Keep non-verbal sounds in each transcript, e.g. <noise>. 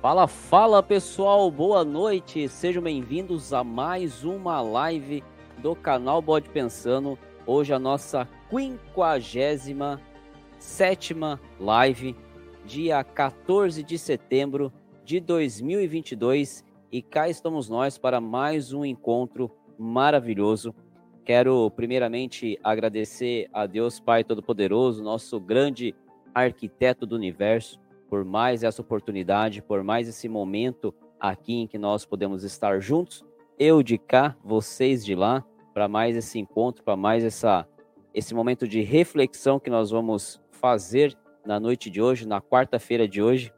Fala, fala pessoal, boa noite, sejam bem-vindos a mais uma live do canal Bode Pensando. Hoje a nossa 57 live, dia 14 de setembro de 2022, e cá estamos nós para mais um encontro maravilhoso. Quero primeiramente agradecer a Deus Pai Todo-Poderoso, nosso grande arquiteto do universo por mais essa oportunidade, por mais esse momento aqui em que nós podemos estar juntos, eu de cá, vocês de lá, para mais esse encontro, para mais essa esse momento de reflexão que nós vamos fazer na noite de hoje, na quarta-feira de hoje.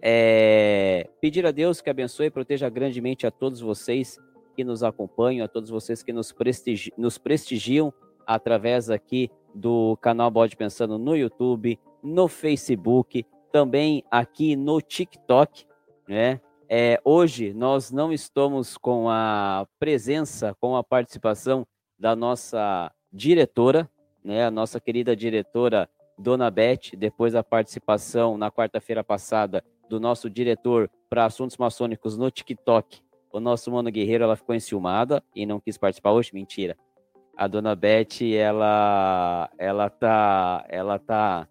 É, pedir a Deus que abençoe e proteja grandemente a todos vocês que nos acompanham, a todos vocês que nos, prestigi nos prestigiam através aqui do canal Bode Pensando no YouTube, no Facebook, também aqui no TikTok, né? É, hoje nós não estamos com a presença, com a participação da nossa diretora, né? A nossa querida diretora Dona Beth, depois da participação na quarta-feira passada do nosso diretor para assuntos maçônicos no TikTok, o nosso Mano Guerreiro, ela ficou enciumada e não quis participar hoje, mentira. A Dona Beth, ela, ela tá, ela tá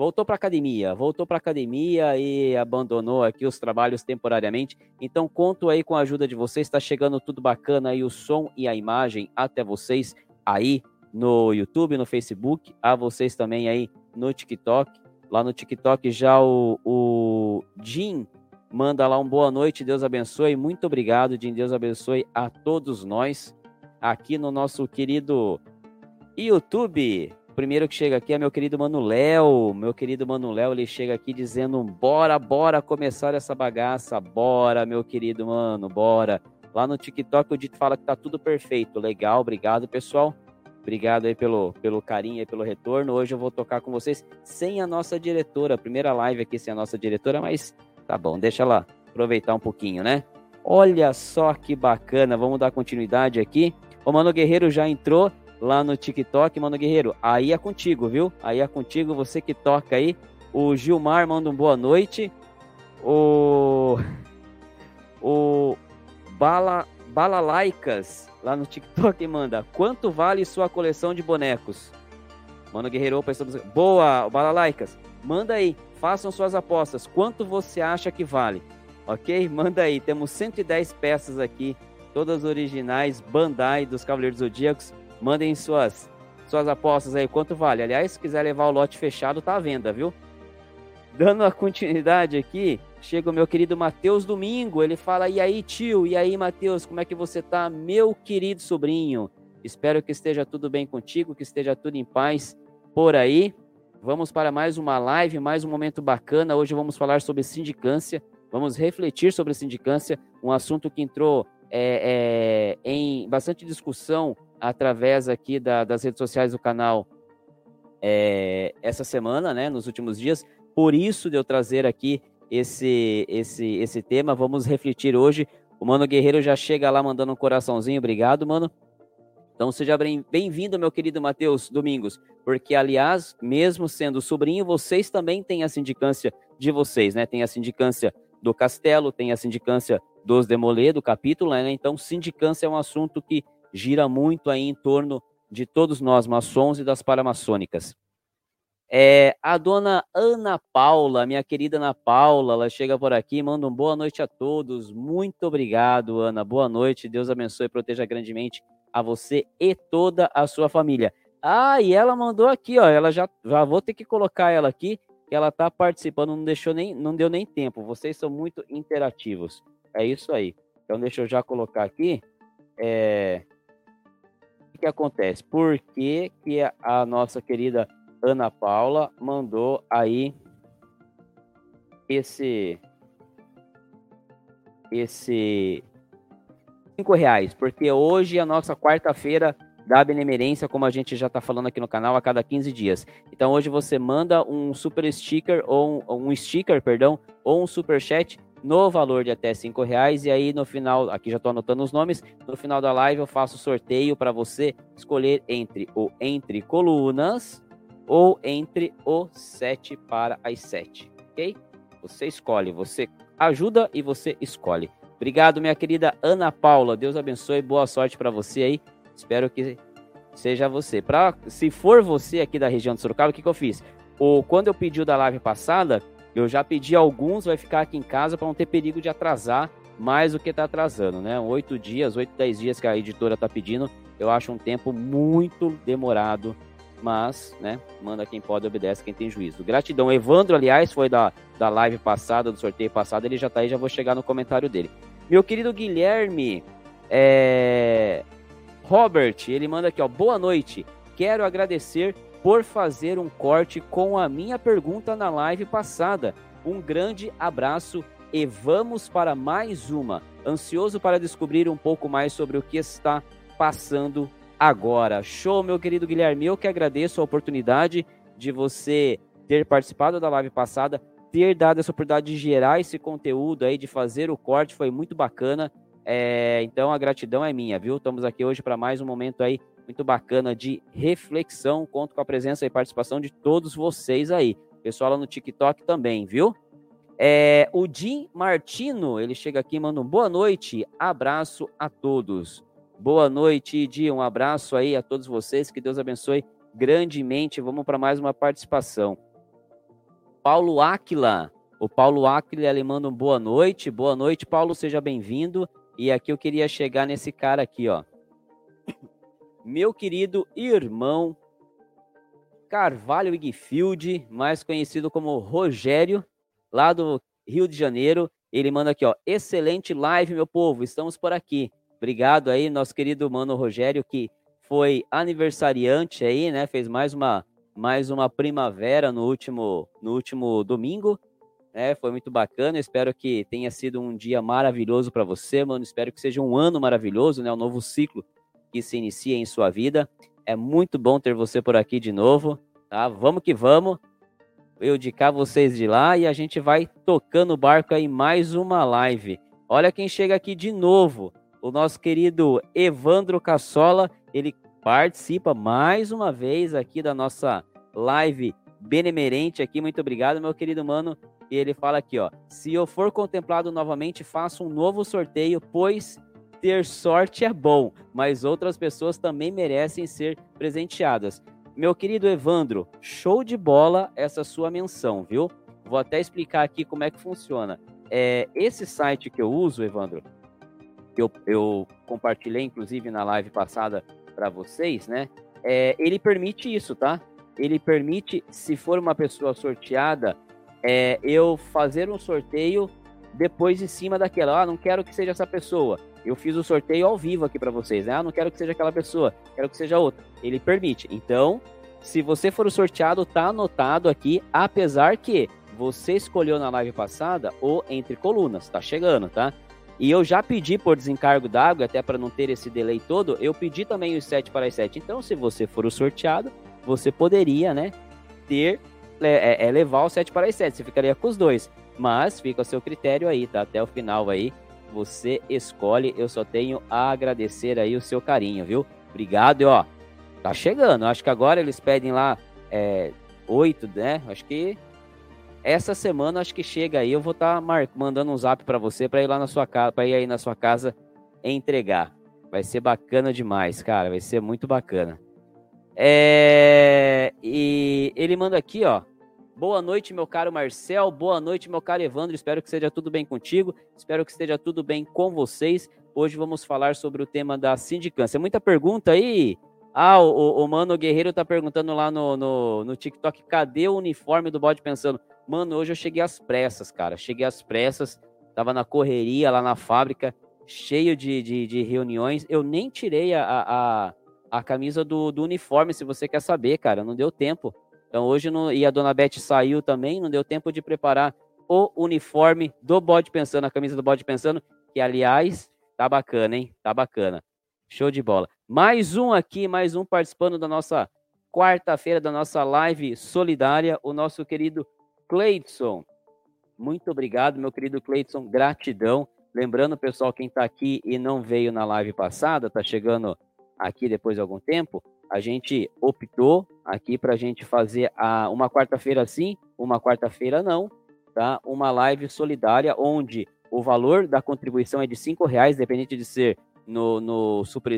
voltou para academia, voltou para academia e abandonou aqui os trabalhos temporariamente. Então conto aí com a ajuda de vocês, está chegando tudo bacana aí o som e a imagem até vocês aí no YouTube, no Facebook, a vocês também aí no TikTok. Lá no TikTok já o, o Jim manda lá um boa noite, Deus abençoe. Muito obrigado, Jim, Deus abençoe a todos nós aqui no nosso querido YouTube primeiro que chega aqui é meu querido Mano Léo. Meu querido Mano Léo, ele chega aqui dizendo: bora, bora começar essa bagaça. Bora, meu querido mano, bora. Lá no TikTok o Dito fala que tá tudo perfeito. Legal, obrigado, pessoal. Obrigado aí pelo, pelo carinho e pelo retorno. Hoje eu vou tocar com vocês sem a nossa diretora. Primeira live aqui sem a nossa diretora, mas tá bom, deixa ela aproveitar um pouquinho, né? Olha só que bacana. Vamos dar continuidade aqui. O Mano Guerreiro já entrou lá no TikTok, Mano Guerreiro. Aí é contigo, viu? Aí é contigo, você que toca aí. O Gilmar manda um boa noite. O. O. Bala. Balalaicas lá no TikTok manda. Quanto vale sua coleção de bonecos? Mano Guerreiro, opa, estamos... boa, Balalaicas. Manda aí, façam suas apostas. Quanto você acha que vale? Ok? Manda aí. Temos 110 peças aqui, todas originais, Bandai dos Cavaleiros Zodíacos. Mandem suas, suas apostas aí, quanto vale. Aliás, se quiser levar o lote fechado, tá à venda, viu? Dando a continuidade aqui, chega o meu querido Matheus Domingo. Ele fala: E aí, tio? E aí, Matheus, como é que você tá, meu querido sobrinho? Espero que esteja tudo bem contigo, que esteja tudo em paz por aí. Vamos para mais uma live, mais um momento bacana. Hoje vamos falar sobre sindicância. Vamos refletir sobre sindicância, um assunto que entrou é, é, em bastante discussão através aqui da, das redes sociais do canal é, essa semana, né, nos últimos dias. Por isso de eu trazer aqui esse, esse, esse tema, vamos refletir hoje. O Mano Guerreiro já chega lá mandando um coraçãozinho, obrigado, mano. Então seja bem-vindo, meu querido Matheus Domingos, porque aliás, mesmo sendo sobrinho, vocês também têm a sindicância de vocês, né? Tem a sindicância do Castelo, tem a sindicância dos Demolê, do capítulo, né? Então, sindicância é um assunto que gira muito aí em torno de todos nós maçons e das paramaçônicas. É, a dona Ana Paula, minha querida Ana Paula, ela chega por aqui, manda um boa noite a todos. Muito obrigado, Ana. Boa noite. Deus abençoe e proteja grandemente a você e toda a sua família. Ah, e ela mandou aqui, ó. Ela já, já vou ter que colocar ela aqui, que ela tá participando, não deixou nem, não deu nem tempo. Vocês são muito interativos. É isso aí. Então deixa eu já colocar aqui. É, que acontece? Por que, que a nossa querida Ana Paula mandou aí esse esse cinco reais? Porque hoje é a nossa quarta-feira da benemerência, como a gente já está falando aqui no canal, a cada 15 dias. Então hoje você manda um super sticker ou um, um sticker, perdão, ou um super chat no valor de até cinco reais. E aí no final, aqui já estou anotando os nomes, no final da live eu faço sorteio para você escolher entre o Entre Colunas ou entre o 7 para as 7, ok? Você escolhe, você ajuda e você escolhe. Obrigado, minha querida Ana Paula. Deus abençoe, boa sorte para você aí. Espero que seja você. Pra, se for você aqui da região de Sorocaba, o que, que eu fiz? O, quando eu pedi o da live passada, eu já pedi alguns, vai ficar aqui em casa para não ter perigo de atrasar mais do que está atrasando, né? Oito dias, oito, dez dias que a editora está pedindo, eu acho um tempo muito demorado, mas, né? Manda quem pode, obedece quem tem juízo. Gratidão. Evandro, aliás, foi da, da live passada, do sorteio passado, ele já está aí, já vou chegar no comentário dele. Meu querido Guilherme, é... Robert, ele manda aqui, ó. Boa noite. Quero agradecer por fazer um corte com a minha pergunta na live passada. Um grande abraço e vamos para mais uma. Ansioso para descobrir um pouco mais sobre o que está passando agora. Show, meu querido Guilherme. Eu que agradeço a oportunidade de você ter participado da live passada, ter dado essa oportunidade de gerar esse conteúdo aí, de fazer o corte, foi muito bacana. É, então a gratidão é minha, viu? Estamos aqui hoje para mais um momento aí muito bacana de reflexão. Conto com a presença e participação de todos vocês aí. Pessoal lá no TikTok também, viu? É, o Jim Martino, ele chega aqui e manda um boa noite, abraço a todos. Boa noite, Jim, um abraço aí a todos vocês, que Deus abençoe grandemente. Vamos para mais uma participação. Paulo Áquila, o Paulo Áquila, ele manda um boa noite. Boa noite, Paulo, seja bem-vindo. E aqui eu queria chegar nesse cara aqui, ó. Meu querido irmão Carvalho Igfield, mais conhecido como Rogério, lá do Rio de Janeiro. Ele manda aqui, ó. Excelente live, meu povo. Estamos por aqui. Obrigado aí, nosso querido mano Rogério, que foi aniversariante aí, né? Fez mais uma mais uma primavera no último no último domingo né? Foi muito bacana. Espero que tenha sido um dia maravilhoso para você, mano. Espero que seja um ano maravilhoso, né? Um novo ciclo que se inicia em sua vida. É muito bom ter você por aqui de novo, tá? Vamos que vamos. Eu de cá, vocês de lá e a gente vai tocando o barco aí mais uma live. Olha quem chega aqui de novo. O nosso querido Evandro Cassola, ele participa mais uma vez aqui da nossa live benemerente aqui. Muito obrigado, meu querido mano. E ele fala aqui, ó: "Se eu for contemplado novamente, faço um novo sorteio, pois ter sorte é bom, mas outras pessoas também merecem ser presenteadas." Meu querido Evandro, show de bola essa sua menção, viu? Vou até explicar aqui como é que funciona. É, esse site que eu uso, Evandro, eu, eu compartilhei inclusive na live passada para vocês, né? É, ele permite isso, tá? Ele permite, se for uma pessoa sorteada, é, eu fazer um sorteio depois de cima daquela. Ah, não quero que seja essa pessoa. Eu fiz o sorteio ao vivo aqui para vocês, né? Ah, não quero que seja aquela pessoa, quero que seja outra. Ele permite. Então, se você for o sorteado, tá anotado aqui, apesar que você escolheu na live passada ou entre colunas, tá chegando, tá? E eu já pedi por desencargo d'água, até para não ter esse delay todo, eu pedi também os 7 para as 7. Então, se você for o sorteado, você poderia, né, ter é, é levar o 7 para as 7. Você ficaria com os dois. Mas fica a seu critério aí, tá? Até o final aí. Você escolhe. Eu só tenho a agradecer aí o seu carinho, viu? Obrigado, e ó. Tá chegando. Acho que agora eles pedem lá é, 8, né? Acho que essa semana acho que chega aí. Eu vou estar tá mandando um zap para você para ir lá na sua casa, para ir aí na sua casa entregar. Vai ser bacana demais, cara. Vai ser muito bacana. É... E ele manda aqui, ó. Boa noite, meu caro Marcel. Boa noite, meu caro Evandro. Espero que esteja tudo bem contigo. Espero que esteja tudo bem com vocês. Hoje vamos falar sobre o tema da sindicância. Muita pergunta aí. Ah, o, o Mano Guerreiro tá perguntando lá no, no, no TikTok, cadê o uniforme do bode pensando? Mano, hoje eu cheguei às pressas, cara. Cheguei às pressas, tava na correria lá na fábrica, cheio de, de, de reuniões. Eu nem tirei a, a, a camisa do, do uniforme, se você quer saber, cara. Não deu tempo. Então hoje não, e a dona Beth saiu também, não deu tempo de preparar o uniforme do bode pensando, a camisa do bode pensando, que aliás, tá bacana, hein? Tá bacana. Show de bola. Mais um aqui, mais um participando da nossa quarta-feira da nossa live solidária, o nosso querido Cleidson. Muito obrigado, meu querido Cleidson, gratidão. Lembrando, pessoal, quem está aqui e não veio na live passada, está chegando aqui depois de algum tempo, a gente optou aqui para a gente fazer a, uma quarta-feira sim, uma quarta-feira não, tá? Uma live solidária onde o valor da contribuição é de cinco reais, dependente de ser no, no, super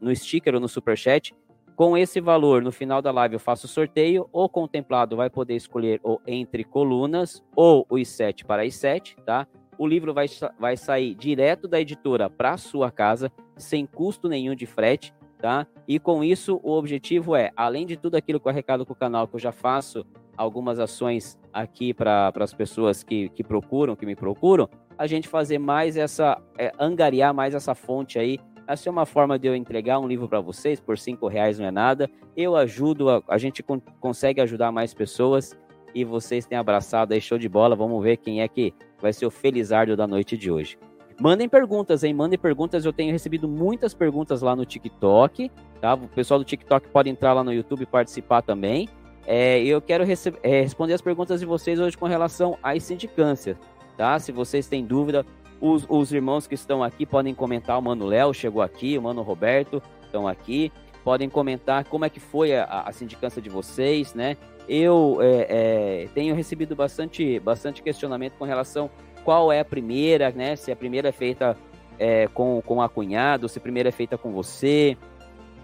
no sticker ou no super chat. Com esse valor, no final da live eu faço sorteio. O contemplado vai poder escolher o entre colunas ou os sete para as sete, tá? O livro vai, vai sair direto da editora para sua casa, sem custo nenhum de frete, tá? E com isso, o objetivo é, além de tudo aquilo que eu arrecado com o canal, que eu já faço algumas ações aqui para as pessoas que, que procuram, que me procuram, a gente fazer mais essa, é, angariar mais essa fonte aí. Essa é uma forma de eu entregar um livro para vocês, por cinco reais não é nada. Eu ajudo, a, a gente con consegue ajudar mais pessoas e vocês têm abraçado aí, show de bola. Vamos ver quem é que vai ser o felizardo da noite de hoje. Mandem perguntas, hein? Mandem perguntas. Eu tenho recebido muitas perguntas lá no TikTok, tá? O pessoal do TikTok pode entrar lá no YouTube e participar também. É, eu quero é, responder as perguntas de vocês hoje com relação à sindicância tá? Se vocês têm dúvida, os, os irmãos que estão aqui podem comentar. O Mano Léo chegou aqui, o Mano Roberto estão aqui. Podem comentar como é que foi a, a sindicância de vocês, né? Eu é, é, tenho recebido bastante, bastante questionamento com relação qual é a primeira, né? Se a primeira é feita é, com, com a cunhado, se a primeira é feita com você,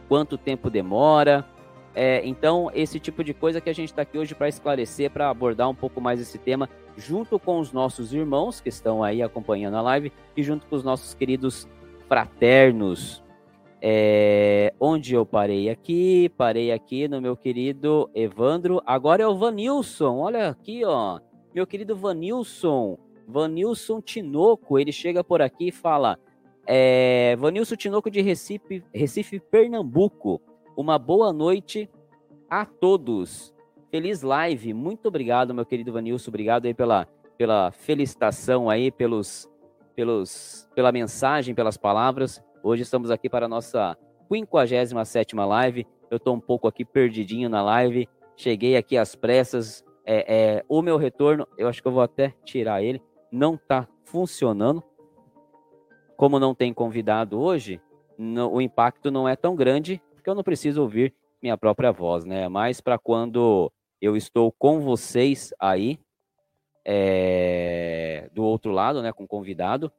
quanto tempo demora. É, então, esse tipo de coisa que a gente está aqui hoje para esclarecer, para abordar um pouco mais esse tema, junto com os nossos irmãos que estão aí acompanhando a live e junto com os nossos queridos fraternos. É, onde eu parei aqui? Parei aqui no meu querido Evandro. Agora é o Vanilson. Olha aqui, ó. Meu querido Vanilson. Vanilson Tinoco. Ele chega por aqui e fala: é, Vanilson Tinoco de Recife, Recife, Pernambuco. Uma boa noite a todos. Feliz live. Muito obrigado, meu querido Vanilson. Obrigado aí pela, pela felicitação aí, pelos, pelos, pela mensagem, pelas palavras. Hoje estamos aqui para a nossa 57 live. Eu estou um pouco aqui perdidinho na live. Cheguei aqui às pressas. É, é, o meu retorno, eu acho que eu vou até tirar ele. Não está funcionando. Como não tem convidado hoje, o impacto não é tão grande porque eu não preciso ouvir minha própria voz, né? Mas para quando eu estou com vocês aí, é, do outro lado, né, com convidado,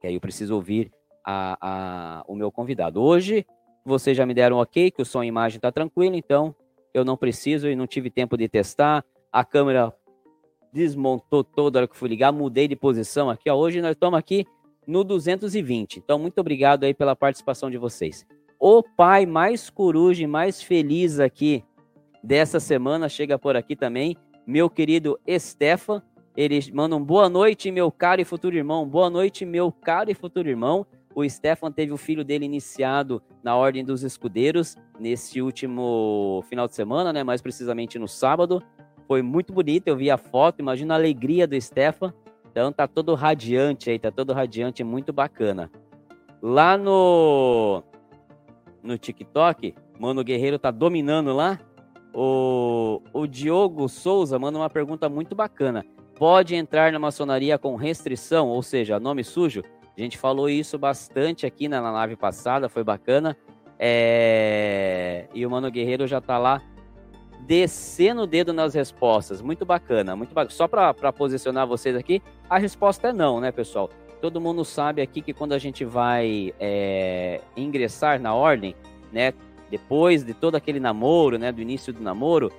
que aí eu preciso ouvir a, a, o meu convidado. Hoje, vocês já me deram ok, que o som e imagem está tranquilo, então eu não preciso e não tive tempo de testar. A câmera desmontou toda hora que fui ligar, mudei de posição aqui. Ó. Hoje nós estamos aqui no 220. Então, muito obrigado aí pela participação de vocês. O pai mais coruja e mais feliz aqui dessa semana chega por aqui também, meu querido Estefan. Eles mandam boa noite, meu caro e futuro irmão. Boa noite, meu caro e futuro irmão. O Stefan teve o filho dele iniciado na Ordem dos Escudeiros nesse último final de semana, né? Mais precisamente no sábado. Foi muito bonito, eu vi a foto, imagina a alegria do Stefan. Então tá todo radiante aí, tá todo radiante, muito bacana. Lá no no TikTok. Mano Guerreiro tá dominando lá. O, o Diogo Souza manda uma pergunta muito bacana. Pode entrar na maçonaria com restrição, ou seja, nome sujo? A gente falou isso bastante aqui na, na live passada, foi bacana. É... E o Mano Guerreiro já tá lá descendo o dedo nas respostas. Muito bacana, muito bacana. Só para posicionar vocês aqui, a resposta é não, né, pessoal? todo mundo sabe aqui que quando a gente vai é, ingressar na ordem, né, depois de todo aquele namoro, né, do início do namoro,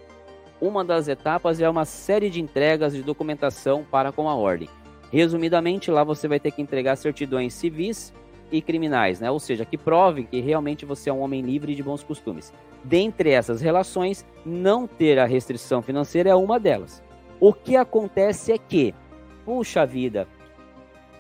uma das etapas é uma série de entregas de documentação para com a ordem. Resumidamente, lá você vai ter que entregar certidões civis e criminais, né? Ou seja, que provem que realmente você é um homem livre de bons costumes. Dentre essas relações, não ter a restrição financeira é uma delas. O que acontece é que, puxa vida,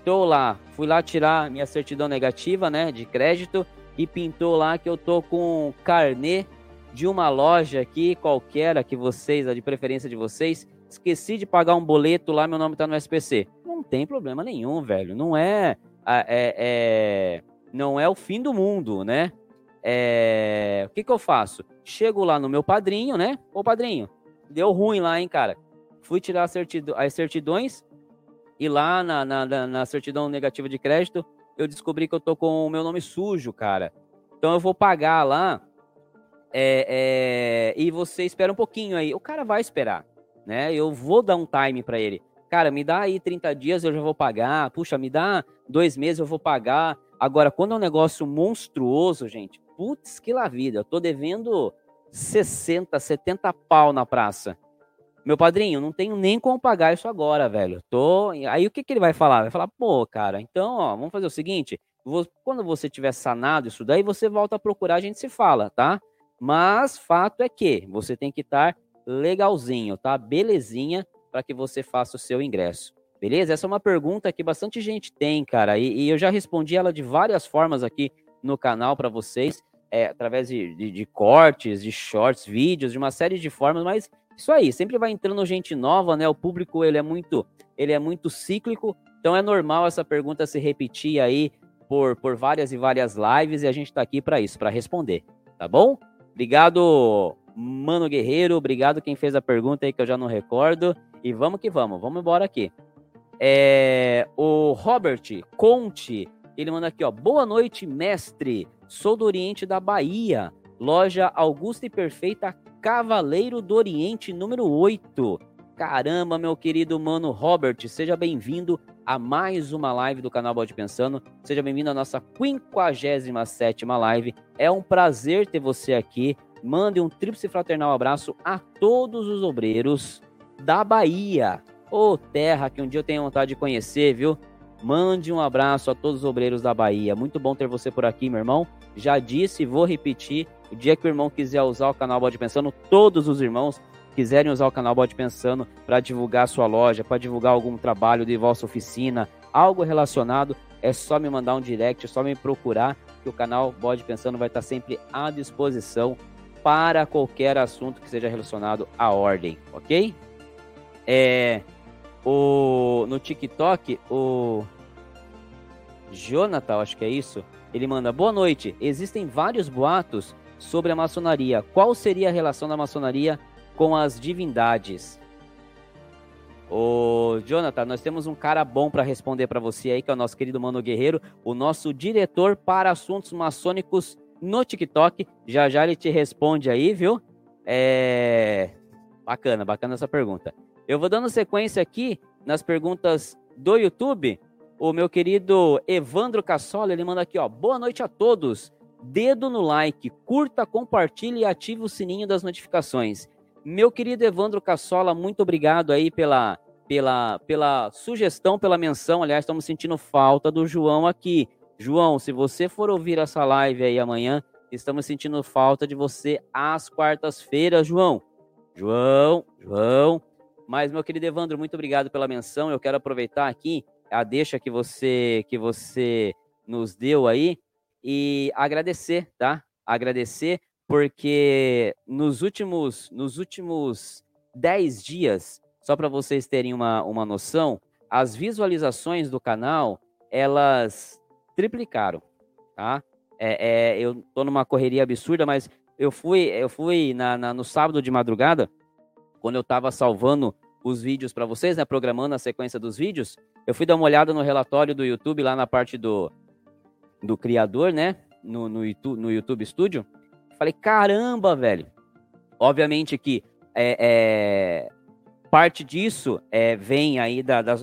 Estou lá, fui lá tirar minha certidão negativa, né, de crédito e pintou lá que eu tô com carnê de uma loja aqui qualquer, que vocês, a de preferência de vocês, esqueci de pagar um boleto lá, meu nome tá no SPC. Não tem problema nenhum, velho. Não é, é, é não é o fim do mundo, né? É, o que que eu faço? Chego lá no meu padrinho, né? Ô padrinho, deu ruim lá, hein, cara. Fui tirar as certidões, e lá na, na, na, certidão negativa de crédito, eu descobri que eu tô com o meu nome sujo, cara. Então eu vou pagar lá é, é, e você espera um pouquinho aí. O cara vai esperar, né? Eu vou dar um time para ele. cara, me dá aí 30 dias, eu já vou pagar. Puxa, me dá dois meses, eu vou pagar. Agora, quando é um negócio monstruoso, gente, putz, que lá vida. Eu tô devendo 60, 70 pau na praça. Meu padrinho, não tenho nem como pagar isso agora, velho. Tô. Aí o que, que ele vai falar? Vai falar, pô, cara, então, ó, vamos fazer o seguinte: quando você tiver sanado isso daí, você volta a procurar, a gente se fala, tá? Mas fato é que você tem que estar legalzinho, tá? Belezinha para que você faça o seu ingresso. Beleza? Essa é uma pergunta que bastante gente tem, cara, e, e eu já respondi ela de várias formas aqui no canal para vocês, é, através de, de, de, cortes, de shorts, vídeos, de uma série de formas, mas isso aí, sempre vai entrando gente nova, né? O público ele é muito, ele é muito cíclico, então é normal essa pergunta se repetir aí por, por várias e várias lives e a gente está aqui para isso, para responder, tá bom? Obrigado, Mano Guerreiro, obrigado quem fez a pergunta aí que eu já não recordo e vamos que vamos, vamos embora aqui. É, o Robert Conte, ele manda aqui, ó. Boa noite, mestre. Sou do Oriente da Bahia. Loja Augusta e Perfeita Cavaleiro do Oriente, número 8. Caramba, meu querido mano Robert, seja bem-vindo a mais uma live do canal Bode Pensando. Seja bem-vindo à nossa 57 live. É um prazer ter você aqui. Mande um tríplice fraternal abraço a todos os obreiros da Bahia. Ô oh, terra que um dia eu tenho vontade de conhecer, viu? Mande um abraço a todos os obreiros da Bahia. Muito bom ter você por aqui, meu irmão. Já disse e vou repetir. O dia que o irmão quiser usar o canal Bode Pensando, todos os irmãos quiserem usar o canal Bode Pensando para divulgar sua loja, para divulgar algum trabalho de vossa oficina, algo relacionado, é só me mandar um direct, é só me procurar, que o canal Bode Pensando vai estar sempre à disposição para qualquer assunto que seja relacionado à ordem, ok? É, o, no TikTok, o Jonathan, acho que é isso, ele manda: Boa noite. Existem vários boatos sobre a maçonaria. Qual seria a relação da maçonaria com as divindades? Ô, Jonathan, nós temos um cara bom para responder para você aí, que é o nosso querido Mano Guerreiro, o nosso diretor para assuntos maçônicos no TikTok. Já já ele te responde aí, viu? É. Bacana, bacana essa pergunta. Eu vou dando sequência aqui nas perguntas do YouTube. O meu querido Evandro Cassola, ele manda aqui, ó. Boa noite a todos. Dedo no like, curta, compartilhe e ative o sininho das notificações. Meu querido Evandro Cassola, muito obrigado aí pela, pela, pela sugestão, pela menção. Aliás, estamos sentindo falta do João aqui. João, se você for ouvir essa live aí amanhã, estamos sentindo falta de você às quartas-feiras, João. João, João, mas, meu querido Evandro, muito obrigado pela menção. Eu quero aproveitar aqui a deixa que você que você nos deu aí e agradecer, tá? Agradecer porque nos últimos nos últimos 10 dias, só para vocês terem uma, uma noção, as visualizações do canal, elas triplicaram, tá? É, é, eu tô numa correria absurda, mas eu fui eu fui na, na no sábado de madrugada, quando eu estava salvando os vídeos para vocês, né, programando a sequência dos vídeos, eu fui dar uma olhada no relatório do YouTube lá na parte do, do criador, né, no, no, YouTube, no YouTube Studio. Falei, caramba, velho. Obviamente que é, é parte disso é, vem aí da, da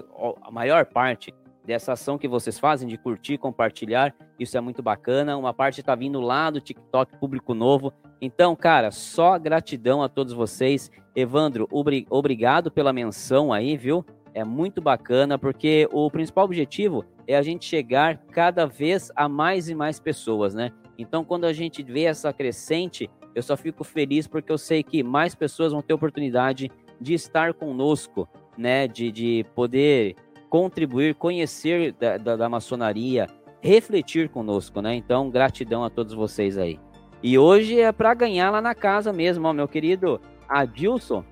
a maior parte dessa ação que vocês fazem de curtir, compartilhar, isso é muito bacana. Uma parte está vindo lá do TikTok público novo. Então, cara, só gratidão a todos vocês. Evandro, obri obrigado pela menção aí, viu? É muito bacana, porque o principal objetivo é a gente chegar cada vez a mais e mais pessoas, né? Então, quando a gente vê essa crescente, eu só fico feliz porque eu sei que mais pessoas vão ter oportunidade de estar conosco, né? De, de poder contribuir, conhecer da, da, da maçonaria, refletir conosco, né? Então, gratidão a todos vocês aí. E hoje é para ganhar lá na casa mesmo, ó, meu querido Adilson.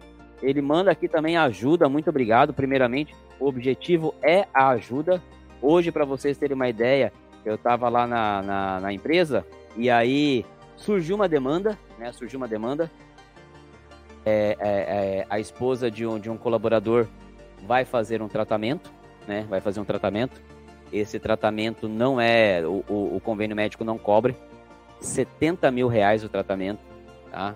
Ele manda aqui também ajuda, muito obrigado. Primeiramente, o objetivo é a ajuda. Hoje, para vocês terem uma ideia, eu estava lá na, na, na, empresa e aí surgiu uma demanda, né? Surgiu uma demanda. É, é, é, a esposa de um, de um colaborador vai fazer um tratamento né? Vai fazer um tratamento. Esse tratamento não é. O, o, o convênio médico não cobre. 70 mil reais o tratamento, tá?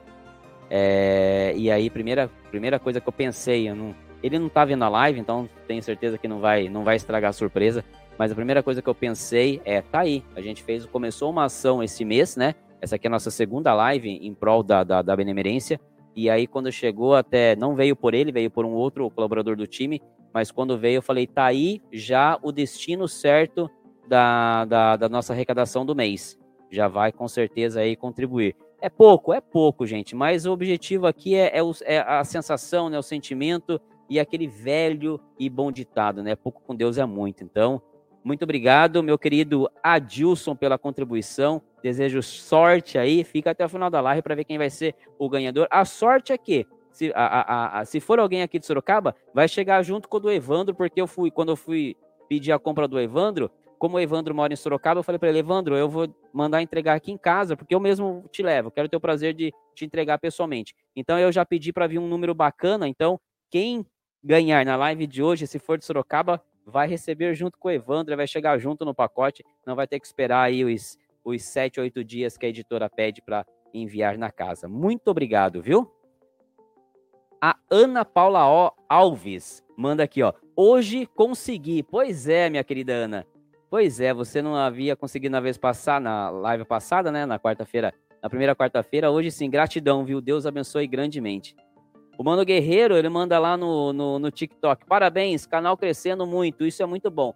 É, e aí, primeira, primeira coisa que eu pensei, eu não, Ele não tá vendo a live, então tenho certeza que não vai, não vai estragar a surpresa. Mas a primeira coisa que eu pensei é, tá aí, a gente fez, começou uma ação esse mês, né? Essa aqui é a nossa segunda live em prol da, da, da benemerência. E aí, quando chegou até, não veio por ele, veio por um outro colaborador do time, mas quando veio, eu falei, tá aí já o destino certo da, da, da nossa arrecadação do mês. Já vai com certeza aí contribuir. É pouco, é pouco, gente, mas o objetivo aqui é, é, o, é, a sensação, né, o sentimento e aquele velho e bom ditado, né? Pouco com Deus é muito. Então, muito obrigado, meu querido Adilson, pela contribuição. Desejo sorte aí. Fica até o final da live para ver quem vai ser o ganhador. A sorte é que, se, a, a, a, se for alguém aqui de Sorocaba, vai chegar junto com o do Evandro, porque eu fui, quando eu fui pedir a compra do Evandro, como o Evandro mora em Sorocaba, eu falei para ele, Evandro, eu vou mandar entregar aqui em casa, porque eu mesmo te levo, quero ter o prazer de te entregar pessoalmente. Então eu já pedi para vir um número bacana, então quem ganhar na live de hoje, se for de Sorocaba, vai receber junto com o Evandro, vai chegar junto no pacote, não vai ter que esperar aí os, os 7, 8 dias que a editora pede para enviar na casa. Muito obrigado, viu? A Ana Paula Alves manda aqui, ó. Hoje consegui. Pois é, minha querida Ana. Pois é, você não havia conseguido na vez passar, na live passada, né? Na quarta-feira, na primeira quarta-feira. Hoje sim, gratidão, viu? Deus abençoe grandemente. O Mano Guerreiro, ele manda lá no, no, no TikTok. Parabéns, canal crescendo muito. Isso é muito bom.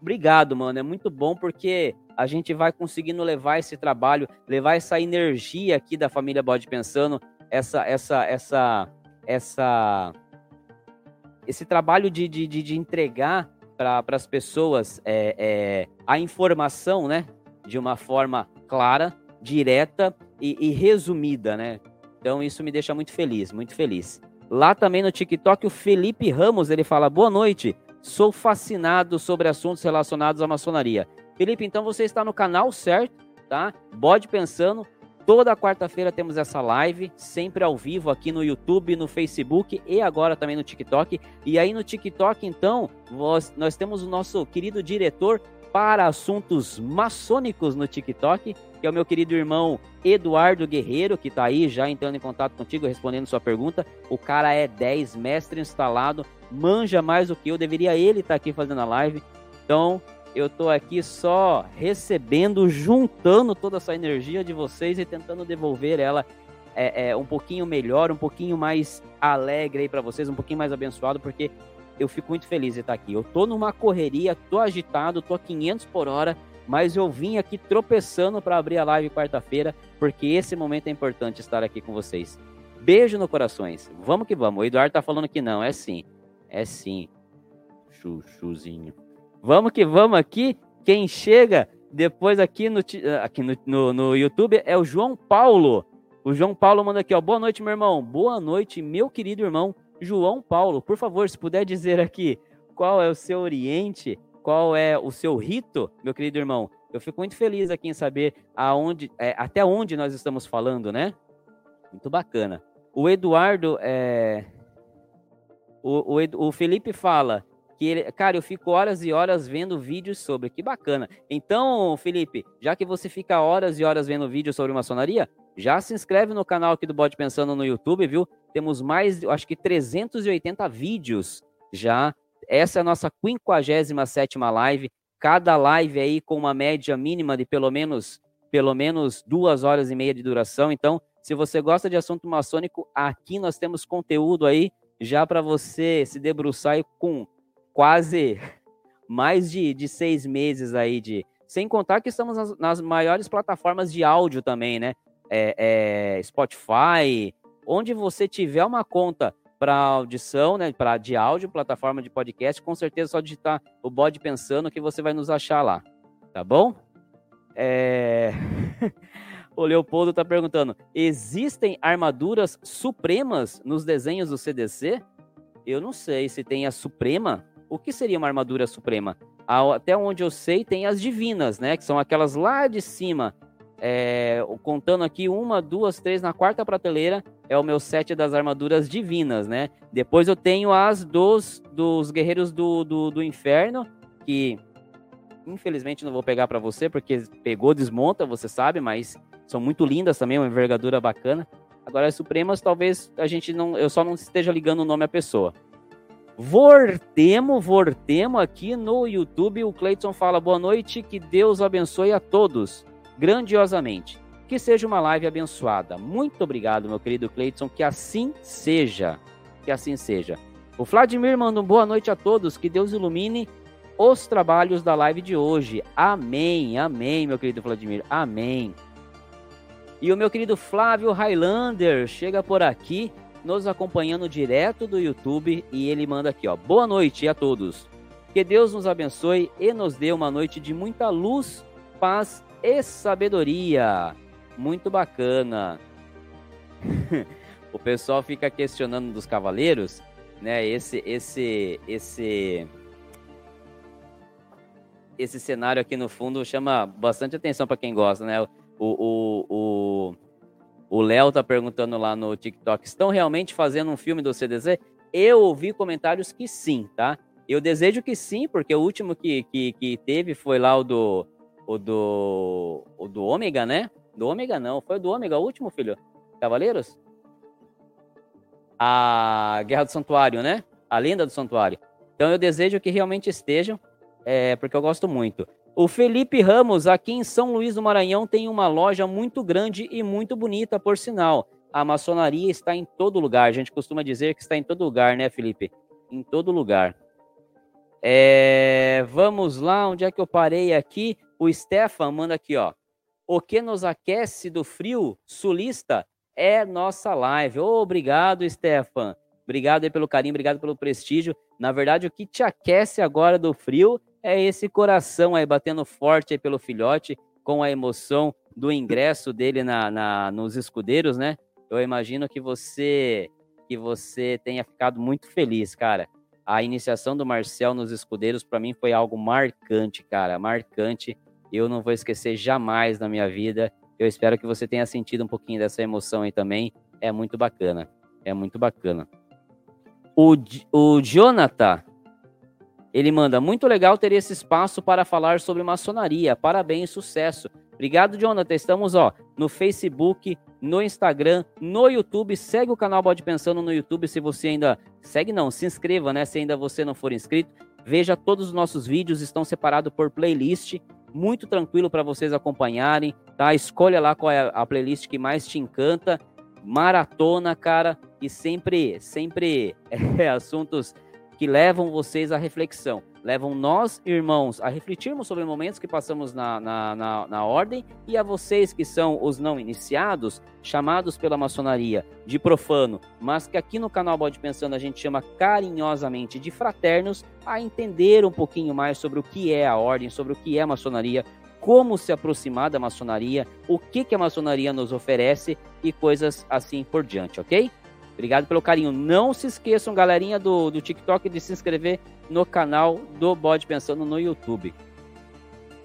Obrigado, mano. É muito bom porque a gente vai conseguindo levar esse trabalho, levar essa energia aqui da família Bode Pensando, essa, essa, essa, essa, esse trabalho de, de, de entregar para as pessoas é, é, a informação, né? De uma forma clara, direta e, e, resumida, né? Então isso me deixa muito feliz, muito feliz. Lá também no TikTok, o Felipe Ramos, ele fala, boa noite, sou fascinado sobre assuntos relacionados à maçonaria. Felipe, então você está no canal certo, tá? Bode Pensando, Toda quarta-feira temos essa live, sempre ao vivo aqui no YouTube, no Facebook e agora também no TikTok. E aí no TikTok, então, nós, nós temos o nosso querido diretor para assuntos maçônicos no TikTok, que é o meu querido irmão Eduardo Guerreiro, que está aí já entrando em contato contigo, respondendo sua pergunta. O cara é 10, mestre instalado, manja mais do que eu, deveria ele estar tá aqui fazendo a live. Então, eu tô aqui só recebendo, juntando toda essa energia de vocês e tentando devolver ela é, é um pouquinho melhor, um pouquinho mais alegre aí para vocês, um pouquinho mais abençoado, porque eu fico muito feliz de estar aqui. Eu tô numa correria, tô agitado, tô a 500 por hora, mas eu vim aqui tropeçando para abrir a live quarta-feira, porque esse momento é importante estar aqui com vocês. Beijo no corações. Vamos que vamos. O Eduardo tá falando que não, é sim. É sim. Chuchuzinho. Vamos que vamos aqui. Quem chega depois aqui no, aqui no, no, no YouTube é o João Paulo. O João Paulo manda aqui, ó. Boa noite, meu irmão. Boa noite, meu querido irmão João Paulo. Por favor, se puder dizer aqui qual é o seu oriente, qual é o seu rito, meu querido irmão. Eu fico muito feliz aqui em saber aonde, é, até onde nós estamos falando, né? Muito bacana. O Eduardo, é... o, o, o Felipe fala que ele, cara, eu fico horas e horas vendo vídeos sobre, que bacana. Então, Felipe, já que você fica horas e horas vendo vídeos sobre maçonaria, já se inscreve no canal aqui do Bode Pensando no YouTube, viu? Temos mais, acho que 380 vídeos já. Essa é a nossa 57 live. Cada live aí com uma média mínima de pelo menos, pelo menos duas horas e meia de duração. Então, se você gosta de assunto maçônico, aqui nós temos conteúdo aí já para você se debruçar com quase mais de, de seis meses aí de. Sem contar que estamos nas, nas maiores plataformas de áudio também, né? É, é, Spotify, onde você tiver uma conta para audição, né? Para de áudio, plataforma de podcast, com certeza só digitar o bode pensando que você vai nos achar lá, tá bom? É... <laughs> o Leopoldo está perguntando: existem armaduras supremas nos desenhos do CDC? Eu não sei se tem a suprema, o que seria uma armadura suprema? Até onde eu sei, tem as divinas, né? Que são aquelas lá de cima. É, contando aqui, uma, duas, três, na quarta prateleira é o meu set das armaduras divinas, né? Depois eu tenho as dos, dos guerreiros do, do, do inferno, que infelizmente não vou pegar para você, porque pegou, desmonta, você sabe, mas são muito lindas também, uma envergadura bacana. Agora, as supremas, talvez a gente não, eu só não esteja ligando o nome à pessoa. Vortemo, Vortemo aqui no YouTube. O Cleiton fala boa noite, que Deus abençoe a todos grandiosamente. Que seja uma live abençoada. Muito obrigado, meu querido Cleiton, que assim seja. Que assim seja. O Vladimir manda um boa noite a todos, que Deus ilumine os trabalhos da live de hoje. Amém, amém, meu querido Vladimir, amém. E o meu querido Flávio Highlander chega por aqui nos acompanhando direto do YouTube e ele manda aqui, ó. Boa noite a todos. Que Deus nos abençoe e nos dê uma noite de muita luz, paz e sabedoria. Muito bacana. <laughs> o pessoal fica questionando dos cavaleiros, né? Esse esse esse esse cenário aqui no fundo chama bastante atenção para quem gosta, né? O, o, o, o Léo tá perguntando lá no TikTok: estão realmente fazendo um filme do CDZ? Eu ouvi comentários que sim, tá? Eu desejo que sim, porque o último que, que, que teve foi lá o do. O do. O do Ômega, né? Do Ômega não, foi do Ômega, o último, filho. Cavaleiros? A Guerra do Santuário, né? A Lenda do Santuário. Então eu desejo que realmente estejam, é, porque eu gosto muito. O Felipe Ramos, aqui em São Luís do Maranhão, tem uma loja muito grande e muito bonita, por sinal. A maçonaria está em todo lugar. A gente costuma dizer que está em todo lugar, né, Felipe? Em todo lugar. É... Vamos lá, onde é que eu parei aqui? O Stefan manda aqui, ó. O que nos aquece do frio sulista é nossa live. Oh, obrigado, Stefan. Obrigado aí pelo carinho, obrigado pelo prestígio. Na verdade, o que te aquece agora do frio é esse coração aí batendo forte aí pelo filhote, com a emoção do ingresso dele na, na, nos escudeiros, né? Eu imagino que você que você tenha ficado muito feliz, cara. A iniciação do Marcel nos escudeiros para mim foi algo marcante, cara, marcante. Eu não vou esquecer jamais na minha vida. Eu espero que você tenha sentido um pouquinho dessa emoção aí também. É muito bacana. É muito bacana. O, o Jonathan ele manda: Muito legal ter esse espaço para falar sobre maçonaria. Parabéns, sucesso. Obrigado, Jonathan. Estamos ó, no Facebook, no Instagram, no YouTube. Segue o canal Bode Pensando no YouTube se você ainda. Segue não, se inscreva, né? Se ainda você não for inscrito. Veja todos os nossos vídeos, estão separados por playlist. Muito tranquilo para vocês acompanharem, tá? Escolha lá qual é a playlist que mais te encanta. Maratona, cara, e sempre, sempre <laughs> é, assuntos que levam vocês à reflexão, levam nós, irmãos, a refletirmos sobre momentos que passamos na, na, na, na ordem e a vocês que são os não iniciados, chamados pela maçonaria de profano, mas que aqui no canal Bode Pensando a gente chama carinhosamente de fraternos, a entender um pouquinho mais sobre o que é a ordem, sobre o que é a maçonaria, como se aproximar da maçonaria, o que, que a maçonaria nos oferece e coisas assim por diante, ok? Obrigado pelo carinho. Não se esqueçam, galerinha do, do TikTok, de se inscrever no canal do Bode Pensando no YouTube.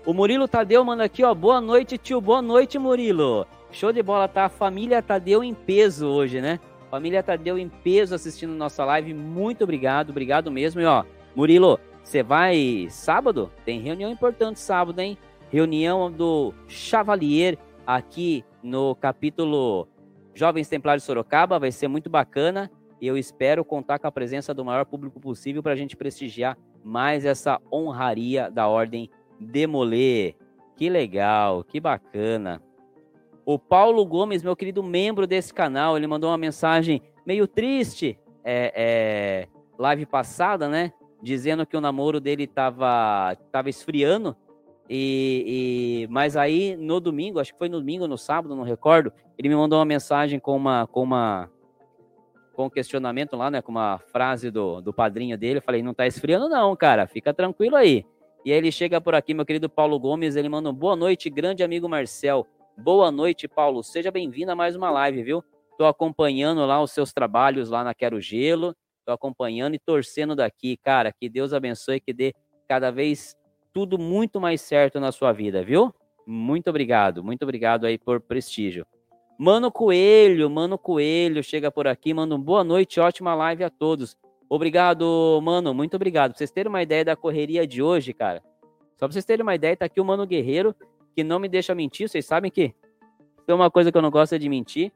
O Murilo Tadeu manda aqui, ó. Boa noite, tio. Boa noite, Murilo. Show de bola, tá? A família Tadeu em peso hoje, né? Família Tadeu em peso assistindo nossa live. Muito obrigado, obrigado mesmo. E ó, Murilo, você vai sábado? Tem reunião importante sábado, hein? Reunião do Chavalier aqui no capítulo Jovens Templários Sorocaba, vai ser muito bacana e eu espero contar com a presença do maior público possível para a gente prestigiar mais essa honraria da Ordem Demoler. Que legal, que bacana. O Paulo Gomes, meu querido membro desse canal, ele mandou uma mensagem meio triste, é, é, live passada, né? Dizendo que o namoro dele estava tava esfriando e, e, mas aí no domingo, acho que foi no domingo, no sábado, não recordo, ele me mandou uma mensagem com uma com uma com um questionamento lá, né, com uma frase do, do padrinho dele. Eu falei, não tá esfriando não, cara, fica tranquilo aí. E aí ele chega por aqui, meu querido Paulo Gomes, ele manda boa noite, grande amigo Marcel. Boa noite, Paulo. Seja bem-vindo a mais uma live, viu? Tô acompanhando lá os seus trabalhos lá na Quero Gelo. Tô acompanhando e torcendo daqui, cara. Que Deus abençoe, que dê cada vez tudo muito mais certo na sua vida, viu? Muito obrigado, muito obrigado aí por prestígio. Mano Coelho, Mano Coelho, chega por aqui, manda um boa noite, ótima live a todos. Obrigado, mano, muito obrigado. Pra vocês terem uma ideia da correria de hoje, cara. Só pra vocês terem uma ideia, tá aqui o Mano Guerreiro, que não me deixa mentir. Vocês sabem que tem uma coisa que eu não gosto é de mentir.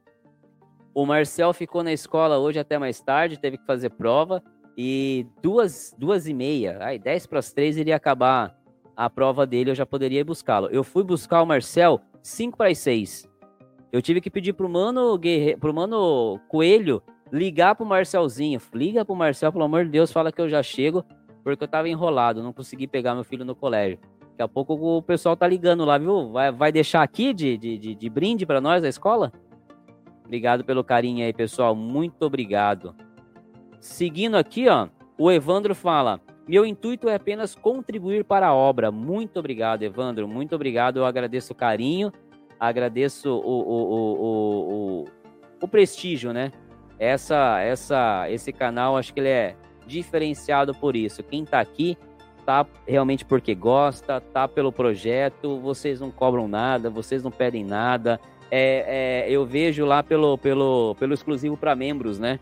O Marcel ficou na escola hoje até mais tarde, teve que fazer prova. E duas, duas e meia, aí dez para as três iria acabar a prova dele, eu já poderia buscá-lo. Eu fui buscar o Marcel cinco para as seis. Eu tive que pedir pro mano, Guerre... pro mano Coelho ligar pro Marcelzinho. Liga pro Marcel, pelo amor de Deus, fala que eu já chego, porque eu tava enrolado, não consegui pegar meu filho no colégio. Daqui a pouco o pessoal tá ligando lá, viu? Vai, vai deixar aqui de, de, de, de brinde para nós a escola? Obrigado pelo carinho aí, pessoal. Muito obrigado. Seguindo aqui, ó, o Evandro fala: Meu intuito é apenas contribuir para a obra. Muito obrigado, Evandro. Muito obrigado. Eu agradeço o carinho, agradeço o, o, o, o, prestígio, né? Essa, essa, esse canal, acho que ele é diferenciado por isso. Quem tá aqui tá realmente porque gosta, tá pelo projeto, vocês não cobram nada, vocês não pedem nada. É, é, eu vejo lá pelo, pelo, pelo exclusivo para membros, né?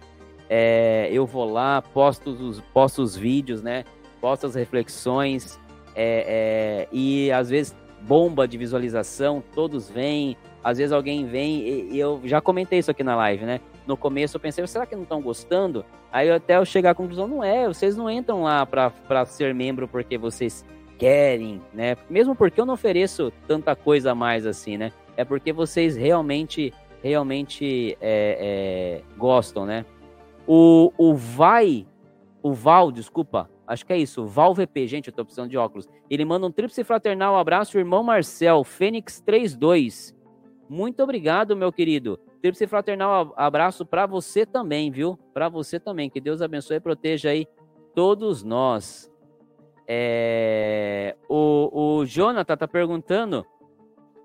É, eu vou lá, posto os, posto os vídeos, né? Posto as reflexões é, é, e às vezes bomba de visualização, todos vêm, às vezes alguém vem e, e eu já comentei isso aqui na live, né? no começo eu pensei, será que não estão gostando? Aí até eu chegar à conclusão, não é, vocês não entram lá para ser membro porque vocês querem, né? Mesmo porque eu não ofereço tanta coisa a mais assim, né? É porque vocês realmente, realmente é, é, gostam, né? O, o Vai, o Val, desculpa, acho que é isso, Val VP, gente, eu tô precisando de óculos. Ele manda um tríplice fraternal abraço, irmão Marcel, Fênix 32. Muito obrigado, meu querido. Tríplice fraternal abraço para você também, viu? Para você também. Que Deus abençoe e proteja aí todos nós. É... O, o Jonathan tá perguntando: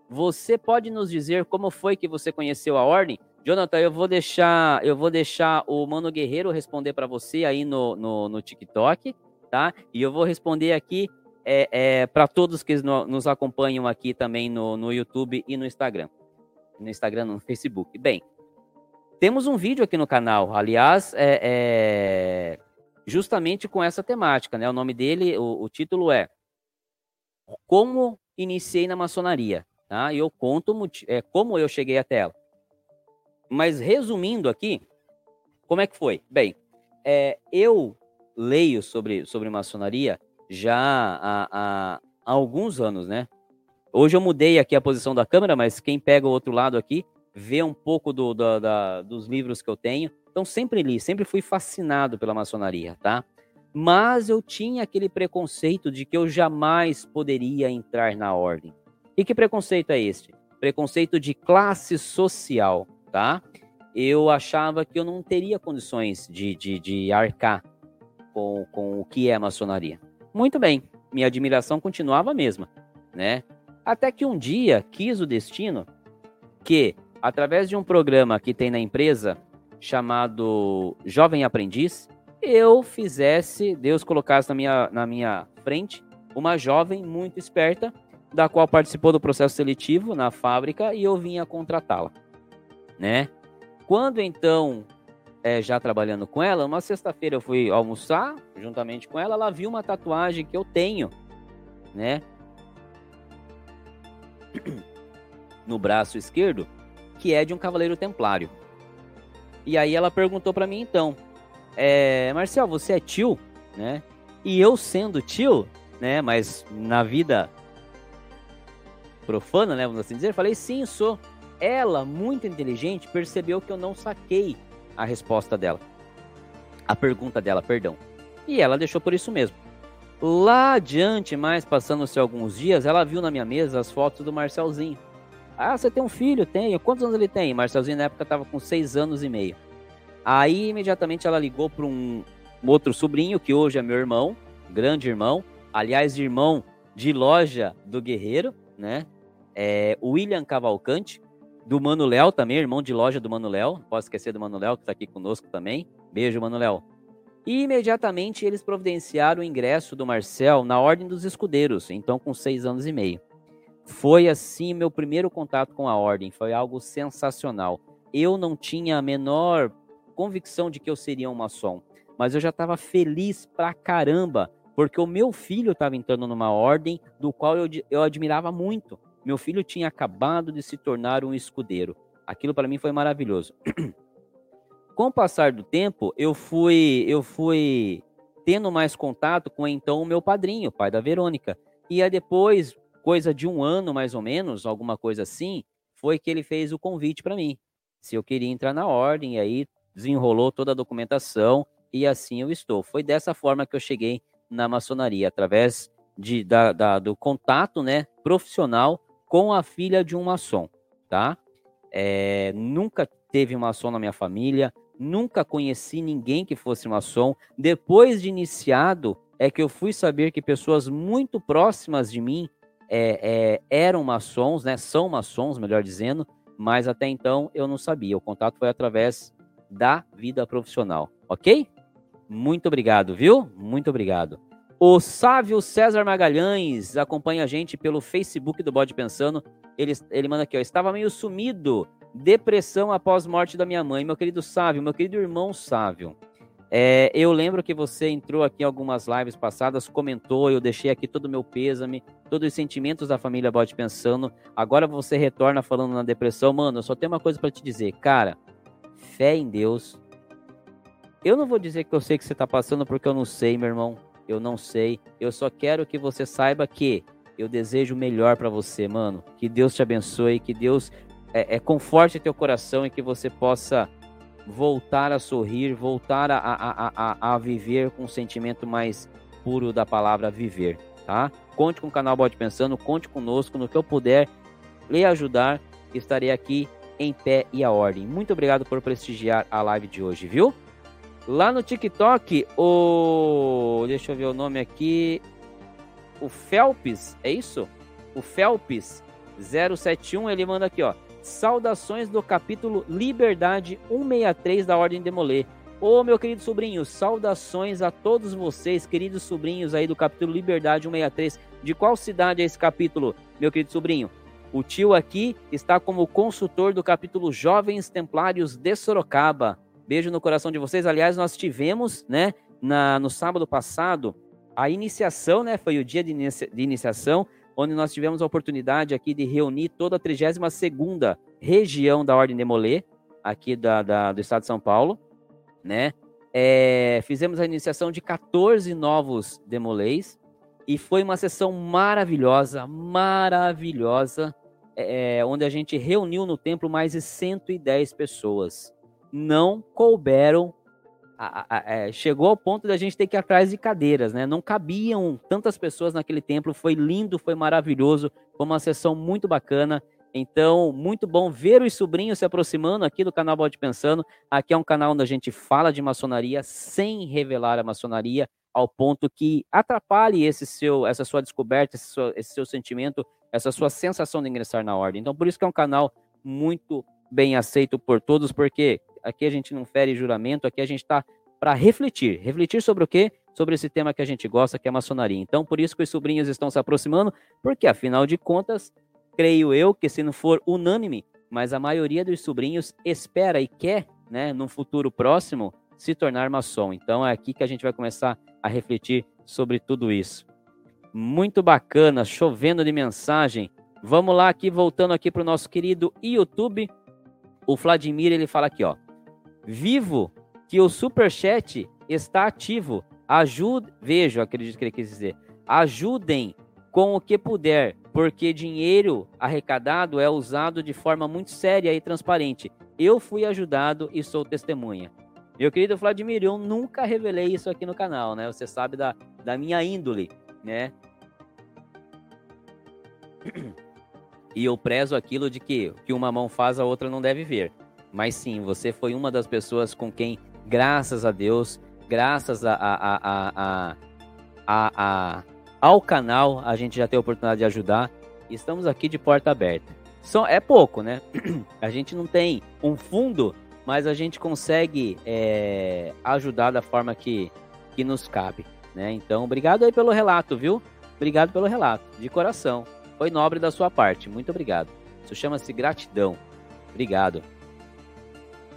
você pode nos dizer como foi que você conheceu a ordem? Jonathan, eu vou deixar, eu vou deixar o Mano Guerreiro responder para você aí no, no, no, TikTok, tá? E eu vou responder aqui é, é para todos que no, nos acompanham aqui também no, no YouTube e no Instagram no Instagram, no Facebook. Bem, temos um vídeo aqui no canal, aliás, é, é justamente com essa temática, né? O nome dele, o, o, título é Como Iniciei na Maçonaria, tá? E eu conto é, como eu cheguei até ela. Mas resumindo aqui, como é que foi? Bem, é, eu leio sobre, sobre maçonaria já há, há, há alguns anos, né? Hoje eu mudei aqui a posição da câmera, mas quem pega o outro lado aqui vê um pouco do, da, dos livros que eu tenho. Então sempre li, sempre fui fascinado pela maçonaria, tá? Mas eu tinha aquele preconceito de que eu jamais poderia entrar na ordem. E que preconceito é este? Preconceito de classe social, tá? Eu achava que eu não teria condições de, de, de arcar com, com o que é maçonaria. Muito bem, minha admiração continuava a mesma, né? Até que um dia quis o destino que, através de um programa que tem na empresa chamado Jovem Aprendiz, eu fizesse, Deus colocasse na minha, na minha frente uma jovem muito esperta, da qual participou do processo seletivo na fábrica e eu vinha contratá-la, né? Quando então, é, já trabalhando com ela, uma sexta-feira eu fui almoçar juntamente com ela, ela viu uma tatuagem que eu tenho, né? <clears throat> no braço esquerdo, que é de um cavaleiro templário. E aí ela perguntou para mim então, é, Marcel, você é tio, né? E eu sendo tio, né? Mas na vida profana, né? Vamos assim dizer, falei sim, sou. Ela, muito inteligente, percebeu que eu não saquei a resposta dela, a pergunta dela, perdão. E ela deixou por isso mesmo. Lá adiante, mais passando-se alguns dias, ela viu na minha mesa as fotos do Marcelzinho. Ah, você tem um filho? Tenho. Quantos anos ele tem? Marcelzinho na época estava com seis anos e meio. Aí imediatamente ela ligou para um, um outro sobrinho, que hoje é meu irmão, grande irmão, aliás, irmão de loja do Guerreiro, né? É, William Cavalcante, do Mano Léo também, irmão de loja do Mano Léo. Posso esquecer do Mano Léo, que está aqui conosco também. Beijo, Mano Léo. E imediatamente eles providenciaram o ingresso do Marcel na Ordem dos Escudeiros, então com seis anos e meio. Foi assim meu primeiro contato com a Ordem, foi algo sensacional. Eu não tinha a menor convicção de que eu seria um maçom, mas eu já estava feliz pra caramba, porque o meu filho estava entrando numa ordem do qual eu, eu admirava muito. Meu filho tinha acabado de se tornar um escudeiro. Aquilo para mim foi maravilhoso. <clears throat> com o passar do tempo, eu fui, eu fui tendo mais contato com então o meu padrinho, pai da Verônica. E aí depois, coisa de um ano mais ou menos, alguma coisa assim, foi que ele fez o convite para mim. Se eu queria entrar na ordem, e aí desenrolou toda a documentação e assim eu estou. Foi dessa forma que eu cheguei na maçonaria, através de, da, da, do contato né, profissional com a filha de um maçom, tá? É, nunca teve maçom na minha família, nunca conheci ninguém que fosse maçom. Depois de iniciado, é que eu fui saber que pessoas muito próximas de mim é, é, eram maçons, né? São maçons, melhor dizendo, mas até então eu não sabia. O contato foi através da vida profissional, ok? Muito obrigado, viu? Muito obrigado. O Sávio César Magalhães acompanha a gente pelo Facebook do Bode Pensando. Ele, ele manda aqui, ó. Estava meio sumido. Depressão após morte da minha mãe. Meu querido Sávio, meu querido irmão Sávio. É, eu lembro que você entrou aqui em algumas lives passadas, comentou, eu deixei aqui todo o meu pêsame, todos os sentimentos da família Bode Pensando. Agora você retorna falando na depressão. Mano, eu só tenho uma coisa para te dizer. Cara, fé em Deus. Eu não vou dizer que eu sei que você está passando porque eu não sei, meu irmão eu não sei. Eu só quero que você saiba que eu desejo o melhor para você, mano. Que Deus te abençoe, que Deus é, é, conforte teu coração e que você possa voltar a sorrir, voltar a, a, a, a viver com o sentimento mais puro da palavra viver, tá? Conte com o canal Bode Pensando, conte conosco no que eu puder lhe ajudar. Estarei aqui em pé e a ordem. Muito obrigado por prestigiar a live de hoje, viu? Lá no TikTok, o. Deixa eu ver o nome aqui. O Felps, é isso? O Felps 071, ele manda aqui, ó. Saudações do capítulo Liberdade 163 da Ordem Demolê. Ô, meu querido sobrinho, saudações a todos vocês, queridos sobrinhos aí do capítulo Liberdade 163. De qual cidade é esse capítulo, meu querido sobrinho? O tio aqui está como consultor do capítulo Jovens Templários de Sorocaba. Beijo no coração de vocês. Aliás, nós tivemos, né, na, no sábado passado, a iniciação, né? Foi o dia de, inicia, de iniciação, onde nós tivemos a oportunidade aqui de reunir toda a 32ª região da Ordem de Molê, aqui da, da, do estado de São Paulo, né? É, fizemos a iniciação de 14 novos demolês e foi uma sessão maravilhosa, maravilhosa, é, onde a gente reuniu no templo mais de 110 pessoas não couberam. A, a, a, é, chegou ao ponto da gente ter que ir atrás de cadeiras, né? Não cabiam tantas pessoas naquele templo. Foi lindo, foi maravilhoso, foi uma sessão muito bacana. Então, muito bom ver os sobrinhos se aproximando aqui do canal Bode Pensando. Aqui é um canal onde a gente fala de maçonaria sem revelar a maçonaria, ao ponto que atrapalhe esse seu, essa sua descoberta, esse seu, esse seu sentimento, essa sua sensação de ingressar na ordem. Então, por isso que é um canal muito bem aceito por todos, porque aqui a gente não fere juramento, aqui a gente está para refletir. Refletir sobre o quê? Sobre esse tema que a gente gosta, que é a maçonaria. Então, por isso que os sobrinhos estão se aproximando, porque afinal de contas, creio eu que se não for unânime, mas a maioria dos sobrinhos espera e quer, né, num futuro próximo, se tornar maçom. Então é aqui que a gente vai começar a refletir sobre tudo isso. Muito bacana, chovendo de mensagem. Vamos lá aqui, voltando aqui para o nosso querido YouTube. O Vladimir, ele fala aqui, ó. Vivo que o super chat está ativo. Ajude, vejo, acredito que ele quis dizer. Ajudem com o que puder, porque dinheiro arrecadado é usado de forma muito séria e transparente. Eu fui ajudado e sou testemunha. Meu querido Vladimir, eu nunca revelei isso aqui no canal, né? Você sabe da, da minha índole, né? E eu prezo aquilo de que que uma mão faz, a outra não deve ver. Mas sim, você foi uma das pessoas com quem, graças a Deus, graças a, a, a, a, ao canal, a gente já tem a oportunidade de ajudar. Estamos aqui de porta aberta. Só, é pouco, né? <clears throat> A gente não tem um fundo, mas a gente consegue é, ajudar da forma que, que nos cabe. Né? Então, obrigado aí pelo relato, viu? Obrigado pelo relato, de coração. Foi nobre da sua parte, muito obrigado. Isso chama-se gratidão. Obrigado.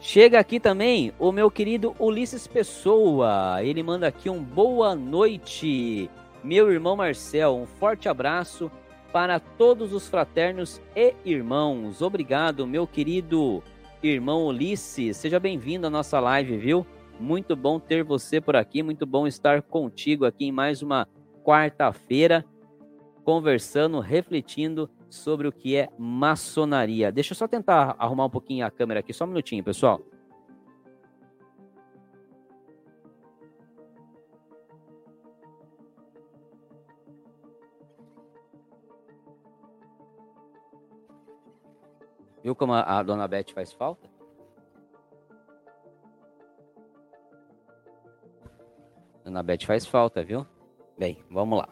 Chega aqui também o meu querido Ulisses Pessoa. Ele manda aqui um boa noite, meu irmão Marcel. Um forte abraço para todos os fraternos e irmãos. Obrigado, meu querido irmão Ulisses. Seja bem-vindo à nossa live, viu? Muito bom ter você por aqui, muito bom estar contigo aqui em mais uma quarta-feira, conversando, refletindo sobre o que é maçonaria. Deixa eu só tentar arrumar um pouquinho a câmera aqui, só um minutinho, pessoal. Viu como a, a dona Beth faz falta? Dona Beth faz falta, viu? Bem, vamos lá.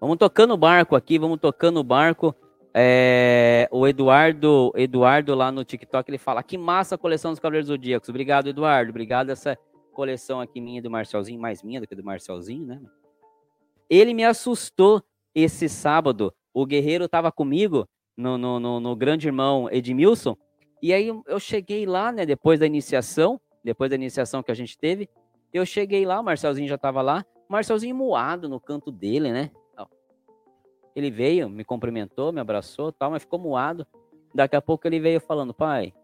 Vamos tocando o barco aqui, vamos tocando o barco. É, o Eduardo, Eduardo lá no TikTok, ele fala: que massa a coleção dos Cavaleiros Zodíacos. Obrigado, Eduardo. Obrigado essa coleção aqui minha do Marcelzinho, mais minha do que do Marcelzinho, né? Ele me assustou esse sábado. O Guerreiro estava comigo no, no, no, no grande irmão Edmilson. E aí eu cheguei lá, né, depois da iniciação, depois da iniciação que a gente teve, eu cheguei lá, o Marcelzinho já estava lá, Marcelzinho moado no canto dele, né? Ele veio, me cumprimentou, me abraçou, tal, mas ficou moado. Daqui a pouco ele veio falando, pai,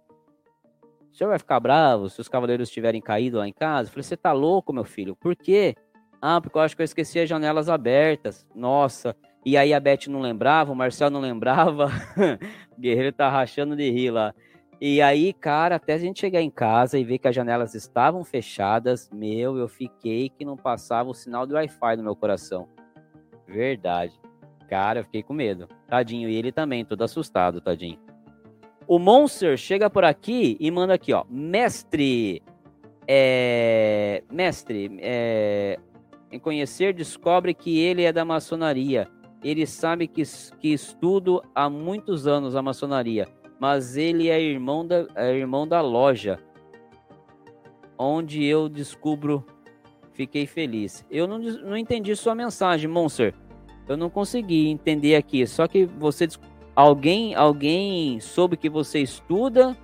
o senhor vai ficar bravo se os cavaleiros tiverem caído lá em casa? Eu falei, você tá louco, meu filho? Por quê? Ah, porque eu acho que eu esqueci as janelas abertas. Nossa, e aí a Beth não lembrava, o Marcel não lembrava. <laughs> o Guerreiro tá rachando de rir lá. E aí, cara, até a gente chegar em casa e ver que as janelas estavam fechadas, meu, eu fiquei que não passava o sinal do Wi-Fi no meu coração. Verdade. Cara, eu fiquei com medo. Tadinho. E ele também, todo assustado, tadinho. O Monster chega por aqui e manda aqui, ó. Mestre. É... Mestre, é... em conhecer, descobre que ele é da maçonaria ele sabe que, que estudo há muitos anos a maçonaria, mas ele é irmão da, é irmão da loja, onde eu descubro, fiquei feliz. Eu não, não entendi sua mensagem, Monster. Eu não consegui entender aqui. Só que você, alguém, alguém soube que você estuda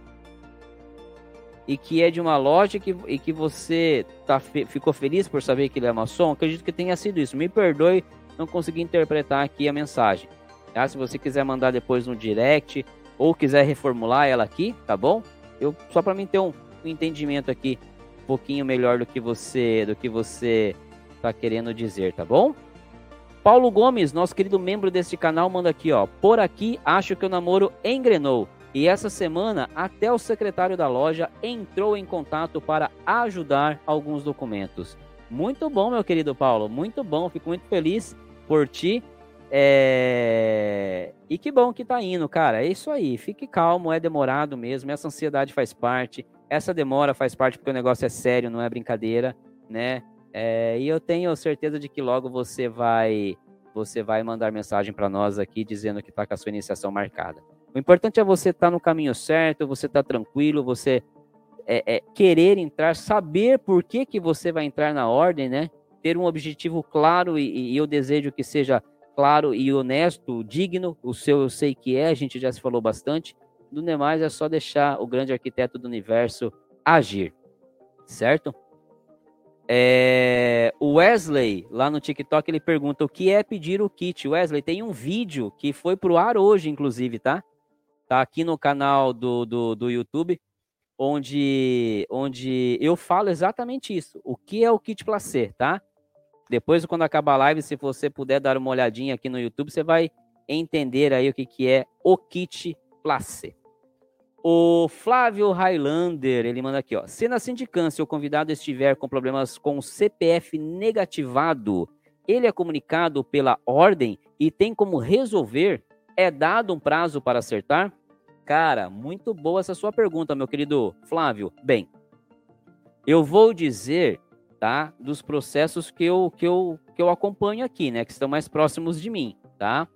e que é de uma loja que, e que você tá, ficou feliz por saber que ele é maçom. Acredito que tenha sido isso. Me perdoe não consegui interpretar aqui a mensagem. Tá? Se você quiser mandar depois no direct ou quiser reformular ela aqui, tá bom? Eu só para mim ter um, um, entendimento aqui um pouquinho melhor do que você do que você está querendo dizer, tá bom? Paulo Gomes, nosso querido membro deste canal, manda aqui, ó. Por aqui acho que o namoro engrenou. E essa semana, até o secretário da loja entrou em contato para ajudar alguns documentos. Muito bom, meu querido Paulo, muito bom. Fico muito feliz por ti. É... E que bom que tá indo, cara. É isso aí. Fique calmo, é demorado mesmo. Essa ansiedade faz parte. Essa demora faz parte porque o negócio é sério, não é brincadeira, né? É... E eu tenho certeza de que logo você vai você vai mandar mensagem para nós aqui dizendo que tá com a sua iniciação marcada. O importante é você estar tá no caminho certo, você tá tranquilo, você é, é, querer entrar, saber por que, que você vai entrar na ordem, né? ter um objetivo claro e, e, eu desejo que seja claro e honesto, digno. O seu eu sei que é, a gente já se falou bastante. Do demais é só deixar o grande arquiteto do universo agir, certo? É, o Wesley, lá no TikTok, ele pergunta o que é pedir o kit. Wesley, tem um vídeo que foi pro ar hoje, inclusive, tá? Tá aqui no canal do, do, do YouTube, onde, onde eu falo exatamente isso. O que é o kit placê, tá? Depois, quando acabar a live, se você puder dar uma olhadinha aqui no YouTube, você vai entender aí o que, que é o kit placê. O Flávio Highlander, ele manda aqui, ó. Se na sindicância o convidado estiver com problemas com CPF negativado, ele é comunicado pela ordem e tem como resolver? É dado um prazo para acertar? Cara, muito boa essa sua pergunta, meu querido Flávio. Bem, eu vou dizer tá? Dos processos que eu, que eu, que eu acompanho aqui, né? Que estão mais próximos de mim, tá?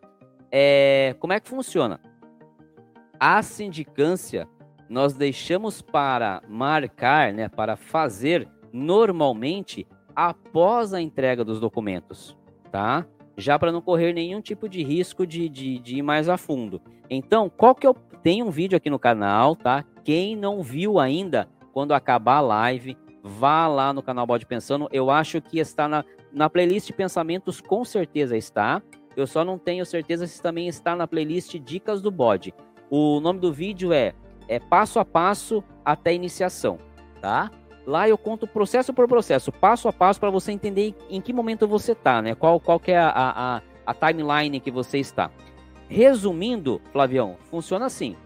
É, como é que funciona? A sindicância nós deixamos para marcar, né? Para fazer normalmente após a entrega dos documentos, tá? Já para não correr nenhum tipo de risco de, de, de ir mais a fundo. Então, qual que eu tem um vídeo aqui no canal, tá? Quem não viu ainda, quando acabar a live, vá lá no canal Bode Pensando. Eu acho que está na, na playlist Pensamentos, com certeza está. Eu só não tenho certeza se também está na playlist Dicas do Bode. O nome do vídeo é é passo a passo até a iniciação, tá? Lá eu conto processo por processo, passo a passo, para você entender em que momento você está, né? Qual, qual que é a, a, a timeline que você está. Resumindo, Flavião, funciona assim.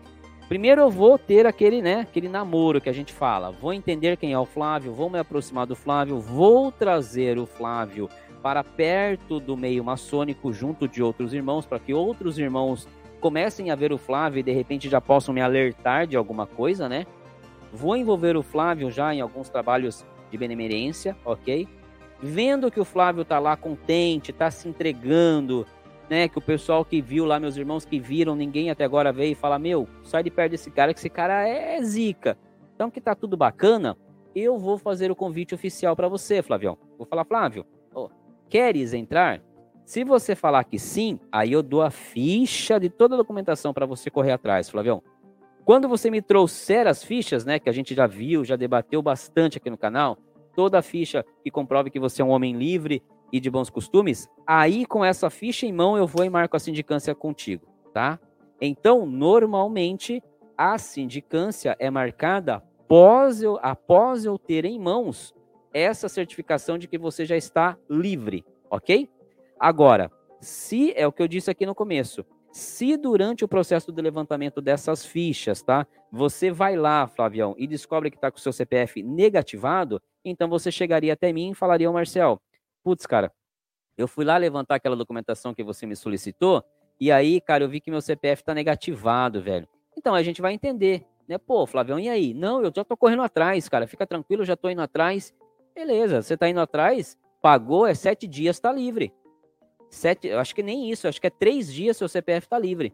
Primeiro eu vou ter aquele, né, aquele namoro que a gente fala. Vou entender quem é o Flávio, vou me aproximar do Flávio, vou trazer o Flávio para perto do meio maçônico junto de outros irmãos, para que outros irmãos comecem a ver o Flávio e de repente já possam me alertar de alguma coisa, né? Vou envolver o Flávio já em alguns trabalhos de benemerência, ok? Vendo que o Flávio tá lá contente, tá se entregando, né? Que o pessoal que viu lá, meus irmãos que viram, ninguém até agora veio e fala: Meu, sai de perto desse cara, que esse cara é zica. Então, que tá tudo bacana, eu vou fazer o convite oficial para você, Flavião. Vou falar, Flávio, oh, queres entrar? Se você falar que sim, aí eu dou a ficha de toda a documentação para você correr atrás, Flavião. Quando você me trouxer as fichas, né, que a gente já viu, já debateu bastante aqui no canal, toda a ficha que comprove que você é um homem livre e de bons costumes, aí com essa ficha em mão eu vou e marco a sindicância contigo, tá? Então, normalmente, a sindicância é marcada após eu, após eu ter em mãos essa certificação de que você já está livre, ok? Agora, se é o que eu disse aqui no começo, se durante o processo de levantamento dessas fichas, tá? Você vai lá, Flavião, e descobre que está com o seu CPF negativado, então você chegaria até mim e falaria, ô Marcel, putz, cara, eu fui lá levantar aquela documentação que você me solicitou, e aí, cara, eu vi que meu CPF está negativado, velho. Então a gente vai entender, né? Pô, Flavião, e aí? Não, eu já tô correndo atrás, cara. Fica tranquilo, eu já tô indo atrás. Beleza, você tá indo atrás, pagou, é sete dias, tá livre sete, eu acho que nem isso, acho que é três dias seu CPF está livre,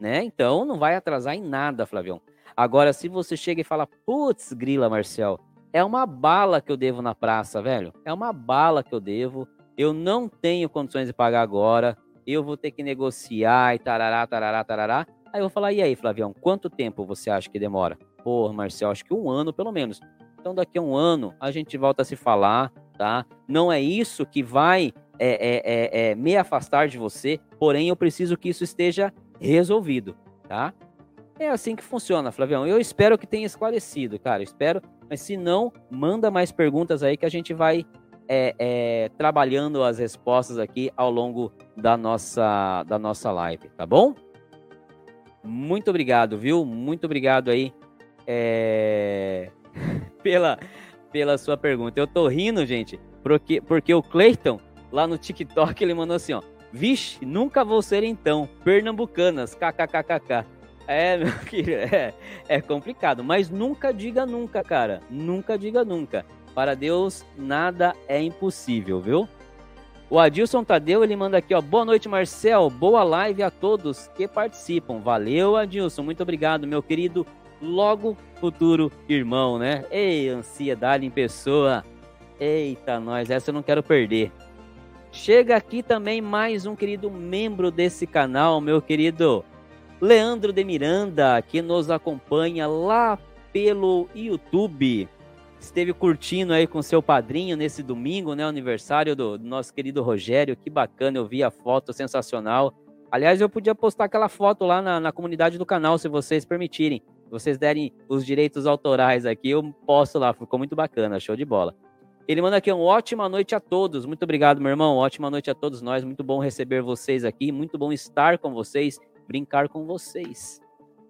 né? Então não vai atrasar em nada, Flavião. Agora, se você chega e fala, putz, grila, Marcel, é uma bala que eu devo na praça, velho. É uma bala que eu devo. Eu não tenho condições de pagar agora. Eu vou ter que negociar e tarará, tarará, tarará. Aí eu vou falar, e aí, Flavião, quanto tempo você acha que demora? Pô, Marcel, acho que um ano pelo menos. Então, daqui a um ano, a gente volta a se falar, tá? Não é isso que vai é, é, é, é, me afastar de você, porém eu preciso que isso esteja resolvido, tá? É assim que funciona, Flavião. Eu espero que tenha esclarecido, cara. Espero, mas se não, manda mais perguntas aí que a gente vai é, é, trabalhando as respostas aqui ao longo da nossa, da nossa live, tá bom? Muito obrigado, viu? Muito obrigado aí é... <laughs> pela, pela sua pergunta. Eu tô rindo, gente, porque, porque o Cleiton lá no TikTok, ele mandou assim, ó. Vixe, nunca vou ser então. Pernambucanas, kkkk. É, <laughs> meu querido, é, é complicado, mas nunca diga nunca, cara. Nunca diga nunca. Para Deus, nada é impossível, viu? O Adilson Tadeu, ele manda aqui, ó. Boa noite, Marcel. Boa live a todos que participam. Valeu, Adilson. Muito obrigado, meu querido. Logo futuro irmão, né? Ei, ansiedade em pessoa. Eita, nós, essa eu não quero perder. Chega aqui também mais um querido membro desse canal, meu querido Leandro de Miranda, que nos acompanha lá pelo YouTube. Esteve curtindo aí com seu padrinho nesse domingo, né? Aniversário do, nosso querido Rogério. Que bacana, eu vi a foto sensacional. Aliás, eu podia postar aquela foto lá na, na comunidade do canal, se vocês permitirem. Se vocês derem os direitos autorais aqui, eu posto lá. Ficou muito bacana, show de bola. Ele manda aqui uma ótima noite a todos. Muito obrigado, meu irmão. Ótima noite a todos nós. Muito bom receber vocês aqui. Muito bom estar com vocês, brincar com vocês.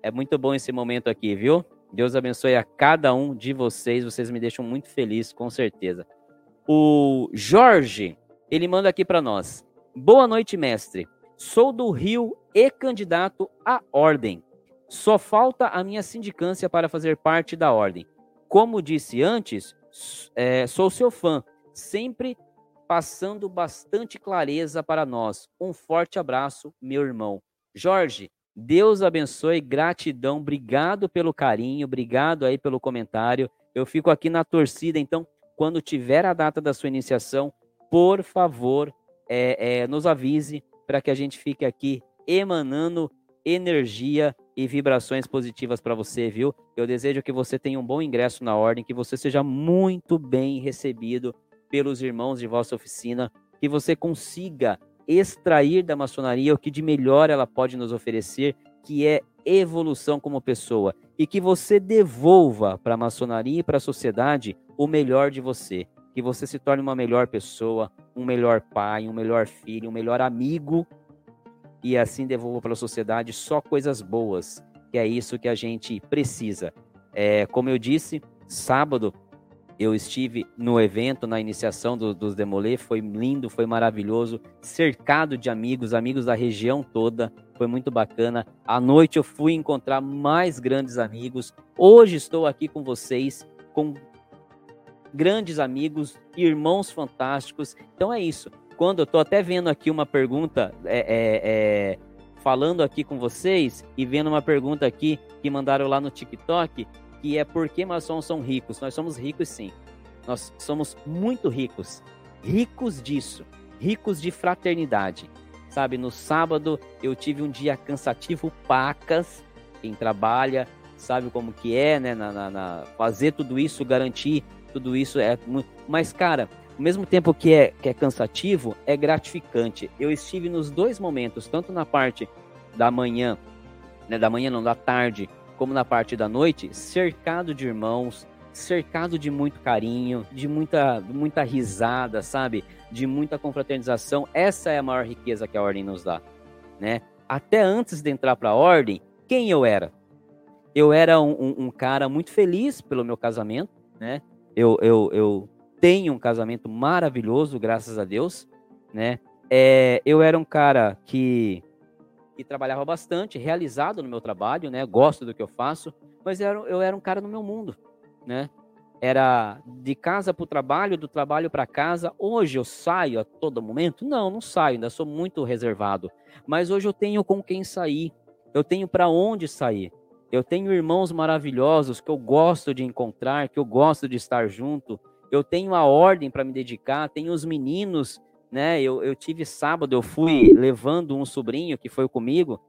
É muito bom esse momento aqui, viu? Deus abençoe a cada um de vocês. Vocês me deixam muito feliz, com certeza. O Jorge, ele manda aqui para nós. Boa noite, mestre. Sou do Rio e candidato à ordem. Só falta a minha sindicância para fazer parte da ordem. Como disse antes, é, sou seu fã, sempre passando bastante clareza para nós. Um forte abraço, meu irmão. Jorge, Deus abençoe, gratidão, obrigado pelo carinho, obrigado aí pelo comentário. Eu fico aqui na torcida, então, quando tiver a data da sua iniciação, por favor, é, é, nos avise para que a gente fique aqui emanando energia e vibrações positivas para você, viu? Eu desejo que você tenha um bom ingresso na ordem, que você seja muito bem recebido pelos irmãos de vossa oficina, que você consiga extrair da maçonaria o que de melhor ela pode nos oferecer, que é evolução como pessoa e que você devolva para a maçonaria e para a sociedade o melhor de você, que você se torne uma melhor pessoa, um melhor pai, um melhor filho, um melhor amigo e assim devolva para a sociedade só coisas boas, que é isso que a gente precisa. É, como eu disse, sábado eu estive no evento, na iniciação do, dos Demolê, foi lindo, foi maravilhoso, cercado de amigos, amigos da região toda, foi muito bacana. À noite eu fui encontrar mais grandes amigos. Hoje estou aqui com vocês, com grandes amigos, irmãos fantásticos. Então é isso. Quando eu estou até vendo aqui uma pergunta, é, é, é, falando aqui com vocês e vendo uma pergunta aqui que mandaram lá no TikTok, que é por que maçons são ricos. Nós somos ricos sim. Nós somos muito ricos. Ricos disso. Ricos de fraternidade. Sabe, no sábado eu tive um dia cansativo, pacas. Quem trabalha sabe como que é, né? Na, na, na fazer tudo isso, garantir tudo isso é muito. Mas, cara, ao mesmo tempo que é, que é cansativo, é gratificante. Eu estive nos dois momentos, tanto na parte da manhã, né, da manhã não, da tarde, como na parte da noite, cercado de irmãos, cercado de muito carinho, de muita, muita risada, sabe? De muita confraternização. Essa é a maior riqueza que a ordem nos dá, né? Até antes de entrar para a ordem, quem eu era? Eu era um, um, um, cara muito feliz pelo meu casamento, né? Eu, eu, eu tenho um casamento maravilhoso, graças a Deus, né? É, eu era um cara que que trabalhava bastante, realizado no meu trabalho, né? Gosto do que eu faço, mas eu era, eu era um cara no meu mundo, né? Era de casa para o trabalho, do trabalho para casa. Hoje eu saio a todo momento? Não, não saio, ainda sou muito reservado. Mas hoje eu tenho com quem sair, eu tenho para onde sair. Eu tenho irmãos maravilhosos que eu gosto de encontrar, que eu gosto de estar junto. Eu tenho a ordem para me dedicar, tenho os meninos né? Eu, eu tive sábado, eu fui levando um sobrinho que foi comigo,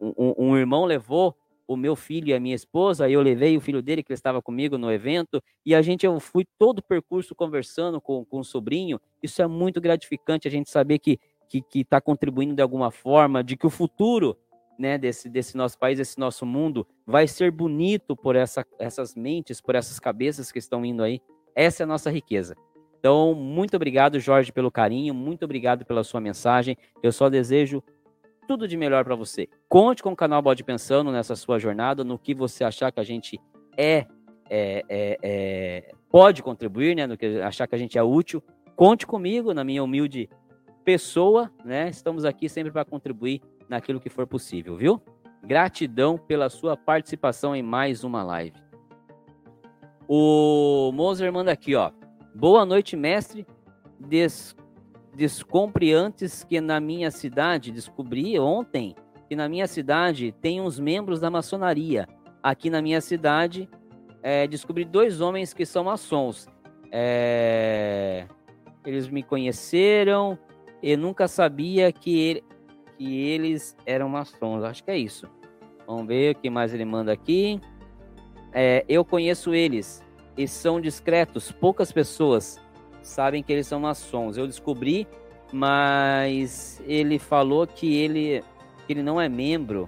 um, um, irmão levou o meu filho e a minha esposa, eu levei o filho dele que estava comigo no evento, e a gente, eu fui todo o percurso conversando com, com o sobrinho, isso é muito gratificante, a gente saber que que está contribuindo de alguma forma, de que o futuro né, desse, desse nosso país, desse nosso mundo, vai ser bonito por essa, essas mentes, por essas cabeças que estão indo aí. Essa é a nossa riqueza. Então, muito obrigado, Jorge, pelo carinho, muito obrigado pela sua mensagem. Eu só desejo tudo de melhor para você. Conte com o canal Bode Pensando nessa sua jornada, no que você achar que a gente é, é, é, é, pode contribuir, né? No que achar que a gente é útil. Conte comigo, na minha humilde pessoa, né? Estamos aqui sempre para contribuir naquilo que for possível, viu? Gratidão pela sua participação em mais uma live. O Moser manda aqui, ó. Boa noite, mestre. Des, descompre antes que na minha cidade, descobri ontem que na minha cidade tem uns membros da maçonaria. Aqui na minha cidade, é, descobri dois homens que são maçons. É, eles me conheceram e nunca sabia que, ele, que eles eram maçons. Acho que é isso. Vamos ver o que mais ele manda aqui. É, eu conheço eles e são discretos. Poucas pessoas sabem que eles são maçons. Eu descobri, mas ele falou que ele, que ele não é membro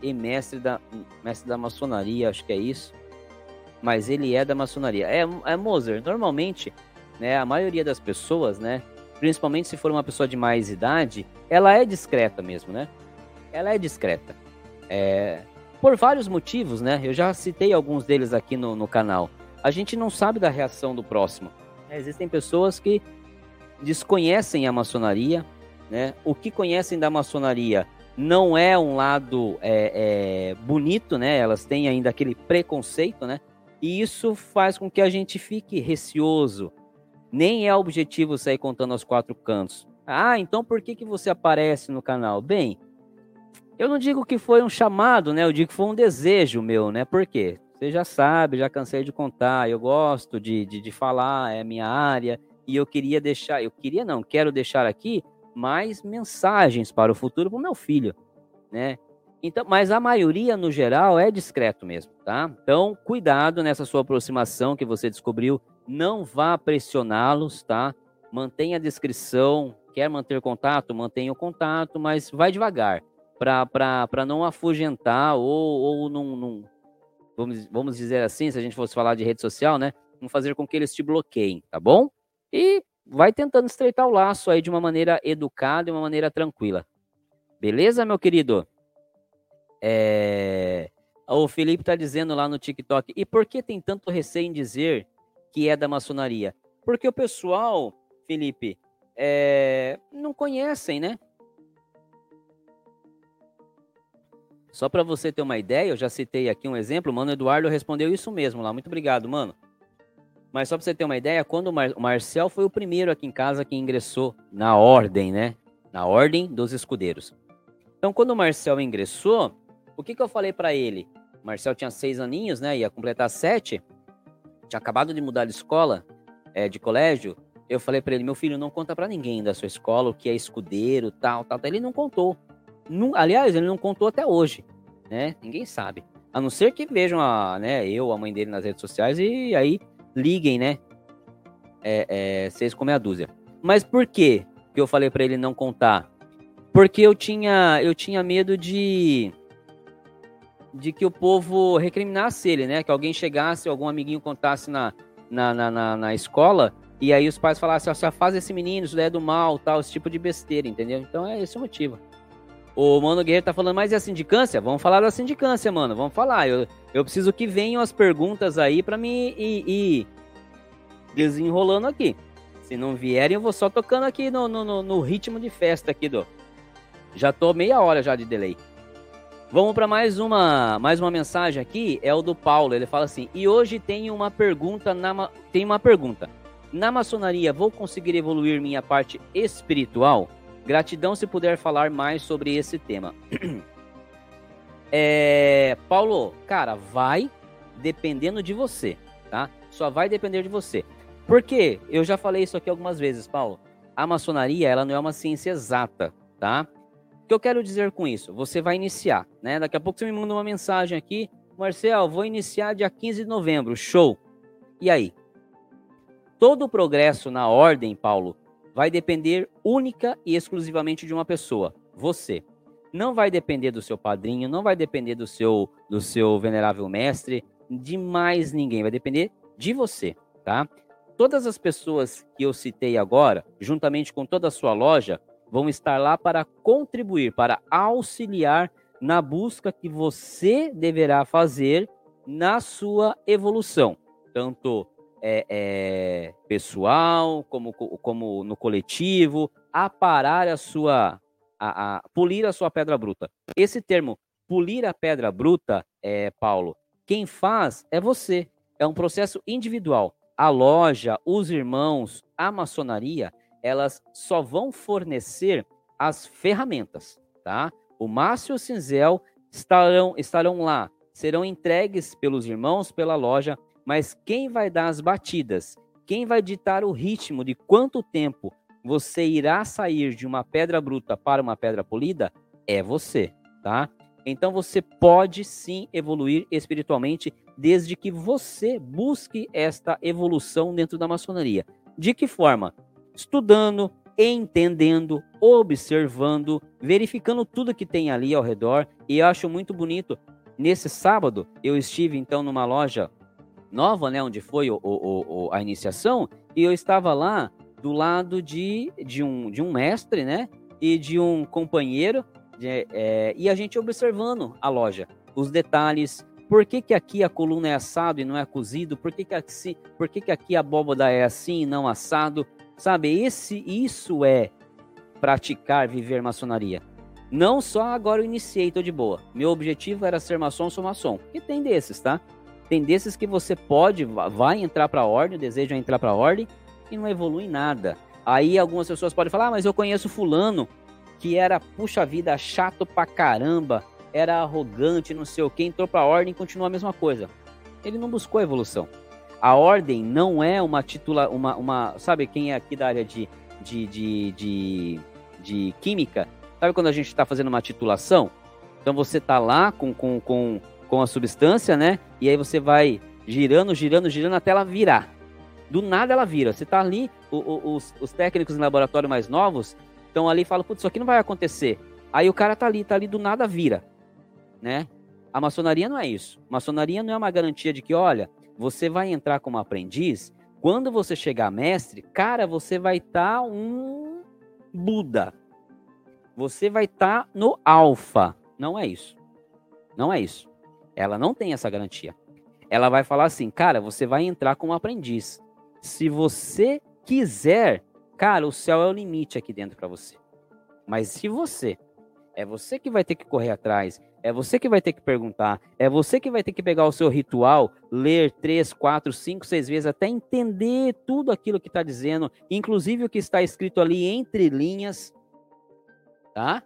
e mestre da, mestre da maçonaria, acho que é isso. Mas ele é da maçonaria. É, é normalmente, né, a maioria das pessoas, né, principalmente se for uma pessoa de mais idade, ela é discreta mesmo, né? Ela é discreta. É, por vários motivos, né? Eu já citei alguns deles aqui no, no canal a gente não sabe da reação do próximo. É, existem pessoas que desconhecem a maçonaria, né? O que conhecem da maçonaria não é um lado é, é, bonito, né? Elas têm ainda aquele preconceito, né? E isso faz com que a gente fique receoso. Nem é objetivo sair contando aos quatro cantos. Ah, então por que, que você aparece no canal? Bem, eu não digo que foi um chamado, né? Eu digo que foi um desejo meu, né? Por quê? Você já sabe, já cansei de contar. Eu gosto de, de, de falar, é minha área. E eu queria deixar, eu queria não, quero deixar aqui mais mensagens para o futuro para o meu filho, né? Então, mas a maioria no geral é discreto mesmo, tá? Então, cuidado nessa sua aproximação que você descobriu, não vá pressioná-los, tá? Mantenha a descrição, quer manter contato, mantenha o contato, mas vai devagar para não afugentar ou, ou não, não, vamos, vamos dizer assim, se a gente fosse falar de rede social, né? Não fazer com que eles te bloqueiem, tá bom? E vai tentando estreitar o laço aí de uma maneira educada e uma maneira tranquila. Beleza, meu querido? É... O Felipe está dizendo lá no TikTok, e por que tem tanto receio em dizer que é da maçonaria? Porque o pessoal, Felipe, é... não conhecem, né? Só para você ter uma ideia, eu já citei aqui um exemplo, o Mano Eduardo respondeu isso mesmo lá. Muito obrigado, mano. Mas só para você ter uma ideia, quando o, Mar o Marcel foi o primeiro aqui em casa que ingressou na ordem, né? Na ordem dos escudeiros. Então, quando o Marcel ingressou, o que, que eu falei para ele? O Marcel tinha seis aninhos, né? Ia completar sete. Tinha acabado de mudar de escola, é, de colégio. Eu falei para ele, meu filho, não conta para ninguém da sua escola o que é escudeiro, tal, tal. Ele não contou. Não, aliás, ele não contou até hoje, né? Ninguém sabe. A não ser que vejam a, né, eu, a mãe dele nas redes sociais e aí liguem, né? É, é, seis como a dúzia. Mas por que que eu falei para ele não contar? Porque eu tinha, eu tinha medo de de que o povo recriminasse ele, né? Que alguém chegasse, algum amiguinho contasse na, na, na, na, na escola e aí os pais falassem, só faz esse menino, isso daí é do mal, tal, esse tipo de besteira, entendeu? Então é esse o motivo. O Mano Guerreiro tá falando, mas e a sindicância? Vamos falar da sindicância, mano. Vamos falar. Eu, eu preciso que venham as perguntas aí para mim ir, desenrolando aqui. Se não vierem, eu vou só tocando aqui no, no, no ritmo de festa aqui do. Já tô meia hora já de delay. Vamos para mais uma mais uma mensagem aqui, é o do Paulo. Ele fala assim: "E hoje tem uma pergunta na tem uma pergunta. Na maçonaria vou conseguir evoluir minha parte espiritual?" Gratidão se puder falar mais sobre esse tema. <clears throat> é, Paulo, cara, vai dependendo de você, tá? Só vai depender de você. Por quê? Eu já falei isso aqui algumas vezes, Paulo. A maçonaria, ela não é uma ciência exata, tá? O que eu quero dizer com isso? Você vai iniciar, né? Daqui a pouco você me manda uma mensagem aqui. Marcel, vou iniciar dia 15 de novembro. Show! E aí? Todo o progresso na ordem, Paulo, vai depender única e exclusivamente de uma pessoa, você. Não vai depender do seu padrinho, não vai depender do seu do seu venerável mestre, de mais ninguém, vai depender de você, tá? Todas as pessoas que eu citei agora, juntamente com toda a sua loja, vão estar lá para contribuir, para auxiliar na busca que você deverá fazer na sua evolução, tanto é, é, pessoal, como, como no coletivo, aparar a sua, a, a, polir a sua pedra bruta. Esse termo, polir a pedra bruta, é, Paulo, quem faz é você. É um processo individual. A loja, os irmãos, a maçonaria, elas só vão fornecer as ferramentas, tá? O Márcio e o Cinzel estarão, estarão lá, serão entregues pelos irmãos, pela loja, mas quem vai dar as batidas, quem vai ditar o ritmo de quanto tempo você irá sair de uma pedra bruta para uma pedra polida é você, tá? Então você pode sim evoluir espiritualmente desde que você busque esta evolução dentro da maçonaria. De que forma? Estudando, entendendo, observando, verificando tudo que tem ali ao redor. E eu acho muito bonito. Nesse sábado, eu estive então numa loja nova, né, onde foi o, o, o, a iniciação, e eu estava lá do lado de, de, um, de um mestre, né, e de um companheiro, de, é, e a gente observando a loja, os detalhes, por que, que aqui a coluna é assado e não é cozido, por que, que, aqui, por que, que aqui a abóbada é assim e não assado, sabe, esse, isso é praticar, viver maçonaria. Não só agora eu iniciei, tô de boa. Meu objetivo era ser maçom, sou maçom. E tem desses, tá? Tem desses que você pode, vai entrar para a ordem, deseja entrar para a ordem e não evolui nada. Aí algumas pessoas podem falar, ah, mas eu conheço fulano que era, puxa vida, chato pra caramba, era arrogante, não sei o que, entrou para a ordem e continua a mesma coisa. Ele não buscou evolução. A ordem não é uma titula, uma, uma sabe quem é aqui da área de, de, de, de, de química? Sabe quando a gente está fazendo uma titulação? Então você tá lá com, com, com com a substância, né? E aí você vai girando, girando, girando até ela virar. Do nada ela vira. Você tá ali, o, o, os, os técnicos em laboratório mais novos estão ali e falam, putz, isso aqui não vai acontecer. Aí o cara tá ali, tá ali do nada vira, né? A maçonaria não é isso. Maçonaria não é uma garantia de que, olha, você vai entrar como aprendiz, quando você chegar mestre, cara, você vai estar tá um Buda. Você vai estar tá no alfa. Não é isso. Não é isso. Ela não tem essa garantia. Ela vai falar assim, cara, você vai entrar como aprendiz. Se você quiser, cara, o céu é o limite aqui dentro para você. Mas se você é você que vai ter que correr atrás, é você que vai ter que perguntar, é você que vai ter que pegar o seu ritual, ler três, quatro, cinco, seis vezes até entender tudo aquilo que está dizendo, inclusive o que está escrito ali entre linhas, tá?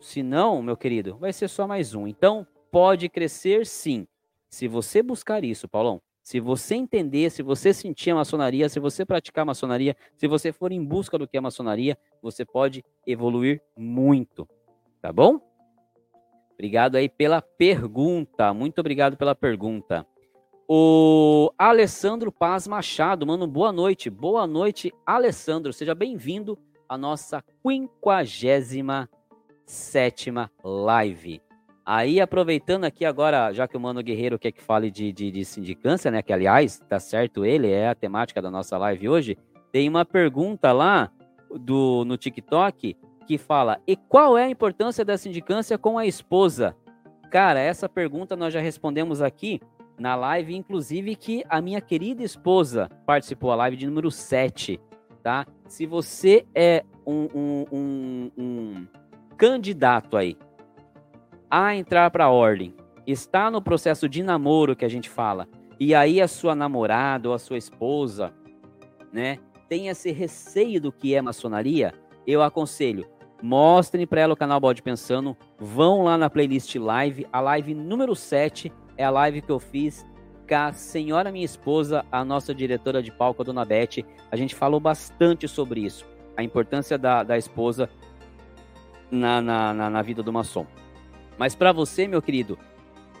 Se não, meu querido, vai ser só mais um. Então, pode crescer sim. Se você buscar isso, Paulão, se você entender, se você sentir a maçonaria, se você praticar a maçonaria, se você for em busca do que é maçonaria, você pode evoluir muito. Tá bom? Obrigado aí pela pergunta. Muito obrigado pela pergunta. O Alessandro Paz Machado, mano, boa noite. Boa noite, Alessandro. Seja bem-vindo à nossa 57 live. Aí, aproveitando aqui agora, já que o Mano Guerreiro quer que fale de, de, de sindicância, né? Que, aliás, tá certo ele, é a temática da nossa live hoje. Tem uma pergunta lá do, no TikTok que fala: E qual é a importância da sindicância com a esposa? Cara, essa pergunta nós já respondemos aqui na live, inclusive que a minha querida esposa participou da live de número 7, tá? Se você é um, um, um, um candidato aí a entrar para a ordem, está no processo de namoro que a gente fala, e aí a sua namorada ou a sua esposa, né, tem esse receio do que é maçonaria, eu aconselho, mostrem para ela o canal Bode Pensando, vão lá na playlist live, a live número 7 é a live que eu fiz com a senhora minha esposa, a nossa diretora de palco, a dona Beth, a gente falou bastante sobre isso, a importância da, da esposa na, na, na, na vida do maçom. Mas para você, meu querido,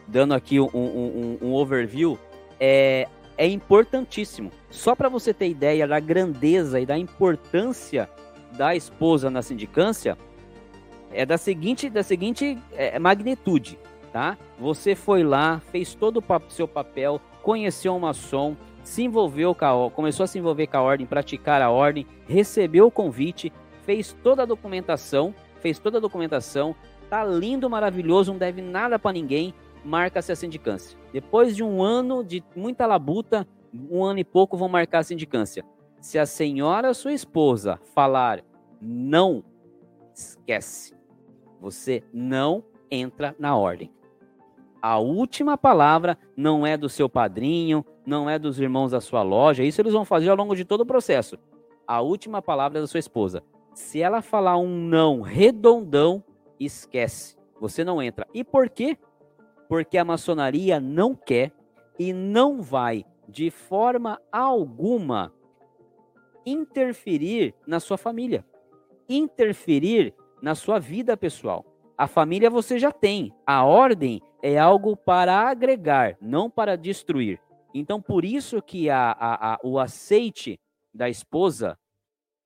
dando aqui um, um, um overview, é, é importantíssimo. Só para você ter ideia da grandeza e da importância da esposa na sindicância, é da seguinte, da seguinte é, magnitude, tá? Você foi lá, fez todo o seu papel, conheceu o maçom, se envolveu com a, começou a se envolver com a ordem, praticar a ordem, recebeu o convite, fez toda a documentação, fez toda a documentação, Tá lindo, maravilhoso, não deve nada para ninguém. Marca-se a sindicância. Depois de um ano de muita labuta, um ano e pouco vão marcar a sindicância. Se a senhora, sua esposa, falar não, esquece. Você não entra na ordem. A última palavra não é do seu padrinho, não é dos irmãos da sua loja. Isso eles vão fazer ao longo de todo o processo. A última palavra é da sua esposa. Se ela falar um não redondão, esquece. Você não entra. E por quê? Porque a maçonaria não quer e não vai de forma alguma interferir na sua família, interferir na sua vida pessoal. A família você já tem. A ordem é algo para agregar, não para destruir. Então, por isso que a, a, a, o aceite da esposa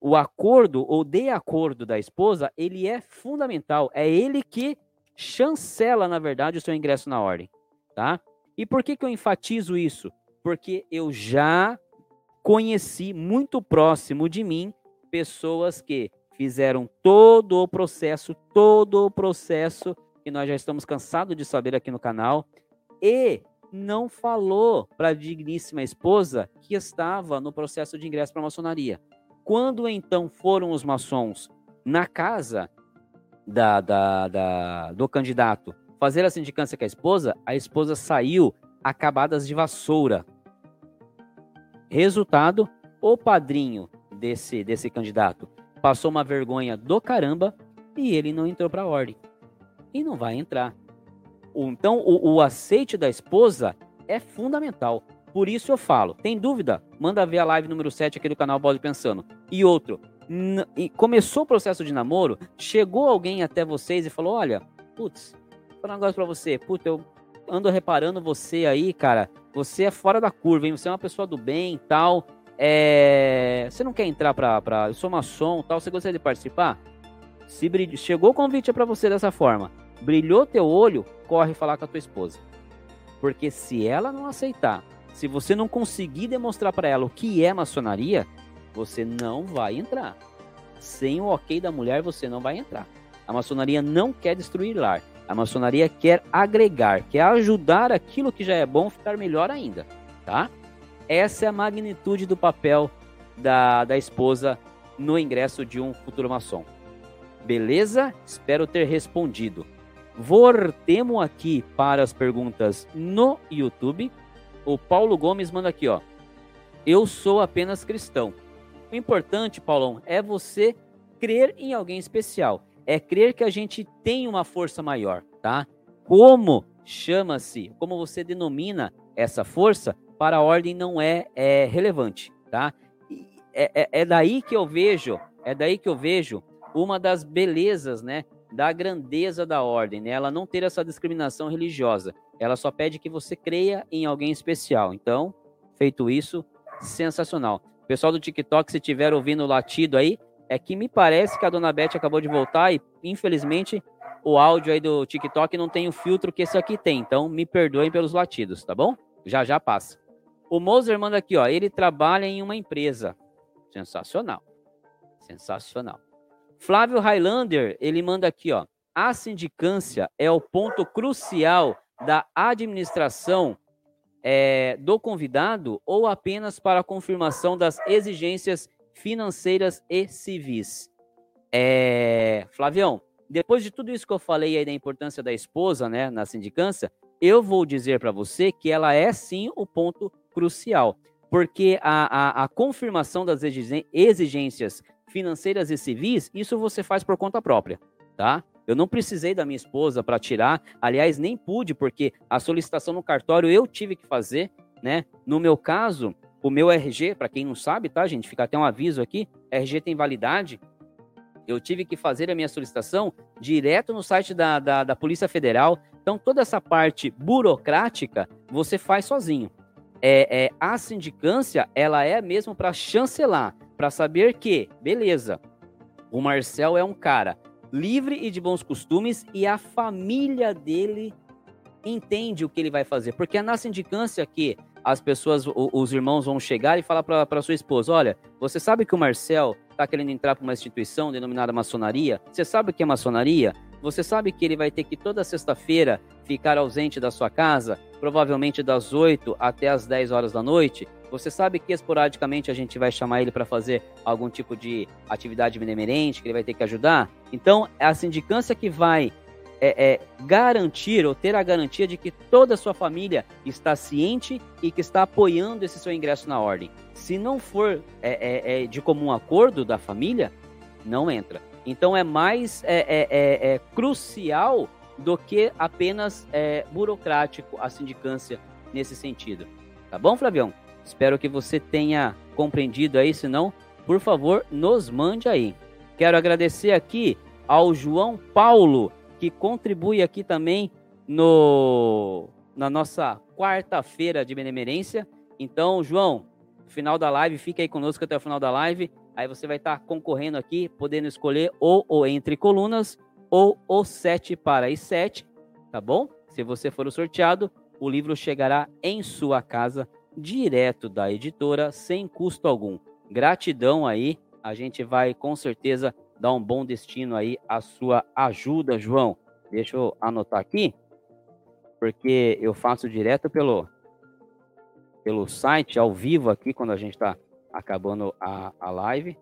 o acordo ou de acordo da esposa, ele é fundamental. É ele que chancela, na verdade, o seu ingresso na ordem, tá? E por que, que eu enfatizo isso? Porque eu já conheci muito próximo de mim pessoas que fizeram todo o processo, todo o processo que nós já estamos cansados de saber aqui no canal e não falou para a digníssima esposa que estava no processo de ingresso para a maçonaria. Quando então foram os maçons na casa da, da, da, do candidato fazer a sindicância com a esposa, a esposa saiu acabadas de vassoura. Resultado, o padrinho desse, desse candidato passou uma vergonha do caramba e ele não entrou para a ordem. E não vai entrar. Então, o, o aceite da esposa é fundamental. Por isso eu falo, tem dúvida? Manda ver a live número 7 aqui do canal Bode Pensando. E outro, começou o processo de namoro, chegou alguém até vocês e falou: Olha, putz, vou falar um negócio pra você, putz, eu ando reparando você aí, cara, você é fora da curva, hein? Você é uma pessoa do bem e tal. É... Você não quer entrar pra, pra. Eu sou maçom tal, você gostaria de participar? Se chegou o convite para você dessa forma, brilhou teu olho, corre falar com a tua esposa. Porque se ela não aceitar, se você não conseguir demonstrar para ela o que é maçonaria, você não vai entrar. Sem o ok da mulher, você não vai entrar. A maçonaria não quer destruir lar. A maçonaria quer agregar, quer ajudar aquilo que já é bom ficar melhor ainda, tá? Essa é a magnitude do papel da, da esposa no ingresso de um futuro maçom. Beleza? Espero ter respondido. Voltemos aqui para as perguntas no YouTube. O Paulo Gomes manda aqui, ó. Eu sou apenas cristão. O importante, Paulão, é você crer em alguém especial é crer que a gente tem uma força maior, tá? Como chama-se, como você denomina essa força, para a ordem não é, é relevante, tá? É, é, é, daí que eu vejo, é daí que eu vejo uma das belezas, né, da grandeza da ordem, né? Ela não ter essa discriminação religiosa. Ela só pede que você creia em alguém especial. Então, feito isso, sensacional. Pessoal do TikTok, se estiver ouvindo o latido aí, é que me parece que a dona Beth acabou de voltar e, infelizmente, o áudio aí do TikTok não tem o filtro que esse aqui tem. Então, me perdoem pelos latidos, tá bom? Já já passa. O Moser manda aqui, ó. Ele trabalha em uma empresa. Sensacional. Sensacional. Flávio Highlander, ele manda aqui, ó. A sindicância é o ponto crucial da administração é, do convidado ou apenas para a confirmação das exigências financeiras e civis. É, Flavião, depois de tudo isso que eu falei aí da importância da esposa, né, na sindicância, eu vou dizer para você que ela é sim o ponto crucial, porque a, a, a confirmação das exigências financeiras e civis, isso você faz por conta própria, tá? Eu não precisei da minha esposa para tirar, aliás, nem pude, porque a solicitação no cartório eu tive que fazer, né? No meu caso, o meu RG, para quem não sabe, tá, gente? Fica até um aviso aqui: RG tem validade. Eu tive que fazer a minha solicitação direto no site da, da, da Polícia Federal. Então, toda essa parte burocrática você faz sozinho. É, é a sindicância, ela é mesmo para chancelar, para saber que, beleza, o Marcel é um cara livre e de bons costumes e a família dele entende o que ele vai fazer. Porque é na sindicância que as pessoas, os irmãos vão chegar e falar para sua esposa: olha, você sabe que o Marcel está querendo entrar para uma instituição denominada maçonaria? Você sabe o que é maçonaria? Você sabe que ele vai ter que toda sexta-feira ficar ausente da sua casa, provavelmente das 8 até as 10 horas da noite? Você sabe que esporadicamente a gente vai chamar ele para fazer algum tipo de atividade benemerente, que ele vai ter que ajudar? Então, é a sindicância que vai é, é, garantir ou ter a garantia de que toda a sua família está ciente e que está apoiando esse seu ingresso na ordem. Se não for é, é, é de comum acordo da família, não entra. Então é mais é, é crucial do que apenas burocrático a sindicância nesse sentido. Tá bom, Flavião? Espero que você tenha compreendido aí, se não, por favor, nos mande aí. Quero agradecer aqui ao João Paulo que contribui aqui também no na nossa quarta-feira de benemerência. Então, João, final da live, fica aí conosco até o final da live. Aí você vai estar concorrendo aqui, podendo escolher ou o entre colunas ou o 7 para as 7, tá bom? Se você for o sorteado, o livro chegará em sua casa direto da editora sem custo algum. Gratidão aí, a gente vai com certeza dar um bom destino aí à sua ajuda, João. Deixa eu anotar aqui, porque eu faço direto pelo, pelo site, ao vivo aqui, quando a gente está acabando a, a live.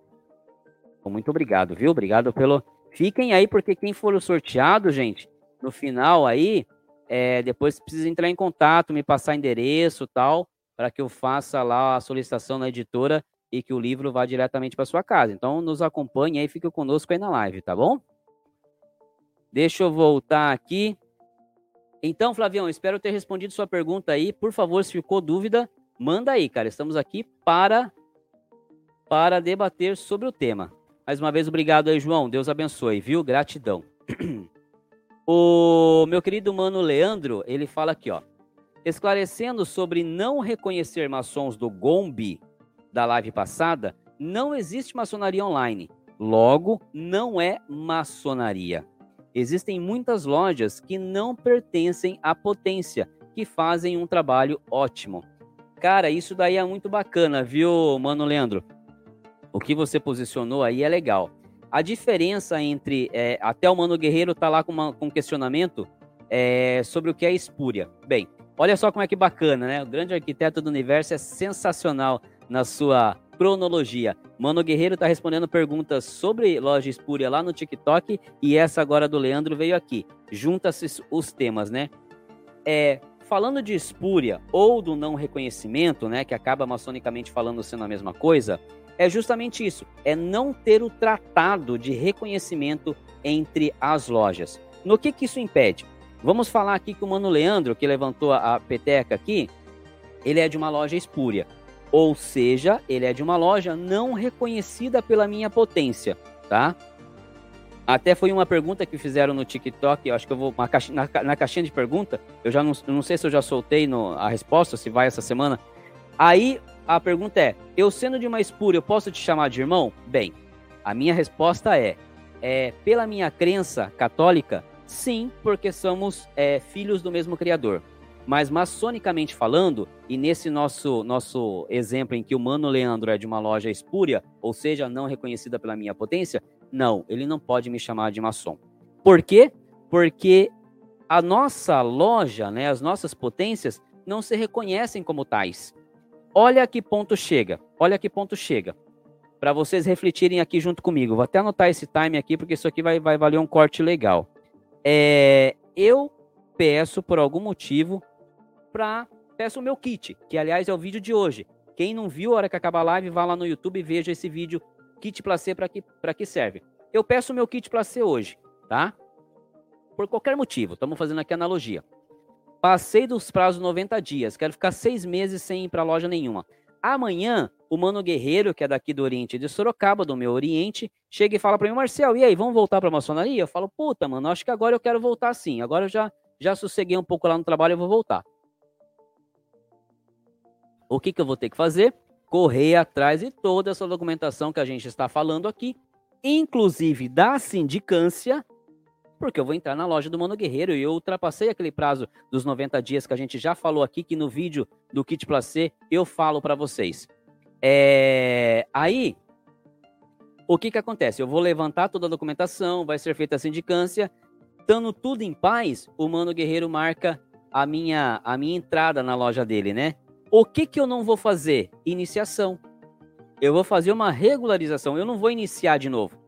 Muito obrigado, viu? Obrigado pelo. Fiquem aí, porque quem for o sorteado, gente, no final aí, é, depois precisa entrar em contato, me passar endereço tal, para que eu faça lá a solicitação na editora e que o livro vá diretamente para sua casa. Então, nos acompanhe aí, fique conosco aí na live, tá bom? Deixa eu voltar aqui. Então, Flavião, espero ter respondido sua pergunta aí. Por favor, se ficou dúvida, manda aí, cara. Estamos aqui para para debater sobre o tema. Mais uma vez, obrigado aí, João. Deus abençoe, viu? Gratidão. <clears throat> o meu querido mano Leandro, ele fala aqui, ó. Esclarecendo sobre não reconhecer maçons do Gombi da live passada, não existe maçonaria online. Logo, não é maçonaria. Existem muitas lojas que não pertencem à potência, que fazem um trabalho ótimo. Cara, isso daí é muito bacana, viu, mano Leandro? O que você posicionou aí é legal. A diferença entre. É, até o Mano Guerreiro tá lá com, uma, com um questionamento é, sobre o que é espúria. Bem, olha só como é que bacana, né? O grande arquiteto do universo é sensacional na sua cronologia. Mano Guerreiro está respondendo perguntas sobre loja espúria lá no TikTok e essa agora do Leandro veio aqui. Junta-se os temas, né? É, falando de espúria ou do não reconhecimento, né, que acaba maçonicamente falando sendo a mesma coisa, é justamente isso, é não ter o tratado de reconhecimento entre as lojas. No que que isso impede? Vamos falar aqui que o Mano Leandro, que levantou a peteca aqui, ele é de uma loja espúria. Ou seja, ele é de uma loja não reconhecida pela minha potência, tá? Até foi uma pergunta que fizeram no TikTok, eu acho que eu vou caixa, na, na, caixinha de pergunta, eu já não, não sei se eu já soltei no, a resposta, se vai essa semana. Aí a pergunta é: eu sendo de uma espúria, eu posso te chamar de irmão? Bem, a minha resposta é: é pela minha crença católica, sim, porque somos é, filhos do mesmo Criador. Mas maçonicamente falando, e nesse nosso, nosso exemplo em que o Mano Leandro é de uma loja espúria, ou seja, não reconhecida pela minha potência, não, ele não pode me chamar de maçom. Por quê? Porque a nossa loja, né, as nossas potências, não se reconhecem como tais. Olha que ponto chega, olha que ponto chega. Para vocês refletirem aqui junto comigo. Vou até anotar esse time aqui, porque isso aqui vai, vai valer um corte legal. É, eu peço, por algum motivo, para peço o meu kit, que aliás é o vídeo de hoje. Quem não viu, a hora que acabar a live, vá lá no YouTube e veja esse vídeo kit placê para que para que serve. Eu peço o meu kit placê hoje, tá? Por qualquer motivo, estamos fazendo aqui analogia. Passei dos prazos 90 dias, quero ficar seis meses sem ir para loja nenhuma. Amanhã, o Mano Guerreiro, que é daqui do Oriente de Sorocaba, do meu Oriente, chega e fala para mim, Marcel, e aí, vamos voltar para a maçonaria? Eu falo, puta, mano, acho que agora eu quero voltar sim. Agora eu já, já sosseguei um pouco lá no trabalho, eu vou voltar o que, que eu vou ter que fazer? Correr atrás de toda essa documentação que a gente está falando aqui, inclusive da sindicância, porque eu vou entrar na loja do Mano Guerreiro e eu ultrapassei aquele prazo dos 90 dias que a gente já falou aqui, que no vídeo do Kit Placê eu falo para vocês. É... Aí, o que que acontece? Eu vou levantar toda a documentação, vai ser feita a sindicância, estando tudo em paz, o Mano Guerreiro marca a minha, a minha entrada na loja dele, né? O que, que eu não vou fazer? Iniciação. Eu vou fazer uma regularização. Eu não vou iniciar de novo.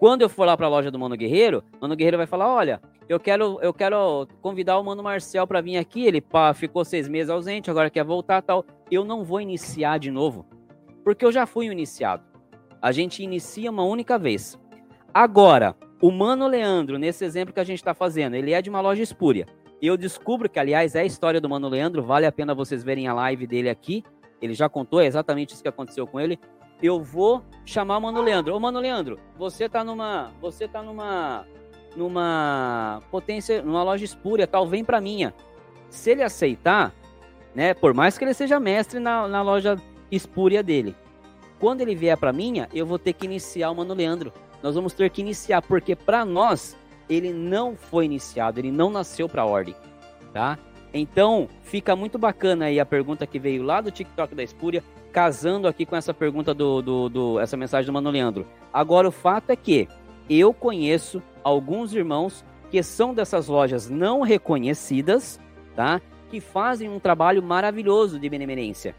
Quando eu for lá para a loja do Mano Guerreiro, Mano Guerreiro vai falar: olha, eu quero, eu quero convidar o Mano Marcel para vir aqui. Ele pá, ficou seis meses ausente, agora quer voltar tal. Eu não vou iniciar de novo, porque eu já fui iniciado. A gente inicia uma única vez. Agora, o Mano Leandro, nesse exemplo que a gente está fazendo, ele é de uma loja espúria. Eu descubro que, aliás, é a história do Mano Leandro, vale a pena vocês verem a live dele aqui. Ele já contou é exatamente isso que aconteceu com ele. Eu vou chamar o Mano Leandro. Ô, Mano Leandro, você tá numa. Você tá numa. numa potência. numa loja espúria, tal, vem pra minha. Se ele aceitar, né? Por mais que ele seja mestre na, na loja espúria dele. Quando ele vier pra minha, eu vou ter que iniciar o Mano Leandro. Nós vamos ter que iniciar, porque para nós ele não foi iniciado, ele não nasceu para a ordem, tá? Então, fica muito bacana aí a pergunta que veio lá do TikTok da Espúria, casando aqui com essa pergunta do, do, do essa mensagem do Mano Leandro. Agora, o fato é que eu conheço alguns irmãos que são dessas lojas não reconhecidas, tá? Que fazem um trabalho maravilhoso de benemerência.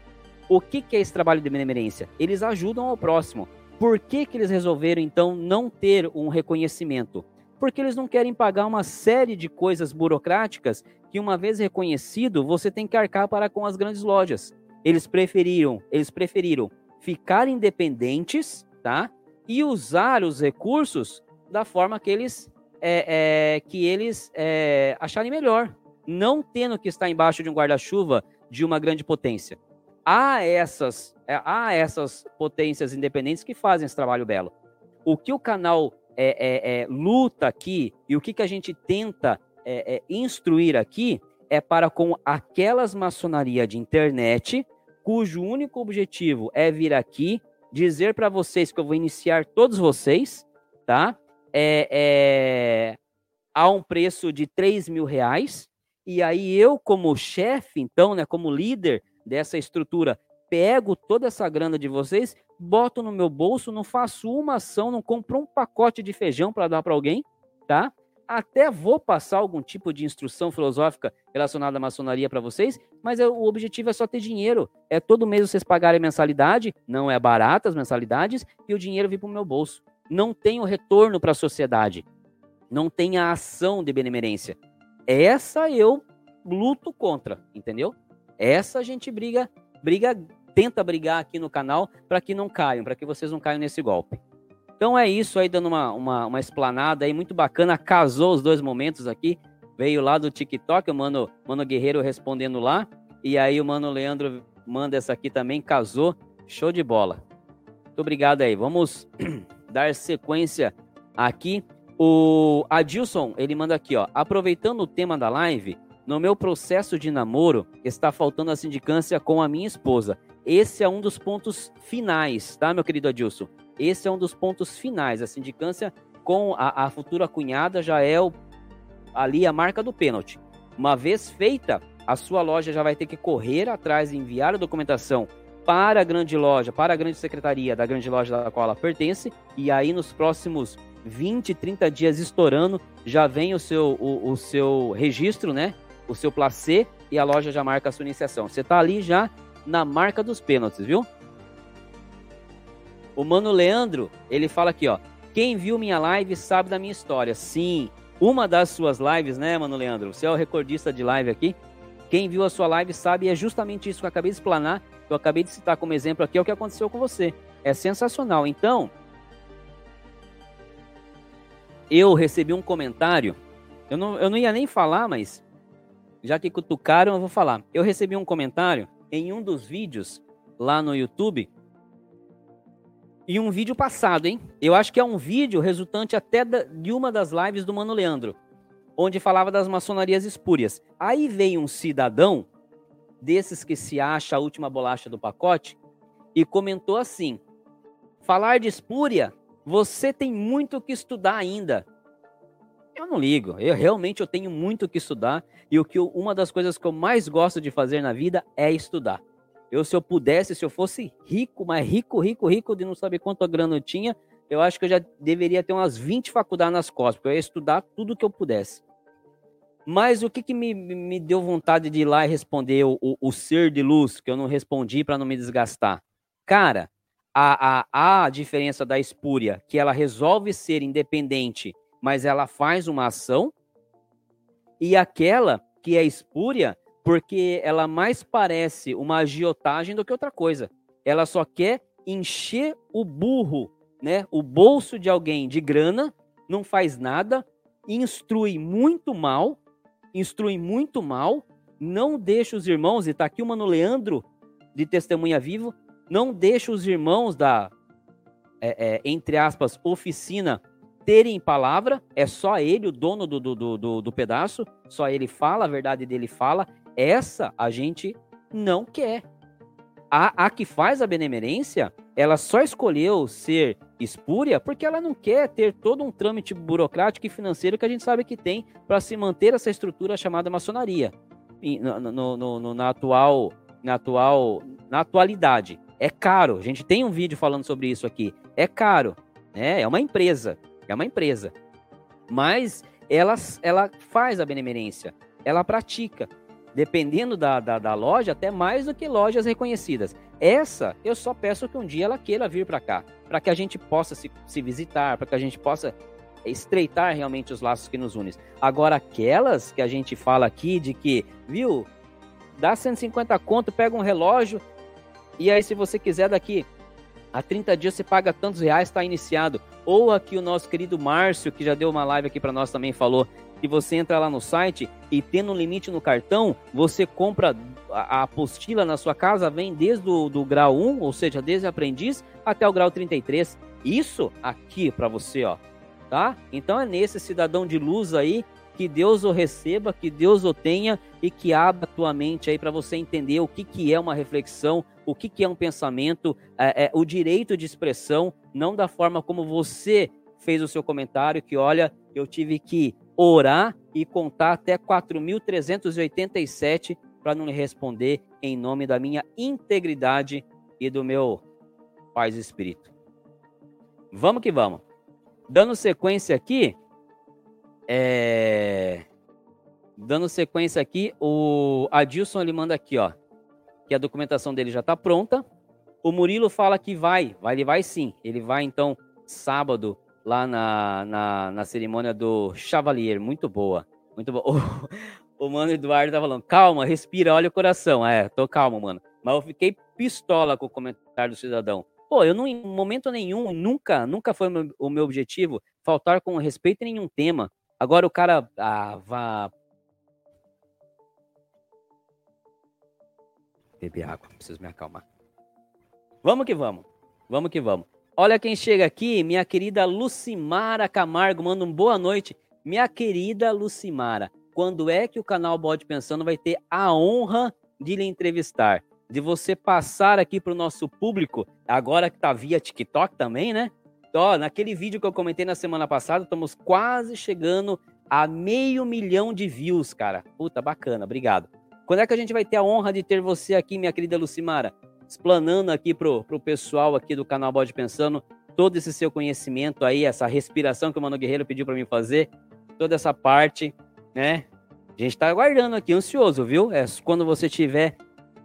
O que, que é esse trabalho de benemerência? Eles ajudam ao próximo. Por que, que eles resolveram, então, não ter um reconhecimento? porque eles não querem pagar uma série de coisas burocráticas que, uma vez reconhecido, você tem que arcar para com as grandes lojas. Eles preferiram, eles preferiram ficar independentes, tá? E usar os recursos da forma que eles é, é, que eles é, acharem melhor, não tendo que estar embaixo de um guarda-chuva de uma grande potência. Há essas, é, há essas potências independentes que fazem esse trabalho belo. O que o canal é, é, luta aqui e o que, que a gente tenta instruir aqui é para com aquelas maçonaria de internet cujo único objetivo é vir aqui dizer para vocês que eu vou iniciar todos vocês, tá? É, é, a um preço de 3 mil reais. E aí eu, como chefe, então, né, como líder dessa estrutura, pego toda essa grana de vocês, boto no meu bolso, não faço uma ação, não compro um pacote de feijão para dar para alguém, tá? Até vou passar algum tipo de instrução filosófica relacionada à maçonaria para vocês, mas é, o objetivo é só ter dinheiro. É todo mês vocês pagarem mensalidade, não é barata as mensalidades, e o dinheiro vir para o meu bolso. Não tenho retorno para a sociedade não tem a ação de benemerência. Essa eu luto contra, entendeu? Essa a gente briga, briga, tenta brigar aqui no canal para que não caiam, para que vocês não caiam nesse golpe. Então é isso aí, dando uma, uma, uma explanada aí muito bacana. Casou os dois momentos aqui. Veio lá do TikTok, o Mano, Mano Guerreiro respondendo lá. E aí o Mano Leandro manda essa aqui também, casou. Show de bola. Muito obrigado aí. Vamos <clears throat> dar sequência aqui. O Adilson, ele manda aqui, ó. Aproveitando o tema da live, no meu processo de namoro está faltando a sindicância com a minha esposa. Esse é um dos pontos finais, tá, meu querido Adilson? Esse é um dos pontos finais. A sindicância com a, a futura cunhada já é o, ali a marca do pênalti. Uma vez feita, a sua loja já vai ter que correr atrás e enviar a documentação para a grande loja, para a grande secretaria da grande loja da qual ela pertence, e aí nos próximos 20, 30 dias estourando, já vem o seu, o, o seu registro, né? O seu placê e a loja já marca a sua iniciação. Você tá ali já na marca dos pênaltis, viu? O Mano Leandro, ele fala aqui, ó. Quem viu minha live sabe da minha história. Sim, uma das suas lives, né, Mano Leandro? Você é o recordista de live aqui. Quem viu a sua live sabe, e é justamente isso que eu acabei de explanar, que eu acabei de citar como exemplo aqui, é o que aconteceu com você. É sensacional. Então, eu recebi um comentário. Eu não, eu não ia nem falar, mas já que cutucaram, eu vou falar. Eu recebi um comentário em um dos vídeos lá no YouTube. E um vídeo passado, hein? Eu acho que é um vídeo resultante até de uma das lives do Mano Leandro, onde falava das maçonarias espúrias. Aí veio um cidadão, desses que se acha a última bolacha do pacote, e comentou assim: falar de espúria você tem muito que estudar ainda. Eu não ligo. Eu realmente eu tenho muito que estudar e o que eu, uma das coisas que eu mais gosto de fazer na vida é estudar. Eu se eu pudesse, se eu fosse rico, mas rico, rico, rico de não saber quanto a grana eu tinha, eu acho que eu já deveria ter umas 20 faculdades nas costas, porque eu ia estudar tudo que eu pudesse. Mas o que, que me, me deu vontade de ir lá e responder o, o, o ser de luz, que eu não respondi para não me desgastar? Cara, a, a, a diferença da espúria, que ela resolve ser independente, mas ela faz uma ação, e aquela que é espúria, porque ela mais parece uma agiotagem do que outra coisa. Ela só quer encher o burro, né, o bolso de alguém de grana, não faz nada, instrui muito mal, instrui muito mal, não deixa os irmãos, e tá aqui o Mano Leandro de testemunha vivo, não deixa os irmãos da, é, é, entre aspas, oficina terem palavra, é só ele, o dono do, do, do, do pedaço, só ele fala, a verdade dele fala. Essa a gente não quer. A, a que faz a benemerência, ela só escolheu ser espúria porque ela não quer ter todo um trâmite burocrático e financeiro que a gente sabe que tem para se manter essa estrutura chamada maçonaria no, no, no, na atual na atual na atualidade é caro. A gente tem um vídeo falando sobre isso aqui. É caro, né? É uma empresa, é uma empresa. Mas ela, ela faz a benemerência, ela pratica. Dependendo da, da, da loja, até mais do que lojas reconhecidas. Essa, eu só peço que um dia ela queira vir para cá, para que a gente possa se, se visitar, para que a gente possa estreitar realmente os laços que nos unem. Agora, aquelas que a gente fala aqui de que, viu, dá 150 conto, pega um relógio, e aí, se você quiser, daqui a 30 dias você paga tantos reais, está iniciado. Ou aqui o nosso querido Márcio, que já deu uma live aqui para nós também, falou que você entra lá no site e tendo um limite no cartão, você compra a apostila na sua casa, vem desde o do grau 1, ou seja, desde aprendiz, até o grau 33. Isso aqui para você, ó, tá? Então é nesse cidadão de luz aí Que Deus o receba, que Deus o tenha e que abra a tua mente aí para você entender o que, que é uma reflexão, o que, que é um pensamento, é, é, o direito de expressão, não da forma como você fez o seu comentário, que olha, eu tive que orar e contar até 4.387 para não lhe responder em nome da minha integridade e do meu paz espírito. Vamos que vamos. Dando sequência aqui, é... dando sequência aqui, o Adilson ele manda aqui, ó, que a documentação dele já está pronta. O Murilo fala que vai, vai, ele vai sim. Ele vai então sábado lá na, na, na cerimônia do Chevalier, muito boa, muito boa. <laughs> O, o mano Eduardo tá falando, calma, respira, olha o coração. É, tô calmo, mano. Mas eu fiquei pistola com o comentário do cidadão. Pô, eu não, em momento nenhum, nunca, nunca foi o meu objetivo faltar com respeito em nenhum tema. Agora o cara ah, vá. Beber água, preciso me acalmar. Vamos que vamos. Vamos que vamos. Olha quem chega aqui, minha querida Lucimara Camargo, manda um boa noite. Minha querida Lucimara, quando é que o canal Bode Pensando vai ter a honra de lhe entrevistar? De você passar aqui para o nosso público, agora que está via TikTok também, né? Ó, naquele vídeo que eu comentei na semana passada, estamos quase chegando a meio milhão de views, cara. Puta, bacana, obrigado. Quando é que a gente vai ter a honra de ter você aqui, minha querida Lucimara? Explanando aqui pro, pro pessoal aqui do canal Bode Pensando todo esse seu conhecimento aí, essa respiração que o Mano Guerreiro pediu para mim fazer, toda essa parte, né? A gente está aguardando aqui, ansioso, viu? É quando você estiver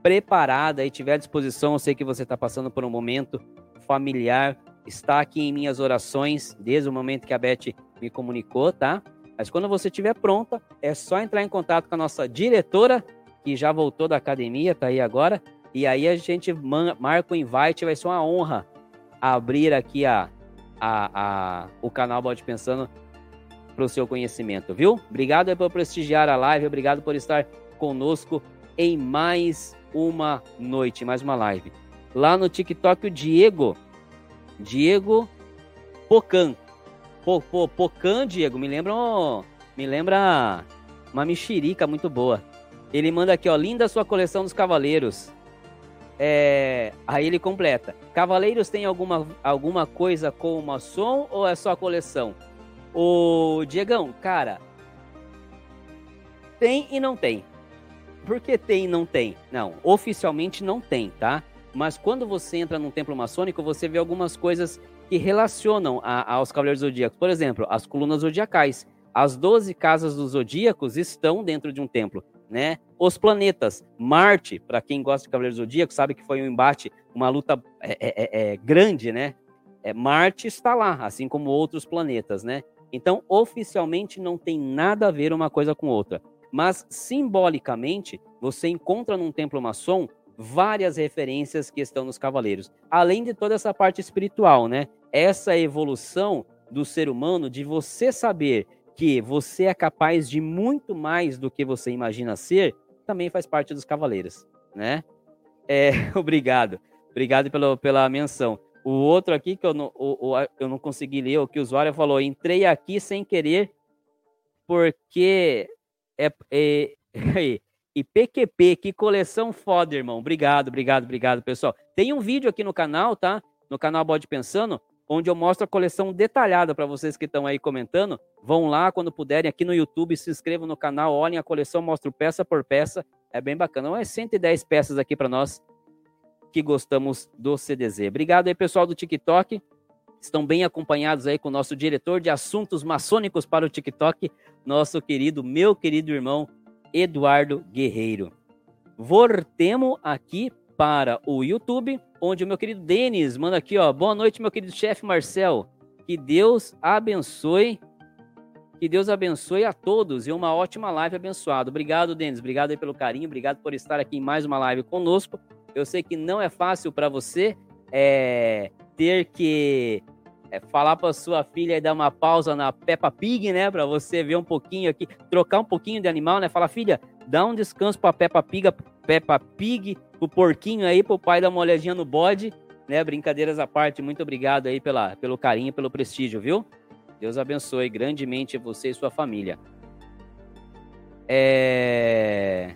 preparada e tiver à disposição, eu sei que você está passando por um momento familiar, está aqui em minhas orações desde o momento que a Beth me comunicou, tá? Mas quando você estiver pronta, é só entrar em contato com a nossa diretora, que já voltou da academia, tá aí agora, e aí a gente marca o invite, vai ser uma honra abrir aqui a, a, a o canal Bode Pensando para o seu conhecimento, viu? Obrigado por prestigiar a live, obrigado por estar conosco em mais uma noite, mais uma live. Lá no TikTok, o Diego, Diego Pocan. Po, po, Pocan, Diego, me lembra, me lembra uma mexerica muito boa. Ele manda aqui, ó, linda sua coleção dos cavaleiros. É, aí ele completa. Cavaleiros tem alguma, alguma coisa com o maçom ou é só coleção? O Diegão, cara, tem e não tem. Por que tem e não tem? Não, oficialmente não tem, tá? Mas quando você entra num templo maçônico, você vê algumas coisas que relacionam a, aos Cavaleiros Zodíacos. Por exemplo, as colunas zodiacais. As 12 casas dos zodíacos estão dentro de um templo né? Os planetas, Marte, para quem gosta de Cavaleiros do Zodíaco, sabe que foi um embate, uma luta é, é, é, é, grande, né? É, Marte está lá, assim como outros planetas, né? Então, oficialmente não tem nada a ver uma coisa com outra, mas simbolicamente você encontra num templo maçom várias referências que estão nos cavaleiros, além de toda essa parte espiritual, né? Essa evolução do ser humano de você saber que você é capaz de muito mais do que você imagina ser, também faz parte dos Cavaleiros, né? É, <laughs> obrigado. Obrigado pelo, pela menção. O outro aqui que eu não, o, o, eu não consegui ler, o que o usuário falou, entrei aqui sem querer, porque é, é, <laughs> é e PQP, que coleção foda, irmão. Obrigado, obrigado, obrigado, pessoal. Tem um vídeo aqui no canal, tá? No canal Bode Pensando, onde eu mostro a coleção detalhada para vocês que estão aí comentando. Vão lá quando puderem aqui no YouTube, se inscrevam no canal, olhem a coleção, mostro peça por peça. É bem bacana. Umas 110 peças aqui para nós que gostamos do CDZ. Obrigado aí, pessoal do TikTok. Estão bem acompanhados aí com o nosso diretor de assuntos maçônicos para o TikTok, nosso querido, meu querido irmão Eduardo Guerreiro. Voltemos aqui para o YouTube onde o meu querido Denis manda aqui, ó. Boa noite, meu querido chefe Marcel. Que Deus abençoe. Que Deus abençoe a todos e uma ótima live abençoada. Obrigado, Denis. Obrigado aí pelo carinho. Obrigado por estar aqui em mais uma live conosco. Eu sei que não é fácil para você é, ter que é, falar para sua filha e dar uma pausa na Peppa Pig, né? Para você ver um pouquinho aqui, trocar um pouquinho de animal, né? Fala, filha, dá um descanso para Peppa Pig, Peppa Pig, o porquinho aí, pro pai dar uma olhadinha no bode, né? Brincadeiras à parte, muito obrigado aí pela, pelo carinho, pelo prestígio, viu? Deus abençoe grandemente você e sua família. É...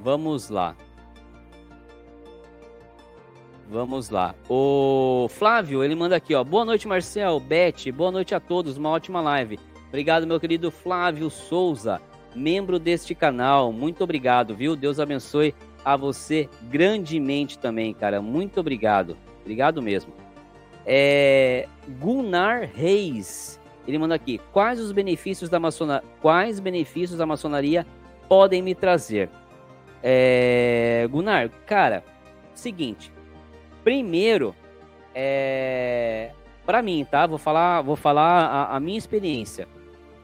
Vamos lá. Vamos lá. O Flávio, ele manda aqui, ó. Boa noite, Marcel, Beth. Boa noite a todos. Uma ótima live. Obrigado, meu querido Flávio Souza, membro deste canal. Muito obrigado, viu? Deus abençoe a você grandemente também, cara. Muito obrigado. Obrigado mesmo. É... Gunnar Reis. Ele manda aqui. Quais os benefícios da maçonaria? Quais benefícios a maçonaria podem me trazer? É... Gunnar, cara, seguinte Primeiro, é, para mim, tá? Vou falar, vou falar a, a minha experiência.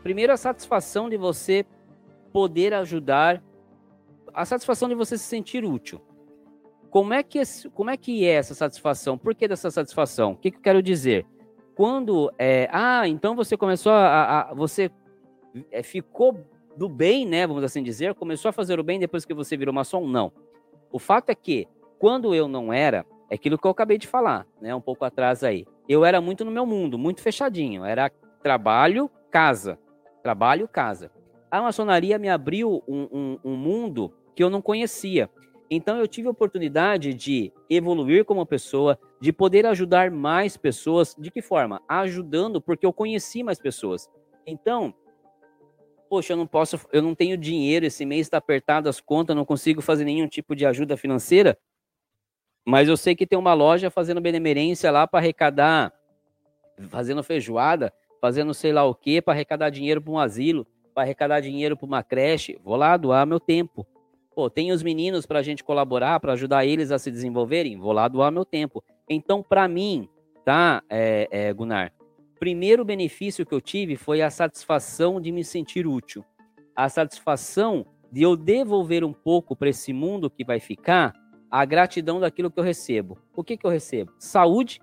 Primeiro, a satisfação de você poder ajudar, a satisfação de você se sentir útil. Como é que, como é, que é essa satisfação? Por que dessa satisfação? O que, que eu quero dizer? Quando, é, ah, então você começou a, a você é, ficou do bem, né, vamos assim dizer, começou a fazer o bem depois que você virou maçom? Não. O fato é que, quando eu não era, é aquilo que eu acabei de falar, né? Um pouco atrás aí. Eu era muito no meu mundo, muito fechadinho. Era trabalho, casa. Trabalho, casa. A maçonaria me abriu um, um, um mundo que eu não conhecia. Então eu tive a oportunidade de evoluir como pessoa, de poder ajudar mais pessoas. De que forma? Ajudando, porque eu conheci mais pessoas. Então, poxa, eu não posso, eu não tenho dinheiro, esse mês está apertado as contas, não consigo fazer nenhum tipo de ajuda financeira. Mas eu sei que tem uma loja fazendo benemerência lá para arrecadar, fazendo feijoada, fazendo sei lá o quê, para arrecadar dinheiro para um asilo, para arrecadar dinheiro para uma creche. Vou lá doar meu tempo. Pô, tem os meninos para a gente colaborar, para ajudar eles a se desenvolverem. Vou lá doar meu tempo. Então, para mim, tá, é, é, Gunnar? Primeiro benefício que eu tive foi a satisfação de me sentir útil. A satisfação de eu devolver um pouco para esse mundo que vai ficar a gratidão daquilo que eu recebo. O que, que eu recebo? Saúde.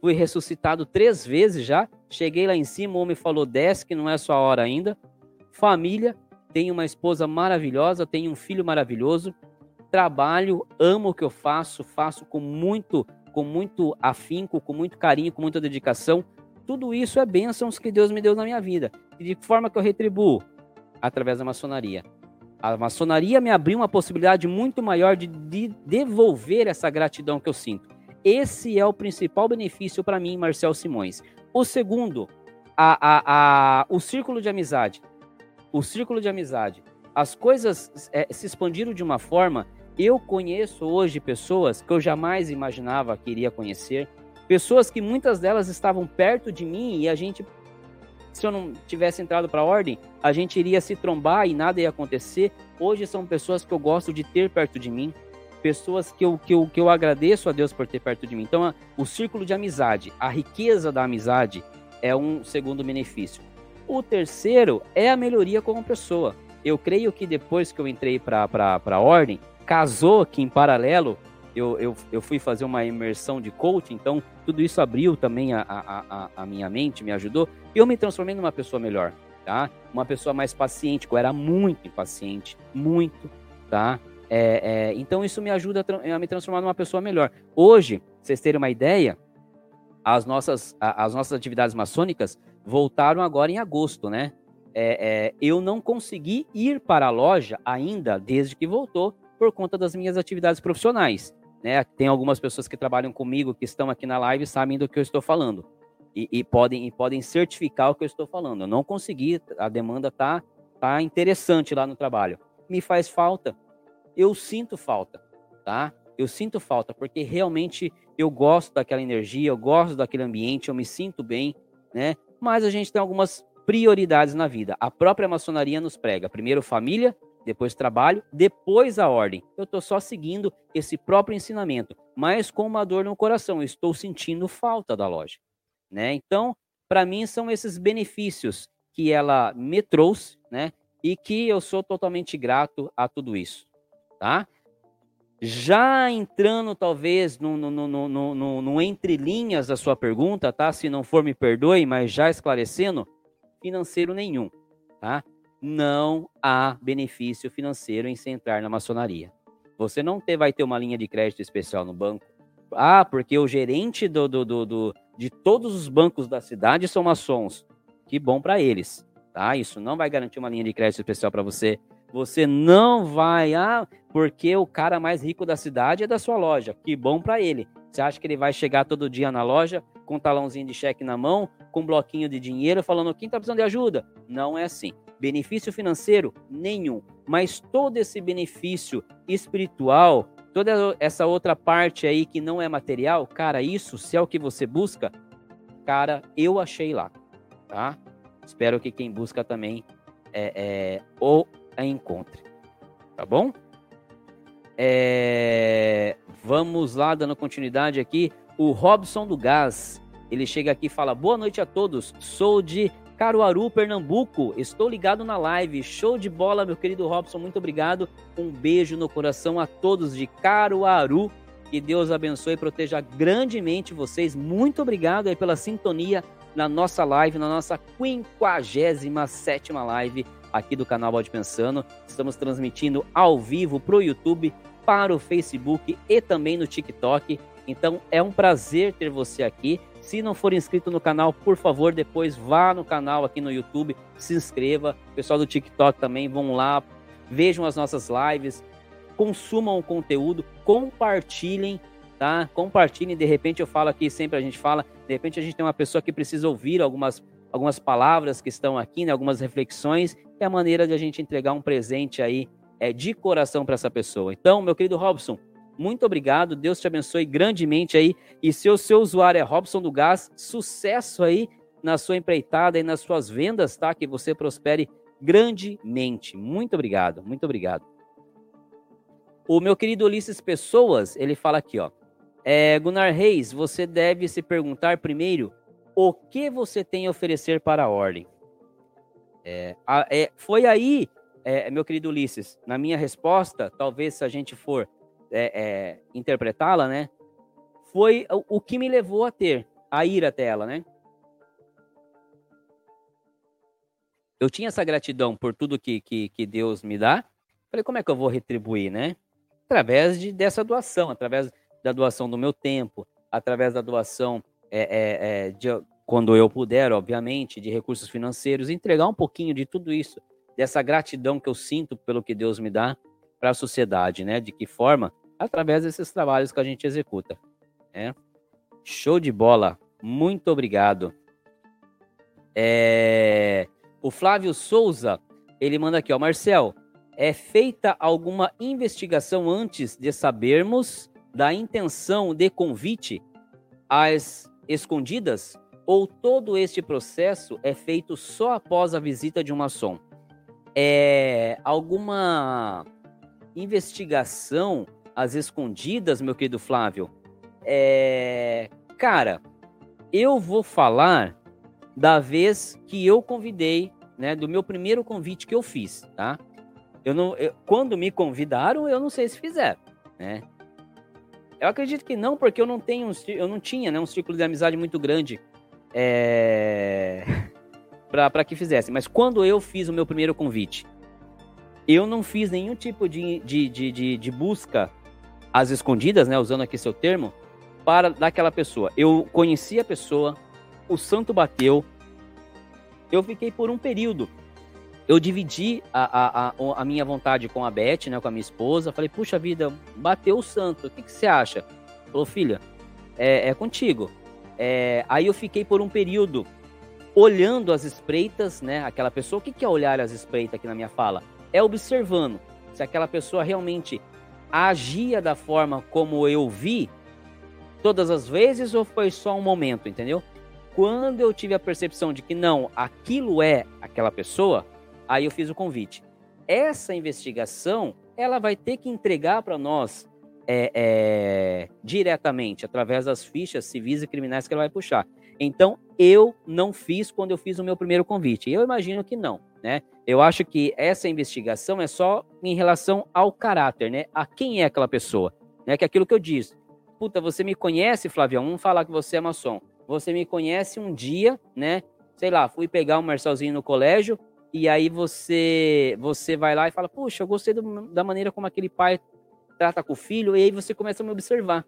Fui ressuscitado três vezes já. Cheguei lá em cima, o homem falou: desce, que não é sua hora ainda. Família. Tenho uma esposa maravilhosa, tenho um filho maravilhoso. Trabalho, amo o que eu faço, faço com muito, com muito afinco, com muito carinho, com muita dedicação. Tudo isso é bênçãos que Deus me deu na minha vida. E de forma que eu retribuo? Através da maçonaria. A maçonaria me abriu uma possibilidade muito maior de, de devolver essa gratidão que eu sinto. Esse é o principal benefício para mim, Marcel Simões. O segundo, a, a, a, o círculo de amizade. O círculo de amizade. As coisas é, se expandiram de uma forma. Eu conheço hoje pessoas que eu jamais imaginava que iria conhecer. Pessoas que muitas delas estavam perto de mim e a gente se eu não tivesse entrado para a ordem, a gente iria se trombar e nada ia acontecer. Hoje são pessoas que eu gosto de ter perto de mim, pessoas que eu, que eu, que eu agradeço a Deus por ter perto de mim. Então, o círculo de amizade, a riqueza da amizade é um segundo benefício. O terceiro é a melhoria como pessoa. Eu creio que depois que eu entrei para a ordem, casou que em paralelo eu, eu, eu fui fazer uma imersão de coaching, então tudo isso abriu também a, a, a, a minha mente, me ajudou, e eu me transformei numa pessoa melhor, tá? Uma pessoa mais paciente, eu era muito impaciente, muito, tá? É, é, então isso me ajuda a, a, me transformar numa pessoa melhor. Hoje, vocês terem uma ideia, as nossas, as nossas atividades maçônicas voltaram agora em agosto, né? É, é, eu não consegui ir para a loja ainda desde que voltou por conta das minhas atividades profissionais. Né? Tem algumas pessoas que trabalham comigo, que estão aqui na live, sabem do que eu estou falando. E, e podem, e podem certificar o que eu estou falando. Eu não consegui, a demanda tá, tá interessante lá no trabalho. Me faz falta. Eu sinto falta, tá? Eu sinto falta, porque realmente eu gosto daquela energia, eu gosto daquele ambiente, eu me sinto bem, né? Mas a gente tem algumas prioridades na vida. A própria maçonaria nos prega. Primeiro família, depois trabalho, depois a ordem. Eu estou só seguindo esse próprio ensinamento, mas com uma dor no coração. Eu estou sentindo falta da loja, né? Então, para mim são esses benefícios que ela me trouxe, né? E que eu sou totalmente grato a tudo isso, tá? Já entrando, talvez, no, no, no, no, no entre linhas da sua pergunta, tá? Se não for, me perdoe, mas já esclarecendo, financeiro nenhum, tá? não há benefício financeiro em se entrar na maçonaria. Você não ter, vai ter uma linha de crédito especial no banco. Ah, porque o gerente do, do, do, do de todos os bancos da cidade são maçons. Que bom para eles. tá? Isso não vai garantir uma linha de crédito especial para você. Você não vai, ah, porque o cara mais rico da cidade é da sua loja. Que bom para ele. Você acha que ele vai chegar todo dia na loja com um talãozinho de cheque na mão, com um bloquinho de dinheiro, falando quem está precisando de ajuda? Não é assim. Benefício financeiro? Nenhum. Mas todo esse benefício espiritual, toda essa outra parte aí que não é material, cara, isso, se é o que você busca, cara, eu achei lá, tá? Espero que quem busca também é, é, ou a encontre, tá bom? É, vamos lá, dando continuidade aqui. O Robson do Gás, ele chega aqui e fala: Boa noite a todos, sou de Caruaru, Pernambuco. Estou ligado na live. Show de bola, meu querido Robson. Muito obrigado. Um beijo no coração a todos de Caruaru. Que Deus abençoe e proteja grandemente vocês. Muito obrigado aí pela sintonia na nossa live, na nossa 57 live aqui do canal Bode Pensando. Estamos transmitindo ao vivo para o YouTube, para o Facebook e também no TikTok. Então é um prazer ter você aqui. Se não for inscrito no canal, por favor, depois vá no canal aqui no YouTube, se inscreva. O pessoal do TikTok também vão lá, vejam as nossas lives, consumam o conteúdo, compartilhem, tá? Compartilhem. De repente eu falo aqui, sempre a gente fala, de repente a gente tem uma pessoa que precisa ouvir algumas, algumas palavras que estão aqui, né? algumas reflexões, é a maneira de a gente entregar um presente aí é, de coração para essa pessoa. Então, meu querido Robson, muito obrigado. Deus te abençoe grandemente aí. E se o seu usuário é Robson do Gás, sucesso aí na sua empreitada e nas suas vendas, tá? Que você prospere grandemente. Muito obrigado, muito obrigado. O meu querido Ulisses Pessoas, ele fala aqui, ó. É, Gunnar Reis, você deve se perguntar primeiro o que você tem a oferecer para a ordem. É, é, foi aí, é, meu querido Ulisses, na minha resposta, talvez se a gente for é, é, interpretá-la, né? Foi o, o, que me levou a ter, a ir até ela, né? Eu tinha essa gratidão por tudo que, que, que Deus me dá. Falei, como é que eu vou retribuir, né? Através de, dessa doação, através da doação do meu tempo, através da doação é, é, é, de, quando eu puder, obviamente, de recursos financeiros, entregar um pouquinho de tudo isso, dessa gratidão que eu sinto pelo que Deus me dá para a sociedade, né? De que forma através desses trabalhos que a gente executa. Né? Show de bola, muito obrigado. É... O Flávio Souza, ele manda aqui, ó, Marcel, é feita alguma investigação antes de sabermos da intenção de convite às escondidas? Ou todo este processo é feito só após a visita de uma som? É alguma investigação as escondidas, meu querido Flávio, é... cara, eu vou falar da vez que eu convidei, né, do meu primeiro convite que eu fiz, tá? Eu não, eu, quando me convidaram, eu não sei se fizeram, né? Eu acredito que não, porque eu não tenho, um, eu não tinha, né, um círculo de amizade muito grande é... <laughs> para que fizesse. Mas quando eu fiz o meu primeiro convite, eu não fiz nenhum tipo de, de, de, de, de busca às escondidas, né, usando aqui seu termo, para daquela pessoa. Eu conheci a pessoa, o santo bateu, eu fiquei por um período. Eu dividi a, a, a, minha vontade com a Beth, né, com a minha esposa. Falei, puxa vida, bateu o santo, o que, que você acha? Falou, filha, é, é contigo. É, aí eu fiquei por um período olhando as espreitas, né? Aquela pessoa, o que, que é olhar as espreitas aqui na minha fala? É observando se aquela pessoa realmente agia da forma como eu vi todas as vezes ou foi só um momento, entendeu? Quando eu tive a percepção de que não, aquilo é aquela pessoa, aí eu fiz o convite. Essa investigação, ela vai ter que entregar para nós é, é, diretamente, através das fichas civis e criminais que ela vai puxar. Então, eu não fiz quando eu fiz o meu primeiro convite. Eu imagino que não, né? Eu acho que essa investigação é só em relação ao caráter, né? A quem é aquela pessoa, né? Que é aquilo que eu disse. Puta, você me conhece, Flavião? Vamos falar que você é maçom. Você me conhece um dia, né? Sei lá, fui pegar um Marcelzinho no colégio e aí você você vai lá e fala, puxa, eu gostei do, da maneira como aquele pai trata com o filho, e aí você começa a me observar.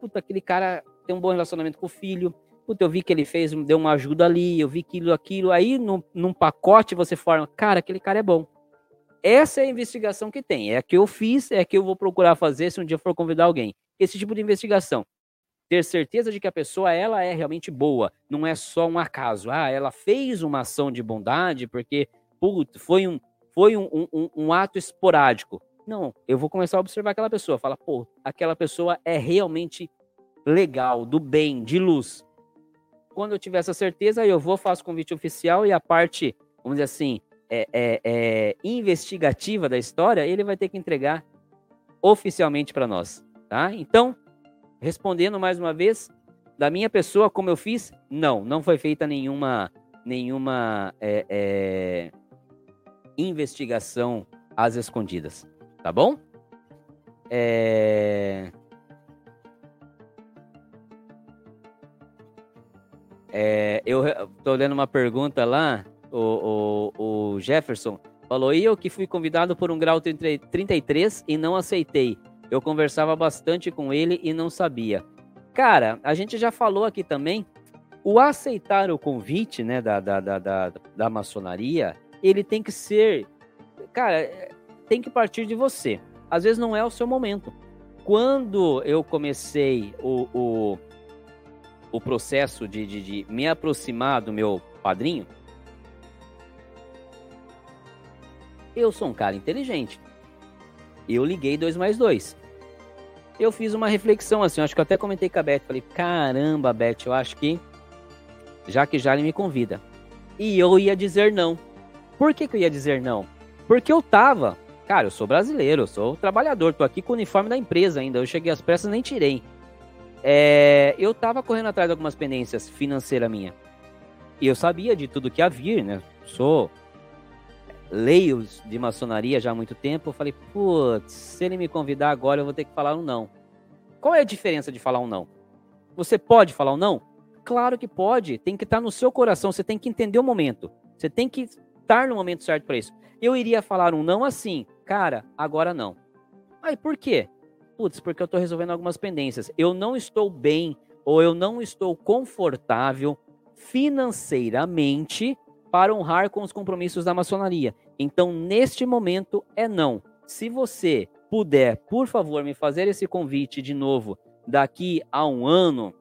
Puta, aquele cara tem um bom relacionamento com o filho, Puta, eu vi que ele fez, deu uma ajuda ali, eu vi aquilo, aquilo. Aí, num, num pacote, você forma, cara, aquele cara é bom. Essa é a investigação que tem. É a que eu fiz, é a que eu vou procurar fazer se um dia for convidar alguém. Esse tipo de investigação. Ter certeza de que a pessoa, ela é realmente boa. Não é só um acaso. Ah, ela fez uma ação de bondade porque, putz, foi um, foi um, um, um ato esporádico. Não, eu vou começar a observar aquela pessoa. Fala, pô, aquela pessoa é realmente legal, do bem, de luz. Quando eu tiver essa certeza, eu vou, faço convite oficial e a parte, vamos dizer assim, é, é, é, investigativa da história, ele vai ter que entregar oficialmente para nós, tá? Então, respondendo mais uma vez, da minha pessoa, como eu fiz, não, não foi feita nenhuma, nenhuma é, é, investigação às escondidas, tá bom? É... É, eu tô lendo uma pergunta lá, o, o, o, Jefferson falou, e eu que fui convidado por um grau 33 e não aceitei. Eu conversava bastante com ele e não sabia. Cara, a gente já falou aqui também, o aceitar o convite né, da, da, da, da, da maçonaria, ele tem que ser, cara, tem que partir de você. Às vezes não é o seu momento. Quando eu comecei o, o o processo de, de, de me aproximar do meu padrinho, eu sou um cara inteligente. Eu liguei 2 mais 2. Eu fiz uma reflexão assim, acho que eu até comentei com a Beth. Falei, caramba, Beth, eu acho que já que Jalen me convida. E eu ia dizer não. Por que, que eu ia dizer não? Porque eu tava. Cara, eu sou brasileiro, eu sou trabalhador, tô aqui com o uniforme da empresa ainda. Eu cheguei às pressas nem tirei. É, eu estava correndo atrás de algumas pendências financeiras minha. E eu sabia de tudo que havia, né? Sou leio de maçonaria já há muito tempo. Eu falei, putz, se ele me convidar agora, eu vou ter que falar um não. Qual é a diferença de falar um não? Você pode falar um não? Claro que pode. Tem que estar no seu coração. Você tem que entender o momento. Você tem que estar no momento certo para isso. Eu iria falar um não assim, cara, agora não. Aí por quê? Putz, porque eu estou resolvendo algumas pendências. Eu não estou bem ou eu não estou confortável financeiramente para honrar com os compromissos da maçonaria. Então, neste momento, é não. Se você puder, por favor, me fazer esse convite de novo daqui a um ano,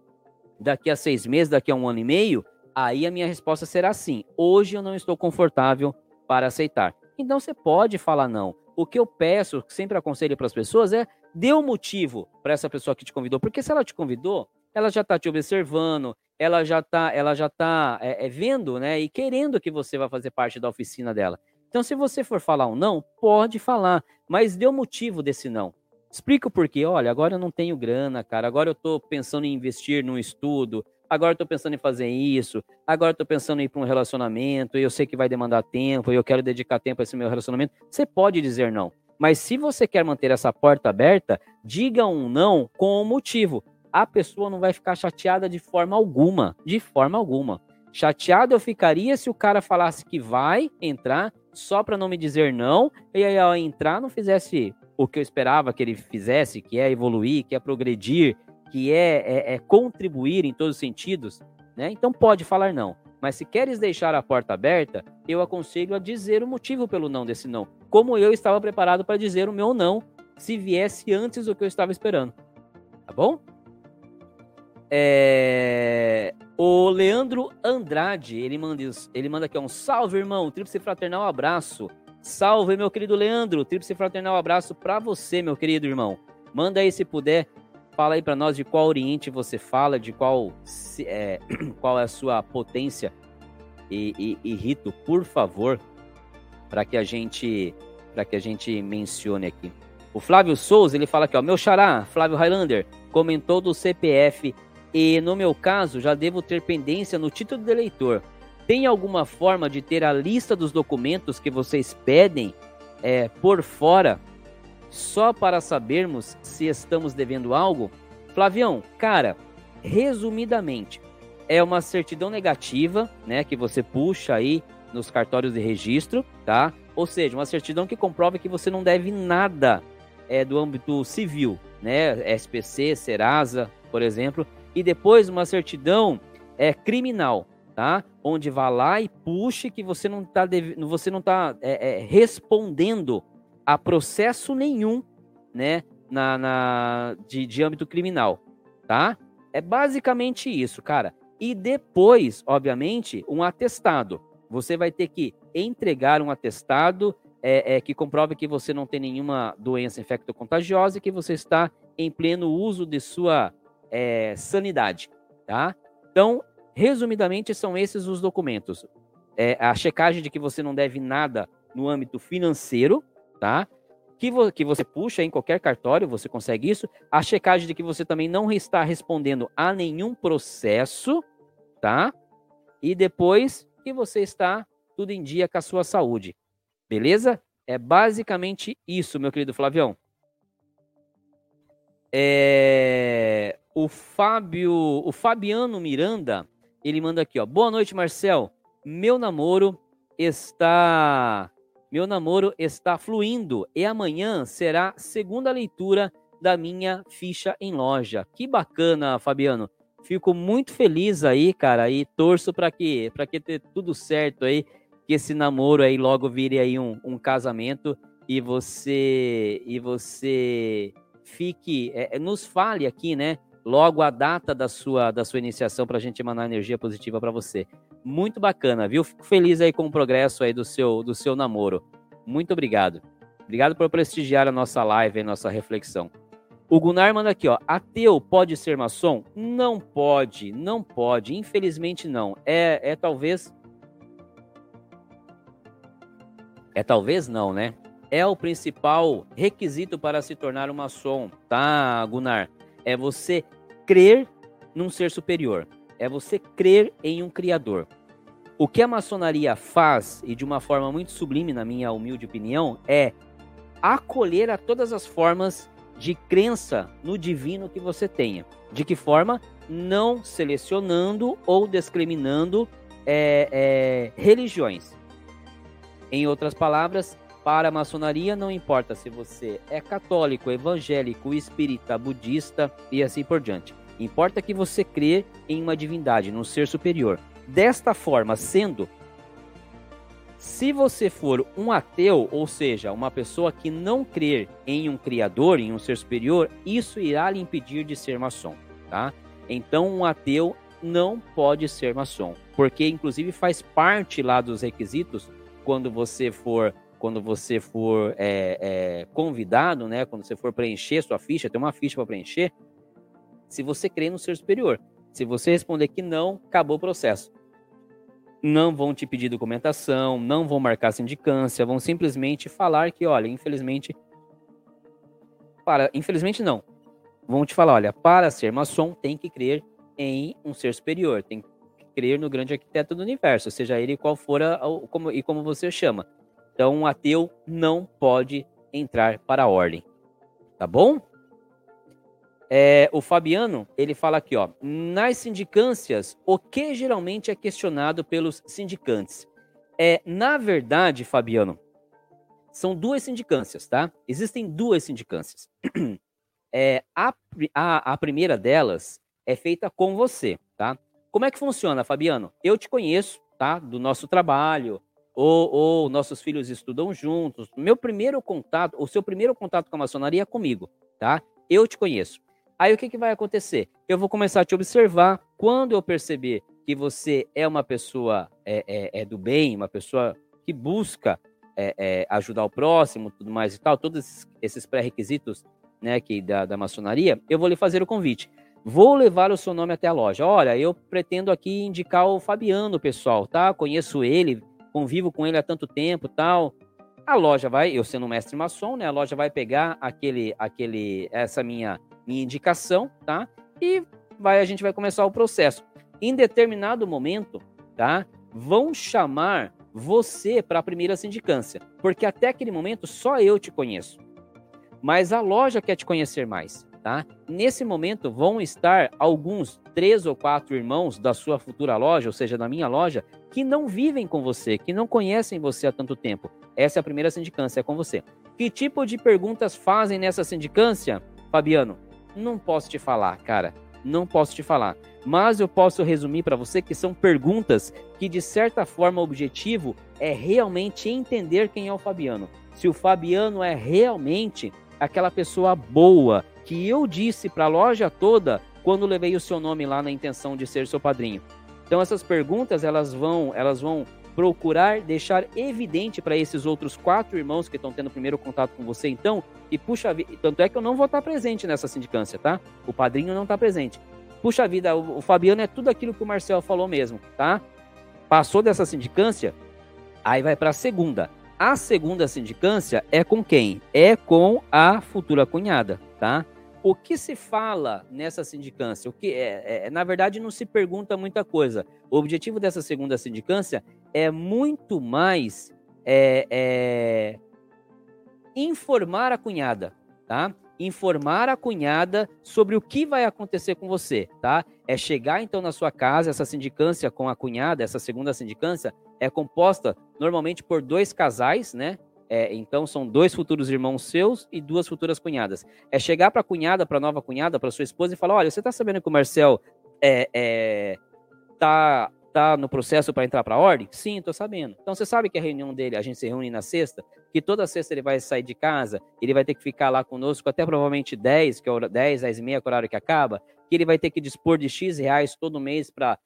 daqui a seis meses, daqui a um ano e meio, aí a minha resposta será sim. Hoje eu não estou confortável para aceitar. Então você pode falar não. O que eu peço, sempre aconselho para as pessoas é dê um motivo para essa pessoa que te convidou, porque se ela te convidou, ela já está te observando, ela já está, ela já tá é, é, vendo, né, e querendo que você vá fazer parte da oficina dela. Então, se você for falar um não, pode falar, mas dê o um motivo desse não. Explica o porquê. Olha, agora eu não tenho grana, cara. Agora eu estou pensando em investir num estudo. Agora eu estou pensando em fazer isso. Agora eu estou pensando em ir para um relacionamento. E eu sei que vai demandar tempo. E eu quero dedicar tempo a esse meu relacionamento. Você pode dizer não. Mas se você quer manter essa porta aberta, diga um não com um motivo. A pessoa não vai ficar chateada de forma alguma, de forma alguma. Chateado eu ficaria se o cara falasse que vai entrar só para não me dizer não, e aí ao entrar não fizesse o que eu esperava que ele fizesse, que é evoluir, que é progredir, que é, é, é contribuir em todos os sentidos, né? Então pode falar não. Mas se queres deixar a porta aberta, eu aconselho a dizer o motivo pelo não desse não como eu estava preparado para dizer o meu não se viesse antes do que eu estava esperando. Tá bom? É... O Leandro Andrade, ele manda, ele manda aqui um salve, irmão, tríplice fraternal abraço. Salve, meu querido Leandro, tríplice fraternal abraço para você, meu querido irmão. Manda aí se puder, fala aí para nós de qual Oriente você fala, de qual é, <clears throat> qual é a sua potência e, e, e rito, por favor para que a gente para que a gente mencione aqui. O Flávio Souza, ele fala aqui, ó, meu xará, Flávio Highlander, comentou do CPF e no meu caso já devo ter pendência no título de eleitor. Tem alguma forma de ter a lista dos documentos que vocês pedem é, por fora, só para sabermos se estamos devendo algo? Flavião, cara, resumidamente, é uma certidão negativa, né, que você puxa aí nos cartórios de registro, tá? Ou seja, uma certidão que comprova que você não deve nada é, do âmbito civil, né? SPC, Serasa, por exemplo, e depois uma certidão é criminal, tá? Onde vá lá e puxe que você não está você não tá é, é, respondendo a processo nenhum, né? Na, na de, de âmbito criminal, tá? É basicamente isso, cara. E depois, obviamente, um atestado. Você vai ter que entregar um atestado é, é, que comprove que você não tem nenhuma doença infectocontagiosa e que você está em pleno uso de sua é, sanidade, tá? Então, resumidamente, são esses os documentos. É, a checagem de que você não deve nada no âmbito financeiro, tá? Que, vo que você puxa em qualquer cartório, você consegue isso. A checagem de que você também não está respondendo a nenhum processo, tá? E depois que você está tudo em dia com a sua saúde. Beleza? É basicamente isso, meu querido Flavião. É... O Fábio, o Fabiano Miranda, ele manda aqui, ó. Boa noite, Marcel. Meu namoro está meu namoro está fluindo e amanhã será segunda leitura da minha ficha em loja. Que bacana, Fabiano. Fico muito feliz aí, cara, e torço para que para que ter tudo certo aí que esse namoro aí logo vire aí um, um casamento e você e você fique é, é nos fale aqui, né? Logo a data da sua da sua iniciação para a gente emanar energia positiva para você. Muito bacana, viu? Fico feliz aí com o progresso aí do seu do seu namoro. Muito obrigado. Obrigado por prestigiar a nossa live e nossa reflexão. O Gunnar manda aqui, ó. Ateu pode ser maçom? Não pode, não pode. Infelizmente não. É, é talvez É talvez não, né? É o principal requisito para se tornar um maçom, tá, Gunnar? É você crer num ser superior. É você crer em um criador. O que a maçonaria faz, e de uma forma muito sublime, na minha humilde opinião, é acolher a todas as formas de crença no divino que você tenha. De que forma? Não selecionando ou discriminando é, é, religiões. Em outras palavras, para a maçonaria não importa se você é católico, evangélico, espírita, budista e assim por diante. Importa que você crê em uma divindade, num ser superior. Desta forma, sendo, se você for um ateu, ou seja, uma pessoa que não crer em um criador, em um ser superior, isso irá lhe impedir de ser maçom, tá? Então, um ateu não pode ser maçom, porque inclusive faz parte lá dos requisitos quando você for quando você for é, é, convidado, né? Quando você for preencher sua ficha, tem uma ficha para preencher. Se você crê no ser superior, se você responder que não, acabou o processo. Não vão te pedir documentação, não vão marcar sindicância, vão simplesmente falar que, olha, infelizmente, para, infelizmente não, vão te falar, olha, para ser maçom tem que crer em um ser superior, tem que crer no grande arquiteto do universo, seja ele qual for a, como, e como você chama. Então, um ateu não pode entrar para a ordem. Tá bom? É, o Fabiano, ele fala aqui, ó. Nas sindicâncias, o que geralmente é questionado pelos sindicantes? É, na verdade, Fabiano, são duas sindicâncias, tá? Existem duas sindicâncias. <clears throat> É, a, a, a primeira delas é feita com você, tá? Como é que funciona, Fabiano? Eu te conheço, tá? Do nosso trabalho, ou, ou, nossos filhos estudam juntos. Meu primeiro contato, o seu primeiro contato com a maçonaria é comigo, tá? Eu te conheço. Aí o que, que vai acontecer? Eu vou começar a te observar. Quando eu perceber que você é uma pessoa é, é, é do bem, uma pessoa que busca é, é ajudar o próximo, tudo mais e tal, todos esses pré-requisitos né, que da, da maçonaria, eu vou lhe fazer o convite. Vou levar o seu nome até a loja. Olha, eu pretendo aqui indicar o Fabiano, pessoal, tá? Conheço ele, convivo com ele há tanto tempo, tal. A loja vai, eu sendo mestre maçom, né? A loja vai pegar aquele, aquele, essa minha, minha indicação, tá? E vai, a gente vai começar o processo. Em determinado momento, tá? Vão chamar você para a primeira sindicância, porque até aquele momento só eu te conheço. Mas a loja quer te conhecer mais tá? Nesse momento vão estar alguns três ou quatro irmãos da sua futura loja, ou seja, da minha loja, que não vivem com você, que não conhecem você há tanto tempo. Essa é a primeira sindicância, é com você. Que tipo de perguntas fazem nessa sindicância, Fabiano? Não posso te falar, cara. Não posso te falar. mas eu posso resumir para você que são perguntas que, de certa forma, o objetivo é realmente entender quem é o Fabiano. Se o Fabiano é realmente aquela pessoa boa que eu disse para a loja toda quando levei o seu nome lá na intenção de ser seu padrinho. Então essas perguntas elas vão, elas vão procurar deixar evidente para esses outros quatro irmãos que estão tendo primeiro contato com você, então, e puxa vida, tanto é que eu não vou estar presente nessa sindicância, tá? O padrinho não está presente. Puxa vida, o, o Fabiano é tudo aquilo que o Marcel falou mesmo, tá? Passou dessa sindicância, aí vai para a segunda. A segunda sindicância é com quem? É com a futura cunhada, tá? O que se fala nessa sindicância? O que é, é, na verdade não se pergunta muita coisa. O objetivo dessa segunda sindicância é muito mais é, é, informar a cunhada, tá? Informar a cunhada sobre o que vai acontecer com você, tá? É chegar então na sua casa, essa sindicância com a cunhada, essa segunda sindicância é composta normalmente por dois casais, né? É, então são dois futuros irmãos seus e duas futuras cunhadas. É chegar para a cunhada, para a nova cunhada, para sua esposa e falar: olha, você está sabendo que o Marcel é, é, tá, tá no processo para entrar para a ordem? Sim, estou sabendo. Então você sabe que a reunião dele, a gente se reúne na sexta, que toda sexta ele vai sair de casa, ele vai ter que ficar lá conosco até provavelmente 10, que é hora, 10, 10 e meia, que é o horário que acaba, que ele vai ter que dispor de X reais todo mês para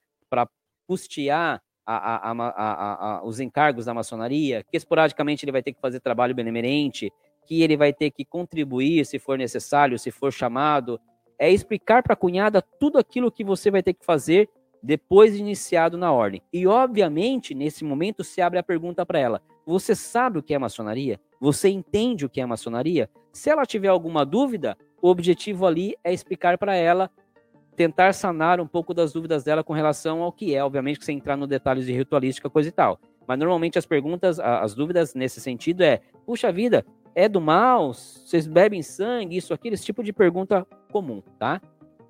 custear a, a, a, os encargos da maçonaria, que esporadicamente ele vai ter que fazer trabalho benemerente, que ele vai ter que contribuir se for necessário, se for chamado. É explicar para a cunhada tudo aquilo que você vai ter que fazer depois de iniciado na ordem. E, obviamente, nesse momento se abre a pergunta para ela: Você sabe o que é maçonaria? Você entende o que é maçonaria? Se ela tiver alguma dúvida, o objetivo ali é explicar para ela tentar sanar um pouco das dúvidas dela com relação ao que é, obviamente, que sem entrar no detalhes de ritualística, coisa e tal. Mas normalmente as perguntas, as dúvidas nesse sentido é: puxa vida, é do mal? Vocês bebem sangue? Isso, aquilo, esse tipo de pergunta comum, tá?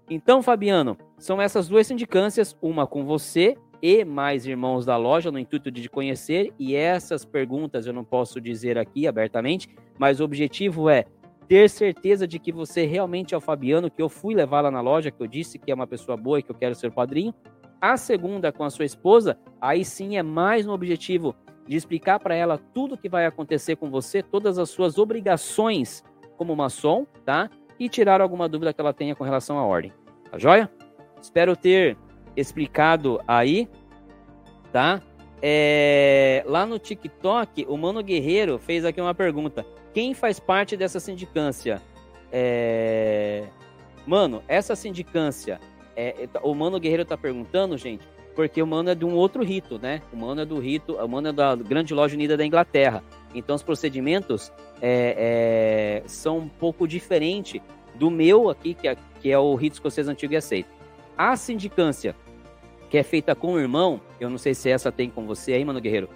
Então, Fabiano, são essas duas sindicâncias, uma com você e mais irmãos da loja, no intuito de conhecer, e essas perguntas eu não posso dizer aqui abertamente, mas o objetivo é ter certeza de que você realmente é o Fabiano, que eu fui levar lá na loja, que eu disse que é uma pessoa boa e que eu quero ser padrinho. A segunda com a sua esposa, aí sim é mais no objetivo de explicar para ela tudo o que vai acontecer com você, todas as suas obrigações como maçom, tá? E tirar alguma dúvida que ela tenha com relação à ordem. Tá joia? Espero ter explicado aí, tá? É, lá no TikTok, o Mano Guerreiro fez aqui uma pergunta. Quem faz parte dessa sindicância? É... Mano, essa sindicância, é, é o Mano Guerreiro tá perguntando, gente, porque o Mano é de um outro rito, né? O Mano é do rito, o Mano é da Grande Loja Unida da Inglaterra. Então os procedimentos é, é, são um pouco diferentes do meu aqui, que é, que é o rito escocês antigo e aceito. A sindicância que é feita com o irmão, eu não sei se essa tem com você aí, mano guerreiro.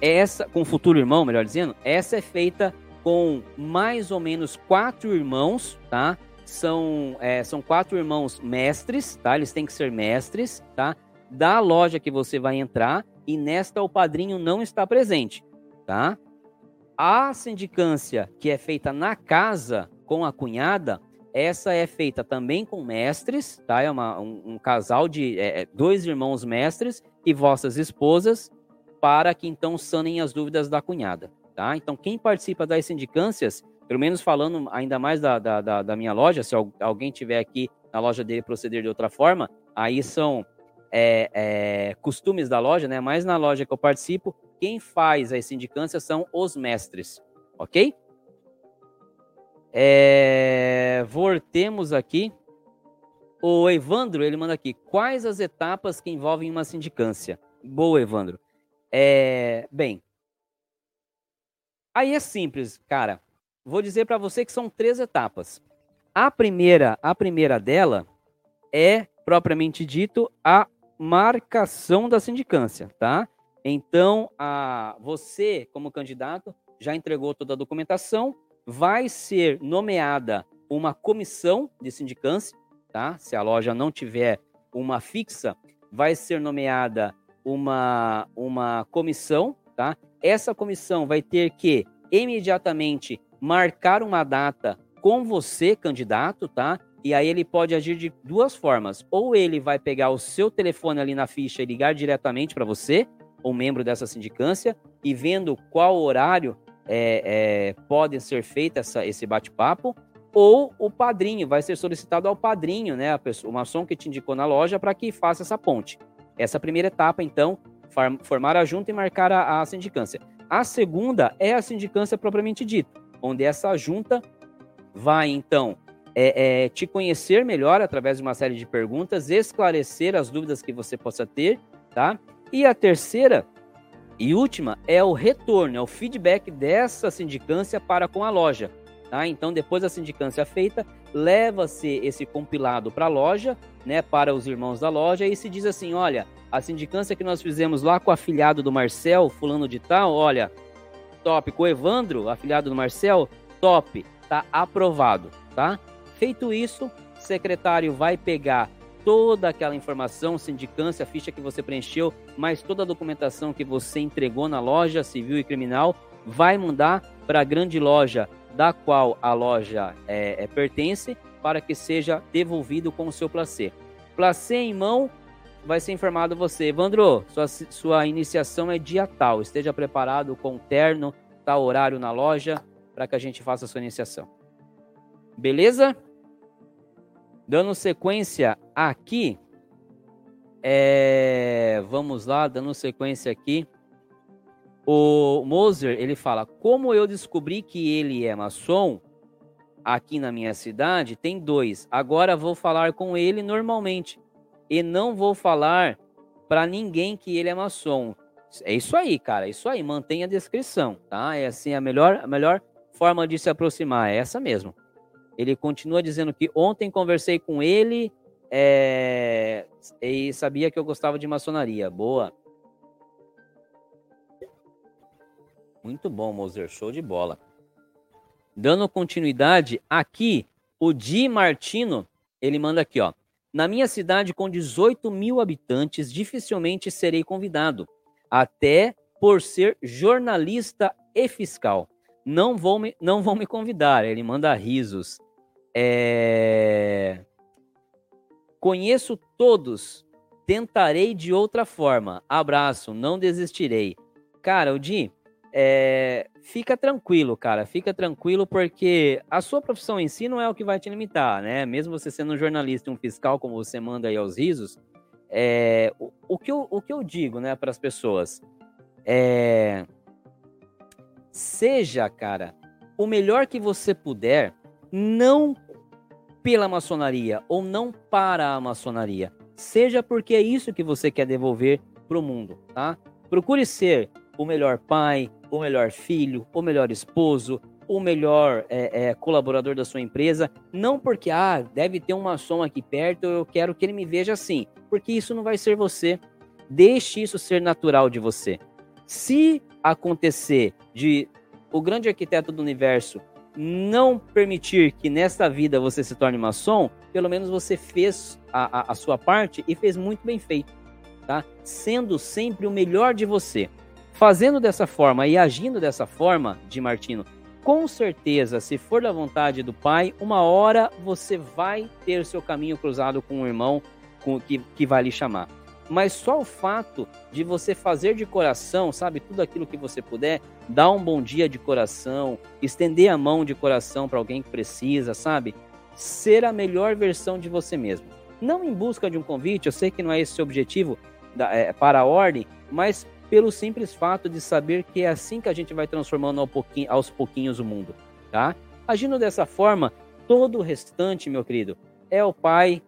Essa, com o futuro irmão, melhor dizendo, essa é feita com mais ou menos quatro irmãos, tá? São, é, são quatro irmãos mestres, tá? Eles têm que ser mestres, tá? Da loja que você vai entrar e nesta o padrinho não está presente, tá? A sindicância que é feita na casa com a cunhada, essa é feita também com mestres, tá? É uma, um, um casal de é, é, dois irmãos mestres e vossas esposas, para que então sanem as dúvidas da cunhada, tá? Então, quem participa das sindicâncias, pelo menos falando ainda mais da, da, da, da minha loja, se alguém tiver aqui na loja dele proceder de outra forma, aí são é, é, costumes da loja, né? Mas na loja que eu participo, quem faz as sindicâncias são os mestres, ok? É, voltemos aqui. O Evandro, ele manda aqui. Quais as etapas que envolvem uma sindicância? Boa, Evandro. É, bem, aí é simples, cara. Vou dizer para você que são três etapas. A primeira, a primeira dela é propriamente dito a marcação da sindicância, tá? Então, a você como candidato já entregou toda a documentação, vai ser nomeada uma comissão de sindicância, tá? Se a loja não tiver uma fixa, vai ser nomeada uma, uma comissão, tá? Essa comissão vai ter que imediatamente marcar uma data com você, candidato, tá? E aí ele pode agir de duas formas. Ou ele vai pegar o seu telefone ali na ficha e ligar diretamente para você, ou membro dessa sindicância, e vendo qual horário é, é, pode ser feito essa, esse bate-papo, ou o padrinho, vai ser solicitado ao padrinho, né, a pessoa, o maçom que te indicou na loja, para que faça essa ponte. Essa primeira etapa, então, formar a junta e marcar a, a sindicância. A segunda é a sindicância propriamente dita, onde essa junta vai, então, é, é, te conhecer melhor através de uma série de perguntas, esclarecer as dúvidas que você possa ter, tá? E a terceira e última é o retorno, é o feedback dessa sindicância para com a loja. Tá? Então, depois da sindicância feita, leva-se esse compilado para a loja, né, para os irmãos da loja, e se diz assim: olha, a sindicância que nós fizemos lá com o afilhado do Marcel, fulano de tal, olha, top. Com o Evandro, afilhado do Marcel, top, tá aprovado, tá? Feito isso, o secretário vai pegar toda aquela informação, sindicância, ficha que você preencheu, mais toda a documentação que você entregou na loja civil e criminal, vai mandar para a grande loja da qual a loja é, é, pertence para que seja devolvido com o seu placê. Placê em mão, vai ser informado você. Evandro, sua, sua iniciação é dia tal. Esteja preparado com terno, tal horário na loja, para que a gente faça a sua iniciação. Beleza? Dando sequência aqui, é, vamos lá, dando sequência aqui. O Moser, ele fala: Como eu descobri que ele é maçom aqui na minha cidade, tem dois. Agora vou falar com ele normalmente e não vou falar para ninguém que ele é maçom. É isso aí, cara. É isso aí. Mantenha a descrição, tá? É assim a melhor, a melhor forma de se aproximar. É essa mesmo. Ele continua dizendo que ontem conversei com ele é, e sabia que eu gostava de maçonaria. Boa. Muito bom, Moser. Show de bola. Dando continuidade, aqui, o Di Martino, ele manda aqui, ó. Na minha cidade, com 18 mil habitantes, dificilmente serei convidado, até por ser jornalista e fiscal. Não vou me, não vão me convidar. Ele manda risos. É... Conheço todos. Tentarei de outra forma. Abraço, não desistirei. Cara, o Di, é, fica tranquilo, cara. Fica tranquilo porque a sua profissão em si não é o que vai te limitar, né? Mesmo você sendo um jornalista, um fiscal, como você manda aí aos risos, é, o, o, que eu, o que eu digo, né, para as pessoas é seja, cara, o melhor que você puder, não pela maçonaria ou não para a maçonaria, seja porque é isso que você quer devolver para o mundo, tá? Procure ser o melhor pai, o melhor filho, o melhor esposo, o melhor é, é, colaborador da sua empresa, não porque, ah, deve ter um maçom aqui perto, eu quero que ele me veja assim, porque isso não vai ser você. Deixe isso ser natural de você. Se acontecer de o grande arquiteto do universo não permitir que nesta vida você se torne maçom, pelo menos você fez a, a, a sua parte e fez muito bem feito, tá? Sendo sempre o melhor de você. Fazendo dessa forma e agindo dessa forma, de Martino, com certeza, se for da vontade do Pai, uma hora você vai ter seu caminho cruzado com um irmão com, que, que vai lhe chamar. Mas só o fato de você fazer de coração, sabe, tudo aquilo que você puder, dar um bom dia de coração, estender a mão de coração para alguém que precisa, sabe? Ser a melhor versão de você mesmo. Não em busca de um convite, eu sei que não é esse o objetivo da, é, para a ordem, mas pelo simples fato de saber que é assim que a gente vai transformando pouquinho, aos pouquinhos o mundo, tá? Agindo dessa forma, todo o restante, meu querido, é o Pai,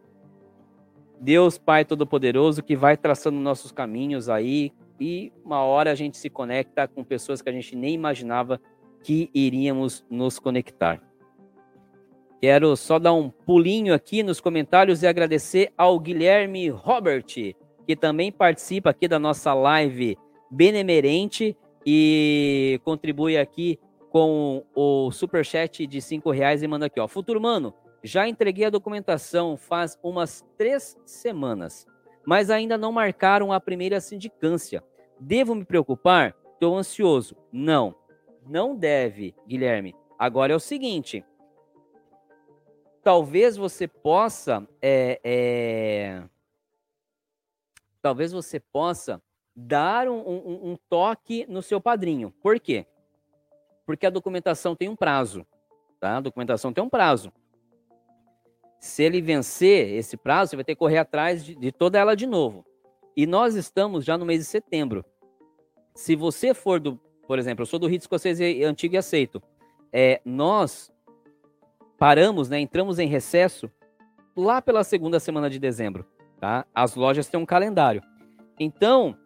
Deus Pai Todo-Poderoso, que vai traçando nossos caminhos aí e uma hora a gente se conecta com pessoas que a gente nem imaginava que iríamos nos conectar. Quero só dar um pulinho aqui nos comentários e agradecer ao Guilherme Robert, que também participa aqui da nossa live benemerente e contribui aqui com o super chat de cinco reais e manda aqui, ó. Futuro mano, já entreguei a documentação faz umas três semanas, mas ainda não marcaram a primeira sindicância. Devo me preocupar? Estou ansioso. Não, não deve, Guilherme. Agora é o seguinte: talvez você possa é, é, talvez você possa dar um, um, um, toque no seu padrinho. Por quê? Porque a documentação tem um prazo, tá? A documentação tem um prazo. Se ele vencer esse prazo, você vai ter que correr atrás de, de toda ela de novo. E nós estamos já no mês de setembro. Se você for do, por exemplo, eu sou do Rito Escocês Antigo e Aceito, é, nós paramos, né, entramos em recesso lá pela segunda semana de dezembro. Tá? As lojas têm um calendário. Então,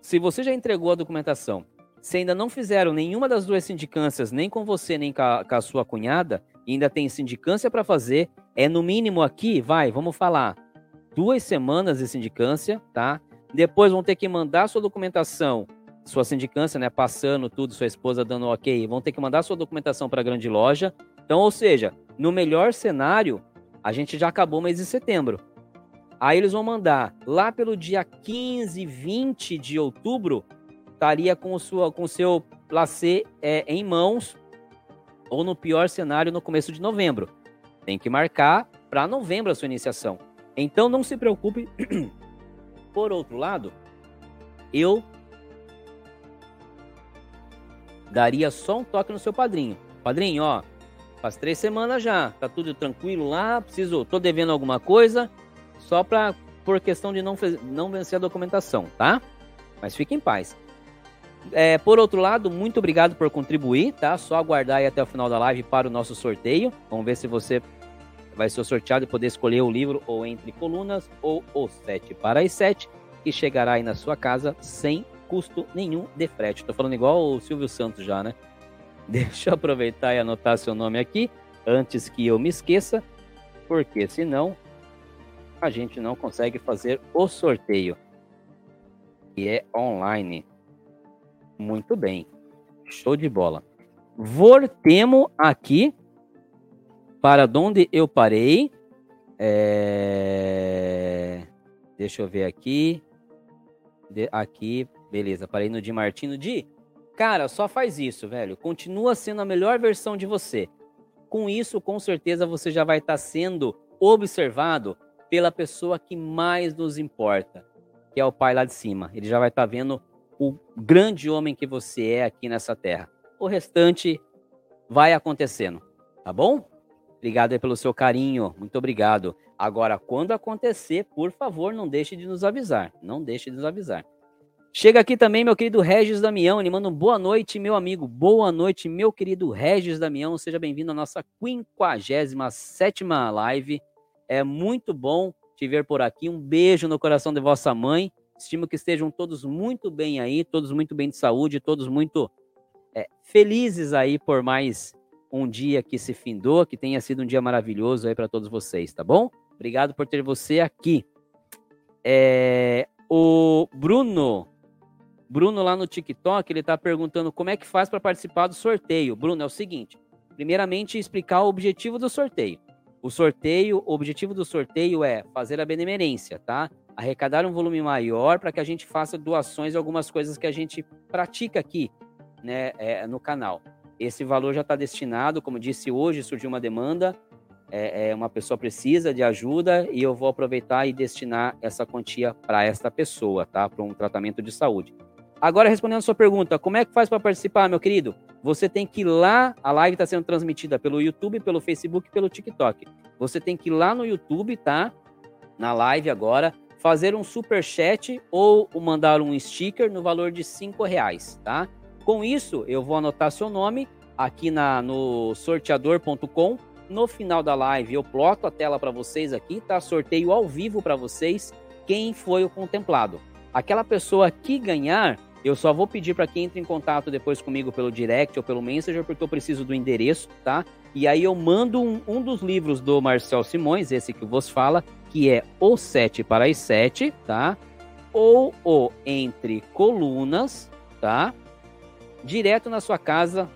se você já entregou a documentação, se ainda não fizeram nenhuma das duas sindicâncias, nem com você, nem com a, com a sua cunhada, ainda tem sindicância para fazer, é no mínimo aqui, vai, vamos falar, duas semanas de sindicância, tá? Depois vão ter que mandar sua documentação, sua sindicância, né, passando tudo, sua esposa dando ok, vão ter que mandar sua documentação para a grande loja. Então, ou seja, no melhor cenário, a gente já acabou o mês de setembro. Aí eles vão mandar lá pelo dia 15, 20 de outubro, estaria com o seu, com seu placê é, em mãos, ou no pior cenário, no começo de novembro. Tem que marcar para novembro a sua iniciação. Então não se preocupe. <clears throat> Por outro lado, eu daria só um toque no seu padrinho. Padrinho, ó, faz três semanas já, tá tudo tranquilo lá, preciso, tô devendo alguma coisa, só para por questão de não, não vencer a documentação, tá? Mas fique em paz. É, por outro lado, muito obrigado por contribuir, tá? Só aguardar aí até o final da live para o nosso sorteio. Vamos ver se você vai ser sorteado e poder escolher o livro ou Entre Colunas ou O Sete para as Sete, que chegará aí na sua casa sem custo nenhum de frete. Tô falando igual o Silvio Santos já, né? <laughs> Deixa eu aproveitar e anotar seu nome aqui antes que eu me esqueça, porque senão a gente não consegue fazer o sorteio. E é online. Muito bem. Show de bola. Voltemos aqui para onde eu parei. É... Deixa eu ver aqui. De... Aqui, beleza. Parei no Di Martino. Di, cara, só faz isso, velho. Continua sendo a melhor versão de você. Com isso, com certeza, você já vai estar sendo observado pela pessoa que mais nos importa, que é o Pai lá de cima. Ele já vai estar vendo o grande homem que você é aqui nessa terra. O restante vai acontecendo, tá bom? Obrigado aí pelo seu carinho, muito obrigado. Agora, quando acontecer, por favor, não deixe de nos avisar. Não deixe de nos avisar. Chega aqui também meu querido Regis Damião, ele manda um boa noite, meu amigo. Boa noite, meu querido Regis Damião. Seja bem-vindo à nossa 57 live. É muito bom te ver por aqui. Um beijo no coração de vossa mãe. Estimo que estejam todos muito bem aí, todos muito bem de saúde, todos muito é, felizes aí por mais um dia que se findou, que tenha sido um dia maravilhoso aí para todos vocês, tá bom? Obrigado por ter você aqui. É, o Bruno, Bruno lá no TikTok, ele está perguntando como é que faz para participar do sorteio. Bruno, é o seguinte: primeiramente explicar o objetivo do sorteio. O sorteio, o objetivo do sorteio é fazer a benemerência, tá? Arrecadar um volume maior para que a gente faça doações de algumas coisas que a gente pratica aqui né, é, no canal. Esse valor já está destinado, como disse hoje, surgiu uma demanda, é, é, uma pessoa precisa de ajuda e eu vou aproveitar e destinar essa quantia para esta pessoa, tá? Para um tratamento de saúde. Agora, respondendo a sua pergunta, como é que faz para participar, meu querido? Você tem que ir lá, a live está sendo transmitida pelo YouTube, pelo Facebook e pelo TikTok. Você tem que ir lá no YouTube, tá? Na live agora, fazer um super chat ou mandar um sticker no valor de cinco reais, tá? Com isso, eu vou anotar seu nome aqui na, no sorteador.com. No final da live, eu ploto a tela para vocês aqui, tá? Sorteio ao vivo para vocês quem foi o contemplado. Aquela pessoa que ganhar, eu só vou pedir para quem entre em contato depois comigo pelo direct ou pelo Messenger, porque eu preciso do endereço, tá? E aí eu mando um, um dos livros do Marcel Simões, esse que vos fala, que é o 7 para as 7, tá? Ou o entre colunas, tá? Direto na sua casa,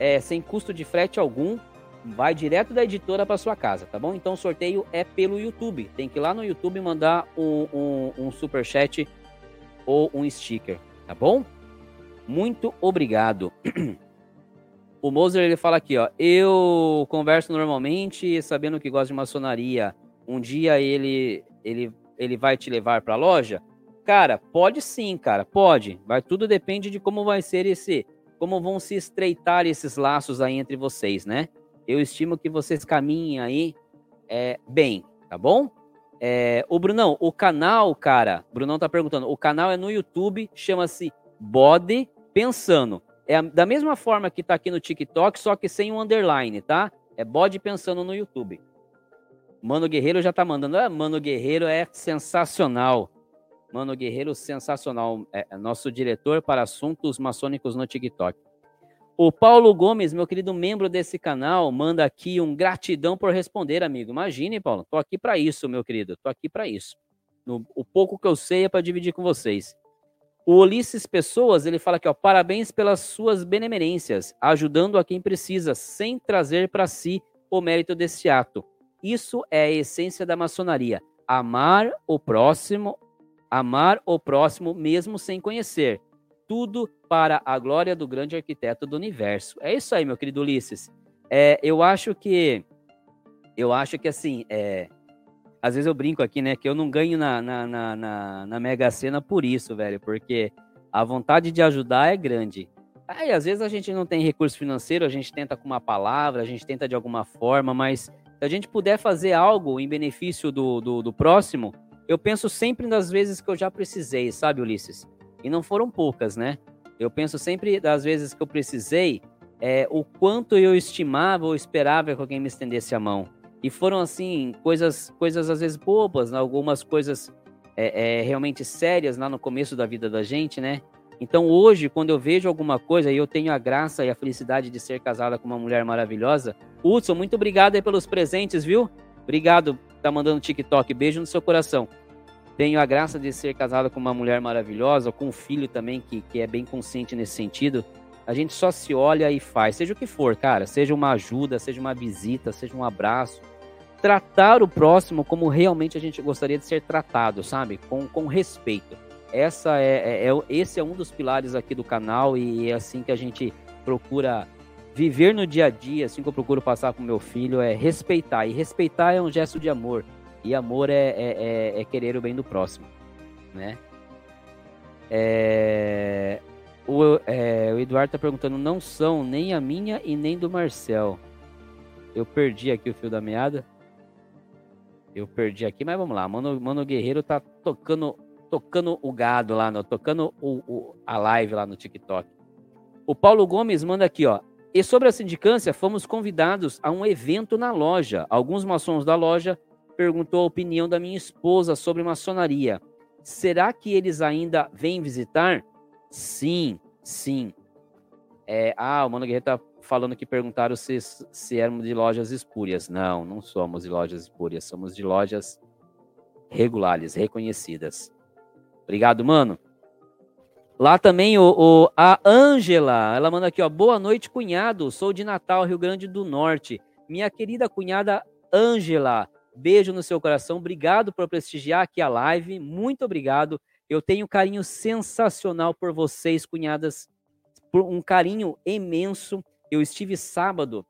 é, sem custo de frete algum, vai direto da editora para sua casa, tá bom? Então o sorteio é pelo YouTube. Tem que ir lá no YouTube mandar um, um, um super chat ou um sticker, tá bom? Muito obrigado. <clears throat> o Moser ele fala aqui, ó. Eu converso normalmente, sabendo que gosta de maçonaria. Um dia ele ele ele vai te levar para a loja? Cara, pode sim, cara, pode. Vai tudo depende de como vai ser esse, como vão se estreitar esses laços aí entre vocês, né? Eu estimo que vocês caminhem aí é, bem, tá bom? É, o Brunão, o canal, cara, o Brunão tá perguntando, o canal é no YouTube, chama-se Bode Pensando. É da mesma forma que tá aqui no TikTok, só que sem um underline, tá? É Bode Pensando no YouTube. Mano Guerreiro já tá mandando. Ah, Mano Guerreiro é sensacional. Mano Guerreiro, sensacional. É, é nosso diretor para assuntos maçônicos no TikTok. O Paulo Gomes, meu querido membro desse canal, manda aqui um gratidão por responder, amigo. Imagine, Paulo. Tô aqui para isso, meu querido. Tô aqui para isso. No, o pouco que eu sei é para dividir com vocês. O Ulisses Pessoas, ele fala aqui, ó, parabéns pelas suas benemerências, ajudando a quem precisa, sem trazer para si o mérito desse ato. Isso é a essência da maçonaria. Amar o próximo, amar o próximo mesmo sem conhecer tudo para a glória do grande arquiteto do universo. É isso aí, meu querido Ulisses. É, eu acho que, eu acho que assim, é, às vezes eu brinco aqui, né, que eu não ganho na, na, na, na, na Mega Sena por isso, velho, porque a vontade de ajudar é grande. Aí, às vezes a gente não tem recurso financeiro, a gente tenta com uma palavra, a gente tenta de alguma forma, mas se a gente puder fazer algo em benefício do, do, do próximo, eu penso sempre nas vezes que eu já precisei, sabe, Ulisses? E não foram poucas, né? Eu penso sempre das vezes que eu precisei, é, o quanto eu estimava ou esperava que alguém me estendesse a mão. E foram, assim, coisas, coisas às vezes bobas, né? algumas coisas é, é, realmente sérias lá no começo da vida da gente, né? Então hoje, quando eu vejo alguma coisa e eu tenho a graça e a felicidade de ser casada com uma mulher maravilhosa, Hudson, muito obrigado aí pelos presentes, viu? Obrigado, tá mandando TikTok. Beijo no seu coração. Tenho a graça de ser casado com uma mulher maravilhosa, com um filho também que, que é bem consciente nesse sentido. A gente só se olha e faz, seja o que for, cara. Seja uma ajuda, seja uma visita, seja um abraço. Tratar o próximo como realmente a gente gostaria de ser tratado, sabe? Com, com respeito. Essa é, é, é esse é um dos pilares aqui do canal e é assim que a gente procura viver no dia a dia, assim que eu procuro passar com meu filho, é respeitar. E respeitar é um gesto de amor. E amor é, é, é, é querer o bem do próximo, né? É, o, é, o Eduardo tá perguntando, não são nem a minha e nem do Marcel. Eu perdi aqui o fio da meada. Eu perdi aqui, mas vamos lá. Mano, Mano Guerreiro tá tocando, tocando o gado lá, no, tocando o, o, a live lá no TikTok. O Paulo Gomes manda aqui, ó. E sobre a sindicância, fomos convidados a um evento na loja. Alguns maçons da loja perguntou a opinião da minha esposa sobre maçonaria. Será que eles ainda vêm visitar? Sim, sim. É, ah, o Mano Guerreiro tá falando que perguntaram se, se éramos de lojas espúrias. Não, não somos de lojas espúrias, somos de lojas regulares, reconhecidas. Obrigado, mano. Lá também o, o a Ângela, ela manda aqui, ó, boa noite, cunhado. Sou de Natal, Rio Grande do Norte. Minha querida cunhada Ângela, Beijo no seu coração. Obrigado por prestigiar aqui a live. Muito obrigado. Eu tenho um carinho sensacional por vocês, cunhadas. Por um carinho imenso. Eu estive sábado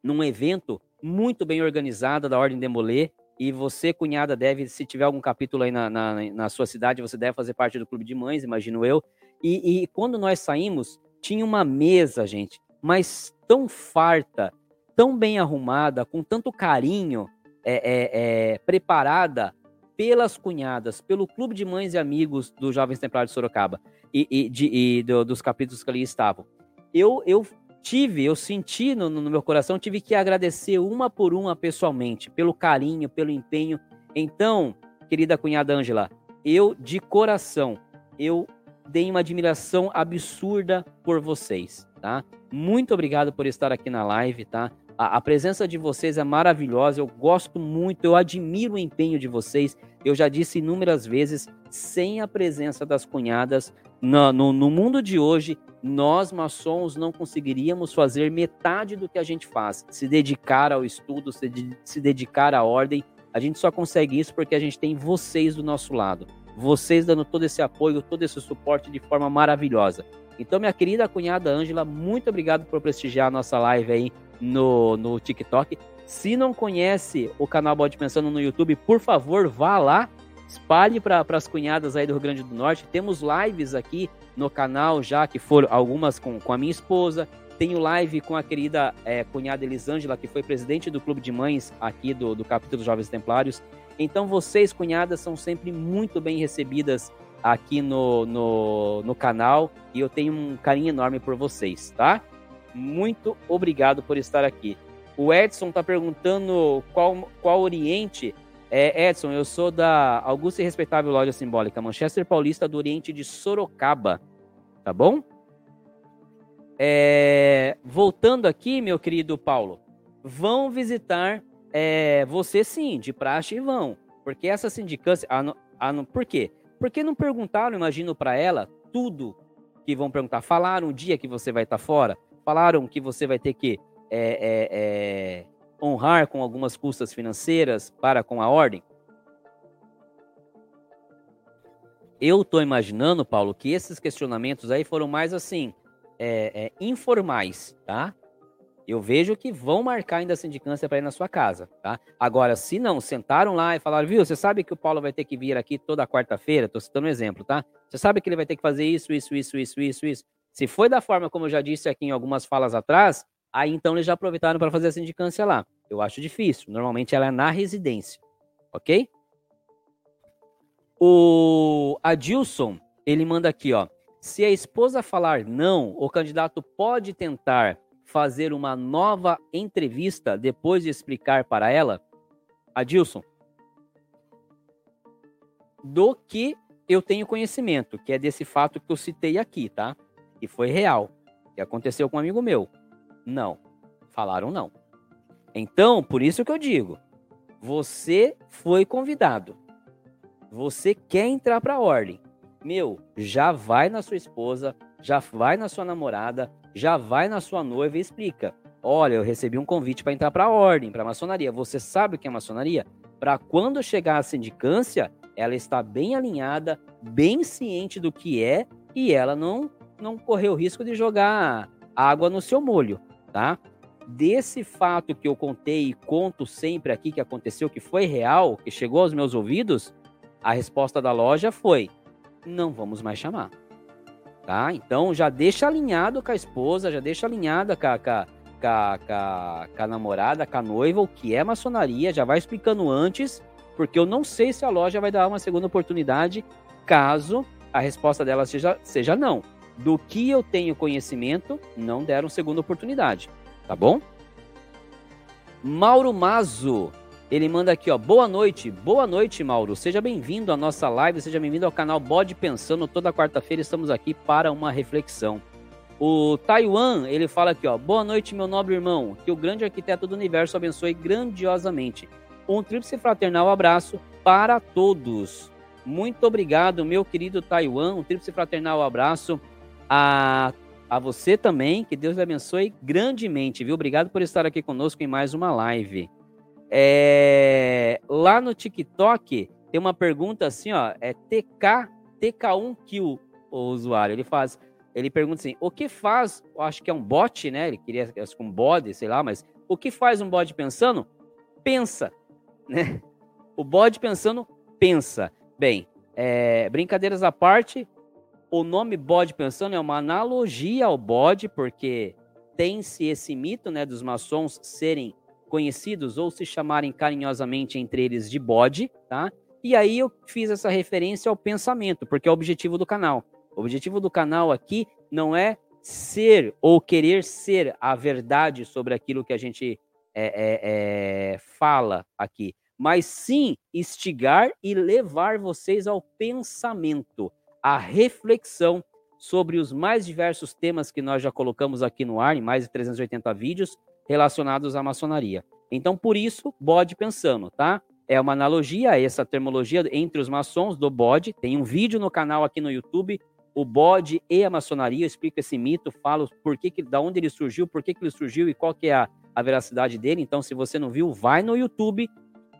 num evento muito bem organizado da Ordem Demolê. E você, cunhada, deve, se tiver algum capítulo aí na, na, na sua cidade, você deve fazer parte do Clube de Mães, imagino eu. E, e quando nós saímos, tinha uma mesa, gente, mas tão farta, tão bem arrumada, com tanto carinho, é, é, é, preparada pelas cunhadas, pelo clube de mães e amigos dos Jovens Templários de Sorocaba e, e, de, e do, dos capítulos que ali estavam. Eu, eu tive, eu senti no, no, meu coração, tive que agradecer uma por uma pessoalmente, pelo carinho, pelo empenho. Então, querida cunhada Ângela, eu de coração, eu dei uma admiração absurda por vocês, tá? Muito obrigado por estar aqui na live, tá? A, a, presença de vocês é maravilhosa, eu gosto muito, eu admiro o empenho de vocês. Eu já disse inúmeras vezes, sem a presença das cunhadas, no, no, no mundo de hoje, nós maçons não conseguiríamos fazer metade do que a gente faz. Se dedicar ao estudo, se, de, se dedicar à ordem. A gente só consegue isso porque a gente tem vocês do nosso lado. Vocês dando todo esse apoio, todo esse suporte de forma maravilhosa. Então, minha querida cunhada Ângela, muito obrigado por prestigiar a nossa live aí no, no TikTok. Se não conhece o canal Bode Pensando no YouTube, por favor, vá lá, espalhe para as cunhadas aí do Rio Grande do Norte. Temos lives aqui no canal já, que foram algumas com, com a minha esposa. Tenho live com a querida é, cunhada Elisângela, que foi presidente do Clube de Mães aqui do, do capítulo Jovens Templários. Então, vocês, cunhadas, são sempre muito bem recebidas aqui no, no, no canal e eu tenho um carinho enorme por vocês, tá? Muito obrigado por estar aqui. O Edson está perguntando qual, qual Oriente. É, Edson, eu sou da Augusta e Respeitável Loja Simbólica, Manchester Paulista, do Oriente de Sorocaba. Tá bom? É, voltando aqui, meu querido Paulo, vão visitar é, você sim, de praxe e vão. Porque essa sindicância. Ah, ah, por quê? Porque não perguntaram, imagino, para ela tudo que vão perguntar. Falaram o dia que você vai estar tá fora? Falaram que você vai ter que é, é, é, honrar com algumas custas financeiras para com a ordem? Eu estou imaginando, Paulo, que esses questionamentos aí foram mais assim, é, é, informais, tá? eu vejo que vão marcar ainda a sindicância para ir na sua casa, tá? Agora, se não, sentaram lá e falaram, viu, você sabe que o Paulo vai ter que vir aqui toda quarta-feira, estou citando um exemplo, tá? Você sabe que ele vai ter que fazer isso, isso, isso, isso, isso, isso. Se foi da forma como eu já disse aqui em algumas falas atrás, aí então eles já aproveitaram para fazer a sindicância lá. Eu acho difícil, normalmente ela é na residência, ok? O Adilson, ele manda aqui, ó. Se a esposa falar não, o candidato pode tentar fazer uma nova entrevista depois de explicar para ela? Adilson, do que eu tenho conhecimento, que é desse fato que eu citei aqui, tá? Que foi real, que aconteceu com um amigo meu. Não, falaram não. Então, por isso que eu digo, você foi convidado. Você quer entrar para a ordem. Meu, já vai na sua esposa, já vai na sua namorada, já vai na sua noiva e explica: Olha, eu recebi um convite para entrar para a ordem, para maçonaria. Você sabe o que é maçonaria? Para quando chegar a sindicância, ela está bem alinhada, bem ciente do que é e ela não não correu o risco de jogar água no seu molho, tá? Desse fato que eu contei e conto sempre aqui que aconteceu, que foi real, que chegou aos meus ouvidos, a resposta da loja foi: não vamos mais chamar. Tá? Então já deixa alinhado com a esposa, já deixa alinhada com a, com, com, com a namorada, com a noiva, o que é maçonaria, já vai explicando antes, porque eu não sei se a loja vai dar uma segunda oportunidade caso a resposta dela seja, seja não. Do que eu tenho conhecimento, não deram segunda oportunidade, tá bom? Mauro Mazo, ele manda aqui, ó. Boa noite, boa noite, Mauro. Seja bem-vindo à nossa live, seja bem-vindo ao canal Bode Pensando. Toda quarta-feira estamos aqui para uma reflexão. O Taiwan, ele fala aqui, ó. Boa noite, meu nobre irmão. Que o grande arquiteto do universo abençoe grandiosamente. Um tríplice fraternal abraço para todos. Muito obrigado, meu querido Taiwan. Um tríplice fraternal abraço a, a você também. Que Deus lhe abençoe grandemente, viu? Obrigado por estar aqui conosco em mais uma live. É, lá no TikTok tem uma pergunta assim, ó, é TK, TK1Q o usuário. Ele faz, ele pergunta assim: "O que faz, acho que é um bot, né? Ele queria um bode, sei lá, mas o que faz um bode pensando? Pensa, <laughs> né? O bode pensando pensa. Bem, é, brincadeiras à parte, o nome bode pensando é uma analogia ao bode, porque tem-se esse mito, né, dos maçons serem conhecidos ou se chamarem carinhosamente entre eles de bode, tá? E aí eu fiz essa referência ao pensamento, porque é o objetivo do canal. O objetivo do canal aqui não é ser ou querer ser a verdade sobre aquilo que a gente é, é, é, fala aqui, mas sim instigar e levar vocês ao pensamento, à reflexão sobre os mais diversos temas que nós já colocamos aqui no ar, em mais de 380 vídeos, relacionados à maçonaria. Então, por isso, bode pensando, tá? É uma analogia a essa termologia entre os maçons do bode. Tem um vídeo no canal aqui no YouTube, o bode e a maçonaria. Eu explico esse mito, falo por que, que da onde ele surgiu, por que, que ele surgiu e qual que é a, a veracidade dele. Então, se você não viu, vai no YouTube,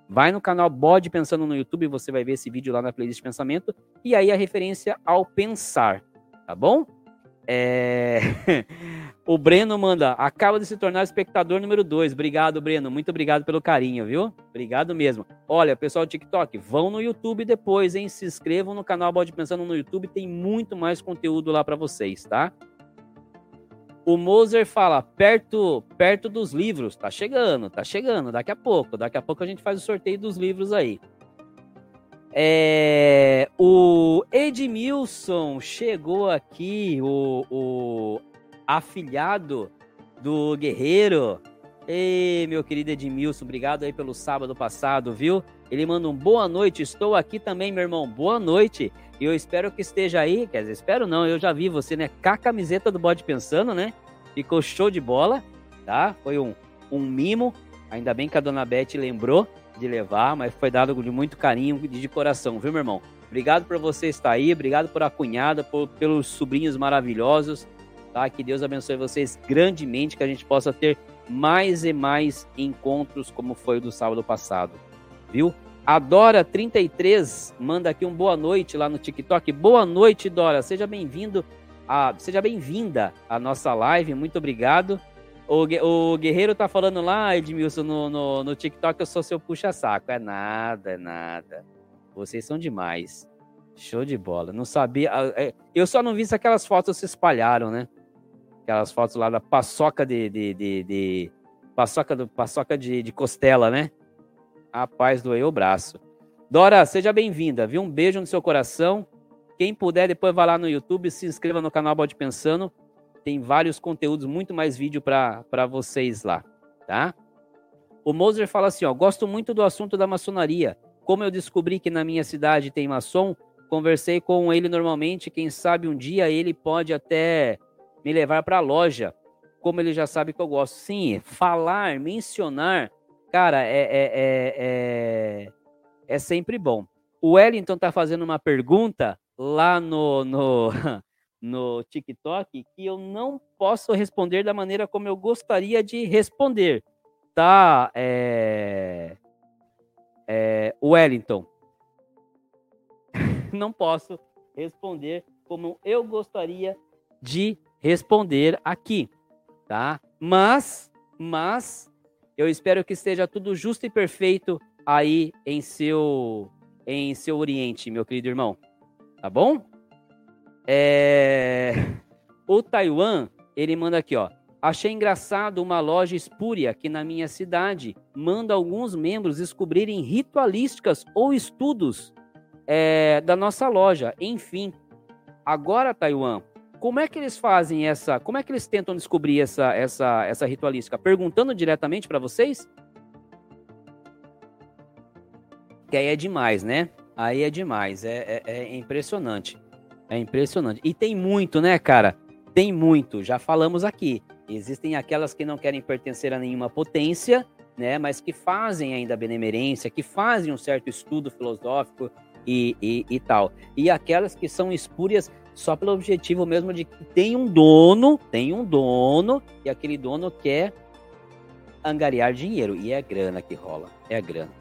vai no canal Bode Pensando no YouTube, você vai ver esse vídeo lá na playlist Pensamento. E aí a referência ao pensar, tá bom? É... <laughs> o Breno manda, acaba de se tornar espectador número 2. Obrigado, Breno. Muito obrigado pelo carinho, viu? Obrigado mesmo. Olha, pessoal do TikTok, vão no YouTube depois, hein? Se inscrevam no canal Bode Pensando no YouTube, tem muito mais conteúdo lá para vocês, tá? O Moser fala, perto, perto dos livros. Tá chegando, tá chegando, daqui a pouco. Daqui a pouco a gente faz o sorteio dos livros aí. É, o Edmilson chegou aqui, o, o afilhado do Guerreiro. Ei, meu querido Edmilson, obrigado aí pelo sábado passado, viu? Ele manda um boa noite, estou aqui também, meu irmão, boa noite. E eu espero que esteja aí, quer dizer, espero não, eu já vi você, né, com a camiseta do Bode Pensando, né? Ficou show de bola, tá? Foi um, um mimo, ainda bem que a dona Beth lembrou de levar, mas foi dado de muito carinho e de coração, viu, meu irmão? Obrigado por você estar aí, obrigado por a cunhada, por, pelos sobrinhos maravilhosos, tá? Que Deus abençoe vocês grandemente, que a gente possa ter mais e mais encontros como foi o do sábado passado viu? A Dora33 manda aqui um boa noite lá no TikTok. Boa noite, Dora. Seja bem-vindo, a, seja bem-vinda à nossa live. Muito obrigado. O, o Guerreiro tá falando lá, Edmilson, no, no, no TikTok, eu sou seu puxa-saco. É nada, é nada. Vocês são demais. Show de bola. Não sabia. É, eu só não vi se aquelas fotos se espalharam, né? Aquelas fotos lá da paçoca de. de, de, de paçoca, do, paçoca de, de costela, né? Rapaz, doeu o braço. Dora, seja bem-vinda, viu? Um beijo no seu coração. Quem puder, depois vá lá no YouTube, se inscreva no canal Bode Pensando. Tem vários conteúdos, muito mais vídeo para vocês lá, tá? O Moser fala assim, ó, gosto muito do assunto da maçonaria. Como eu descobri que na minha cidade tem maçom, conversei com ele normalmente, quem sabe um dia ele pode até me levar para a loja, como ele já sabe que eu gosto. Sim, falar, mencionar Cara, é, é, é, é, é sempre bom. O Wellington tá fazendo uma pergunta lá no, no, <laughs> no TikTok que eu não posso responder da maneira como eu gostaria de responder, tá? É, é, Wellington. <laughs> não posso responder como eu gostaria de responder aqui, tá? Mas, mas eu espero que esteja tudo justo e perfeito aí em seu em seu Oriente, meu querido irmão. Tá bom? É... O Taiwan, ele manda aqui, ó. Achei engraçado uma loja espúria que na minha cidade manda alguns membros descobrirem ritualísticas ou estudos é, da nossa loja. Enfim, agora, Taiwan, como é que eles fazem essa? Como é que eles tentam descobrir essa, essa, essa ritualística? Perguntando diretamente para vocês? Que aí é demais, né? Aí é demais. É, é, é impressionante. É impressionante. E tem muito, né, cara? Tem muito. Já falamos aqui. Existem aquelas que não querem pertencer a nenhuma potência, né? Mas que fazem ainda benemerência, que fazem um certo estudo filosófico e, e, e tal. E aquelas que são espúrias só pelo objetivo mesmo de que tem um dono, tem um dono, e aquele dono quer angariar dinheiro. E é grana que rola, é grana.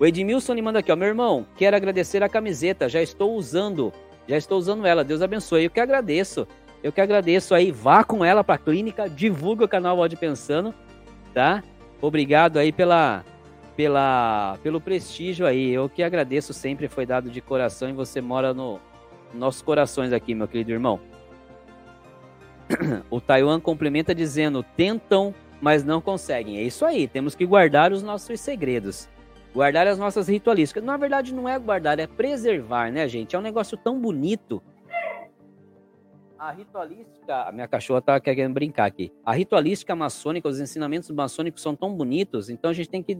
O Edmilson me manda aqui, ó, meu irmão, quero agradecer a camiseta, já estou usando, já estou usando ela, Deus abençoe. Eu que agradeço, eu que agradeço aí, vá com ela para a clínica, divulga o canal Pode Pensando, tá? Obrigado aí pela, pela, pelo prestígio aí, eu que agradeço sempre, foi dado de coração e você mora no, nossos corações aqui, meu querido irmão. O Taiwan complementa dizendo: tentam, mas não conseguem. É isso aí, temos que guardar os nossos segredos. Guardar as nossas ritualísticas. Na verdade, não é guardar, é preservar, né, gente? É um negócio tão bonito. A ritualística. A minha cachorra tá querendo brincar aqui. A ritualística maçônica, os ensinamentos maçônicos são tão bonitos, então a gente tem que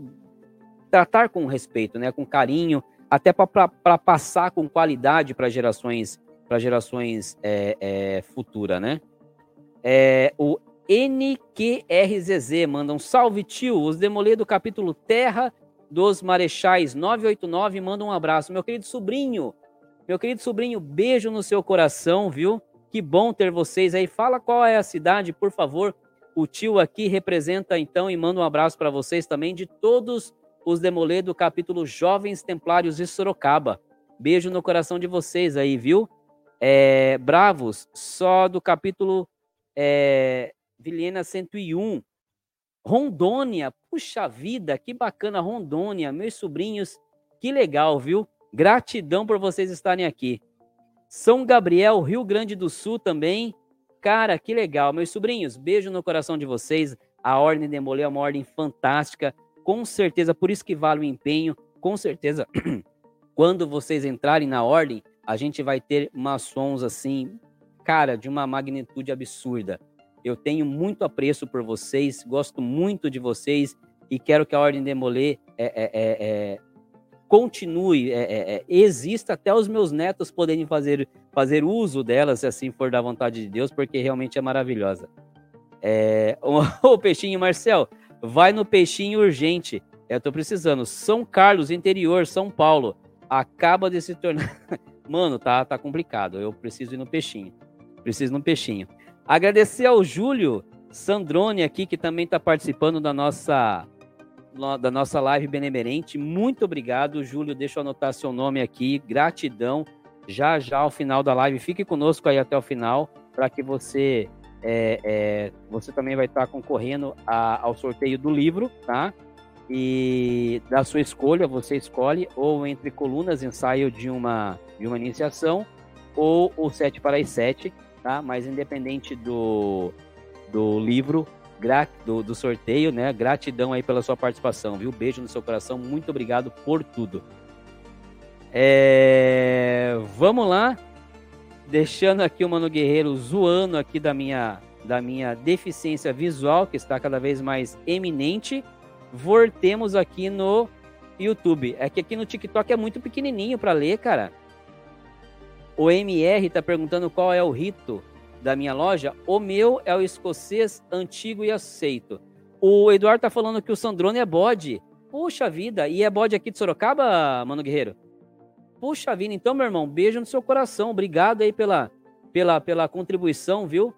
tratar com respeito, né? Com carinho, até para passar com qualidade para gerações para gerações é, é, futuras, né? É, o NQRZZ manda um salve, tio. Os Demolê do capítulo Terra dos Marechais 989 manda um abraço. Meu querido sobrinho, meu querido sobrinho, beijo no seu coração, viu? Que bom ter vocês aí. Fala qual é a cidade, por favor. O tio aqui representa então e manda um abraço para vocês também de todos os Demolê do capítulo Jovens Templários de Sorocaba. Beijo no coração de vocês aí, viu? É, Bravos, só do capítulo é, Vilhena 101. Rondônia, puxa vida, que bacana Rondônia, meus sobrinhos, que legal, viu? Gratidão por vocês estarem aqui. São Gabriel, Rio Grande do Sul também. Cara, que legal. Meus sobrinhos, beijo no coração de vocês. A Ordem Demolê é uma ordem fantástica. Com certeza, por isso que vale o empenho. Com certeza, <clears throat> quando vocês entrarem na ordem, a gente vai ter maçons assim, cara, de uma magnitude absurda. Eu tenho muito apreço por vocês, gosto muito de vocês e quero que a Ordem Demolê é, é, é, é continue, é, é, exista até os meus netos poderem fazer, fazer uso dela, se assim for da vontade de Deus, porque realmente é maravilhosa. É, <laughs> o, peixinho, Marcel, vai no peixinho urgente. Eu tô precisando. São Carlos, interior, São Paulo. Acaba de se tornar. <laughs> Mano, tá, tá complicado. Eu preciso ir no peixinho. Preciso ir no peixinho. Agradecer ao Júlio Sandrone aqui, que também está participando da nossa, da nossa live benemerente. Muito obrigado, Júlio. Deixa eu anotar seu nome aqui. Gratidão. Já já ao final da live, fique conosco aí até o final, para que você é, é, você também vai estar concorrendo a, ao sorteio do livro, tá? E da sua escolha, você escolhe ou entre colunas, ensaio de uma, de uma iniciação, ou o 7 para as 7 tá? Mas independente do, do livro, do, do sorteio, né? Gratidão aí pela sua participação, viu? Beijo no seu coração, muito obrigado por tudo. É... Vamos lá, deixando aqui o Mano Guerreiro zoando aqui da minha, da minha deficiência visual, que está cada vez mais eminente. Voltemos aqui no YouTube. É que aqui no TikTok é muito pequenininho para ler, cara. O MR está perguntando qual é o rito da minha loja. O meu é o escocês antigo e aceito. O Eduardo está falando que o Sandrone é bode. Puxa vida, e é bode aqui de Sorocaba, Mano Guerreiro? Puxa vida, então, meu irmão, beijo no seu coração. Obrigado aí pela, pela, pela contribuição, viu?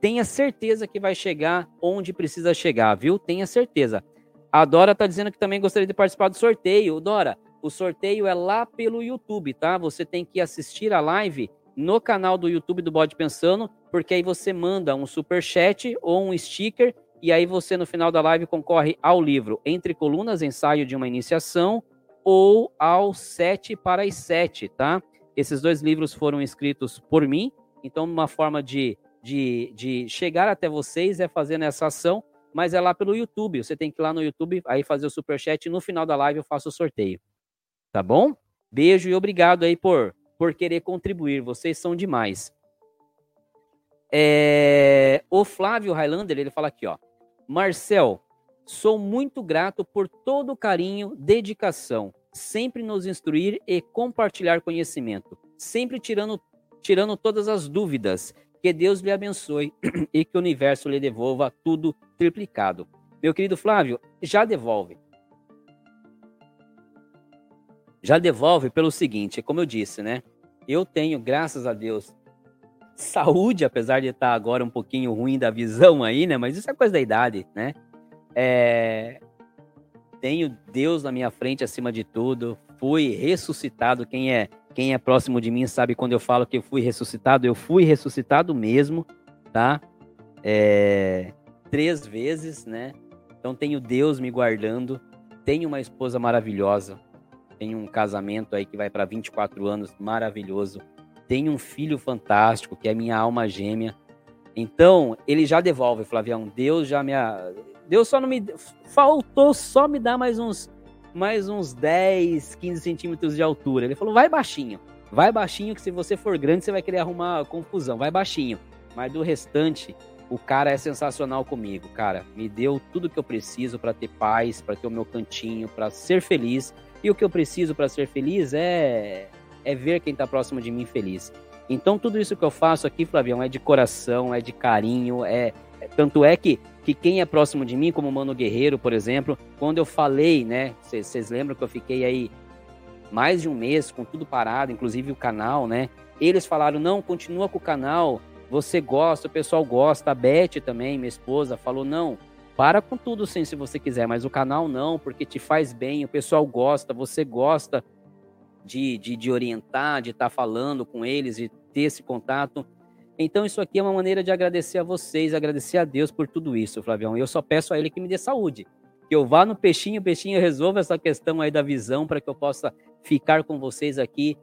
tenha certeza que vai chegar onde precisa chegar, viu? Tenha certeza. A Dora tá dizendo que também gostaria de participar do sorteio. Dora, o sorteio é lá pelo YouTube, tá? Você tem que assistir a live no canal do YouTube do Bode Pensando, porque aí você manda um super chat ou um sticker e aí você no final da live concorre ao livro Entre Colunas, ensaio de uma iniciação ou ao 7 para as 7, tá? Esses dois livros foram escritos por mim, então uma forma de, de, de chegar até vocês é fazendo essa ação, mas é lá pelo YouTube. Você tem que ir lá no YouTube, aí fazer o super chat e no final da live eu faço o sorteio. Tá bom? Beijo e obrigado aí por, por querer contribuir. Vocês são demais. É, o Flávio Highlander, ele fala aqui, ó. Marcel, sou muito grato por todo o carinho, dedicação, sempre nos instruir e compartilhar conhecimento, sempre tirando, tirando todas as dúvidas. Que Deus lhe abençoe <clears throat> e que o universo lhe devolva tudo triplicado. Meu querido Flávio, já devolve já devolve pelo seguinte, como eu disse, né? Eu tenho, graças a Deus, saúde, apesar de estar agora um pouquinho ruim da visão aí, né? Mas isso é coisa da idade, né? É... Tenho Deus na minha frente acima de tudo. Fui ressuscitado. Quem é quem é próximo de mim sabe quando eu falo que eu fui ressuscitado. Eu fui ressuscitado mesmo, tá? É... Três vezes, né? Então tenho Deus me guardando. Tenho uma esposa maravilhosa tem um casamento aí que vai para 24 anos, maravilhoso. Tem um filho fantástico, que é minha alma gêmea. Então, ele já devolve, Flavião. Deus já me. Deus só não me. Faltou só me dar mais uns, mais uns 10, 15 centímetros de altura. Ele falou: vai baixinho. Vai baixinho, que se você for grande, você vai querer arrumar confusão. Vai baixinho. Mas do restante, o cara é sensacional comigo, cara. Me deu tudo que eu preciso para ter paz, para ter o meu cantinho, para ser feliz. E o que eu preciso para ser feliz é, é ver quem está próximo de mim feliz. Então, tudo isso que eu faço aqui, Flavião, é de coração, é de carinho, é. é tanto é que, que quem é próximo de mim, como Mano Guerreiro, por exemplo, quando eu falei, né? Vocês lembram que eu fiquei aí mais de um mês com tudo parado, inclusive o canal, né? Eles falaram: não, continua com o canal, você gosta, o pessoal gosta. A Beth também, minha esposa, falou: não, para com tudo sim, se você quiser, mas o canal não, porque te faz bem, o pessoal gosta, você gosta de, de, de orientar, de estar tá falando com eles, de ter esse contato. Então, isso aqui é uma maneira de agradecer a vocês, agradecer a Deus por tudo isso, Flavião. E eu só peço a Ele que me dê saúde. Que eu vá no peixinho, o peixinho resolva essa questão aí da visão para que eu possa ficar com vocês aqui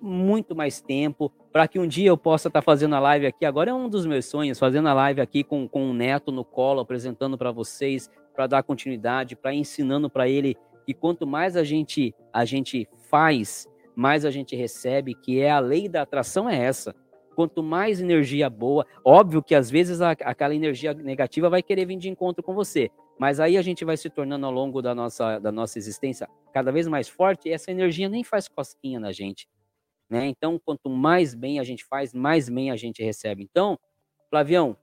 muito mais tempo, para que um dia eu possa estar tá fazendo a live aqui. Agora é um dos meus sonhos, fazendo a live aqui com, com o neto no colo, apresentando para vocês, para dar continuidade, para ensinando para ele que quanto mais a gente a gente faz, mais a gente recebe, que é a lei da atração é essa. Quanto mais energia boa, óbvio que às vezes a, aquela energia negativa vai querer vir de encontro com você, mas aí a gente vai se tornando ao longo da nossa, da nossa existência cada vez mais forte e essa energia nem faz cosquinha na gente. Né? Então, quanto mais bem a gente faz, mais bem a gente recebe. Então, Flavião,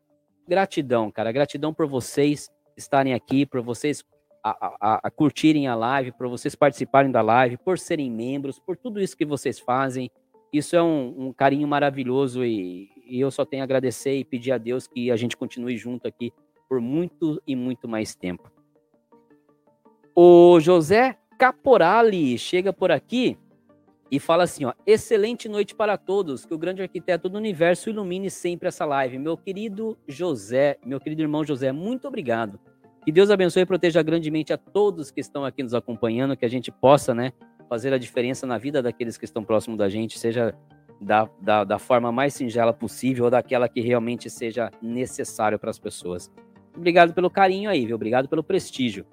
gratidão, cara. Gratidão por vocês estarem aqui, por vocês a, a, a curtirem a live, por vocês participarem da live, por serem membros, por tudo isso que vocês fazem. Isso é um, um carinho maravilhoso e, e eu só tenho a agradecer e pedir a Deus que a gente continue junto aqui por muito e muito mais tempo. O José Caporali chega por aqui e fala assim, ó, excelente noite para todos, que o grande arquiteto do universo ilumine sempre essa live. Meu querido José, meu querido irmão José, muito obrigado. Que Deus abençoe e proteja grandemente a todos que estão aqui nos acompanhando, que a gente possa, né, fazer a diferença na vida daqueles que estão próximos da gente, seja da, da, da forma mais singela possível ou daquela que realmente seja necessário para as pessoas. Obrigado pelo carinho aí, viu? Obrigado pelo prestígio.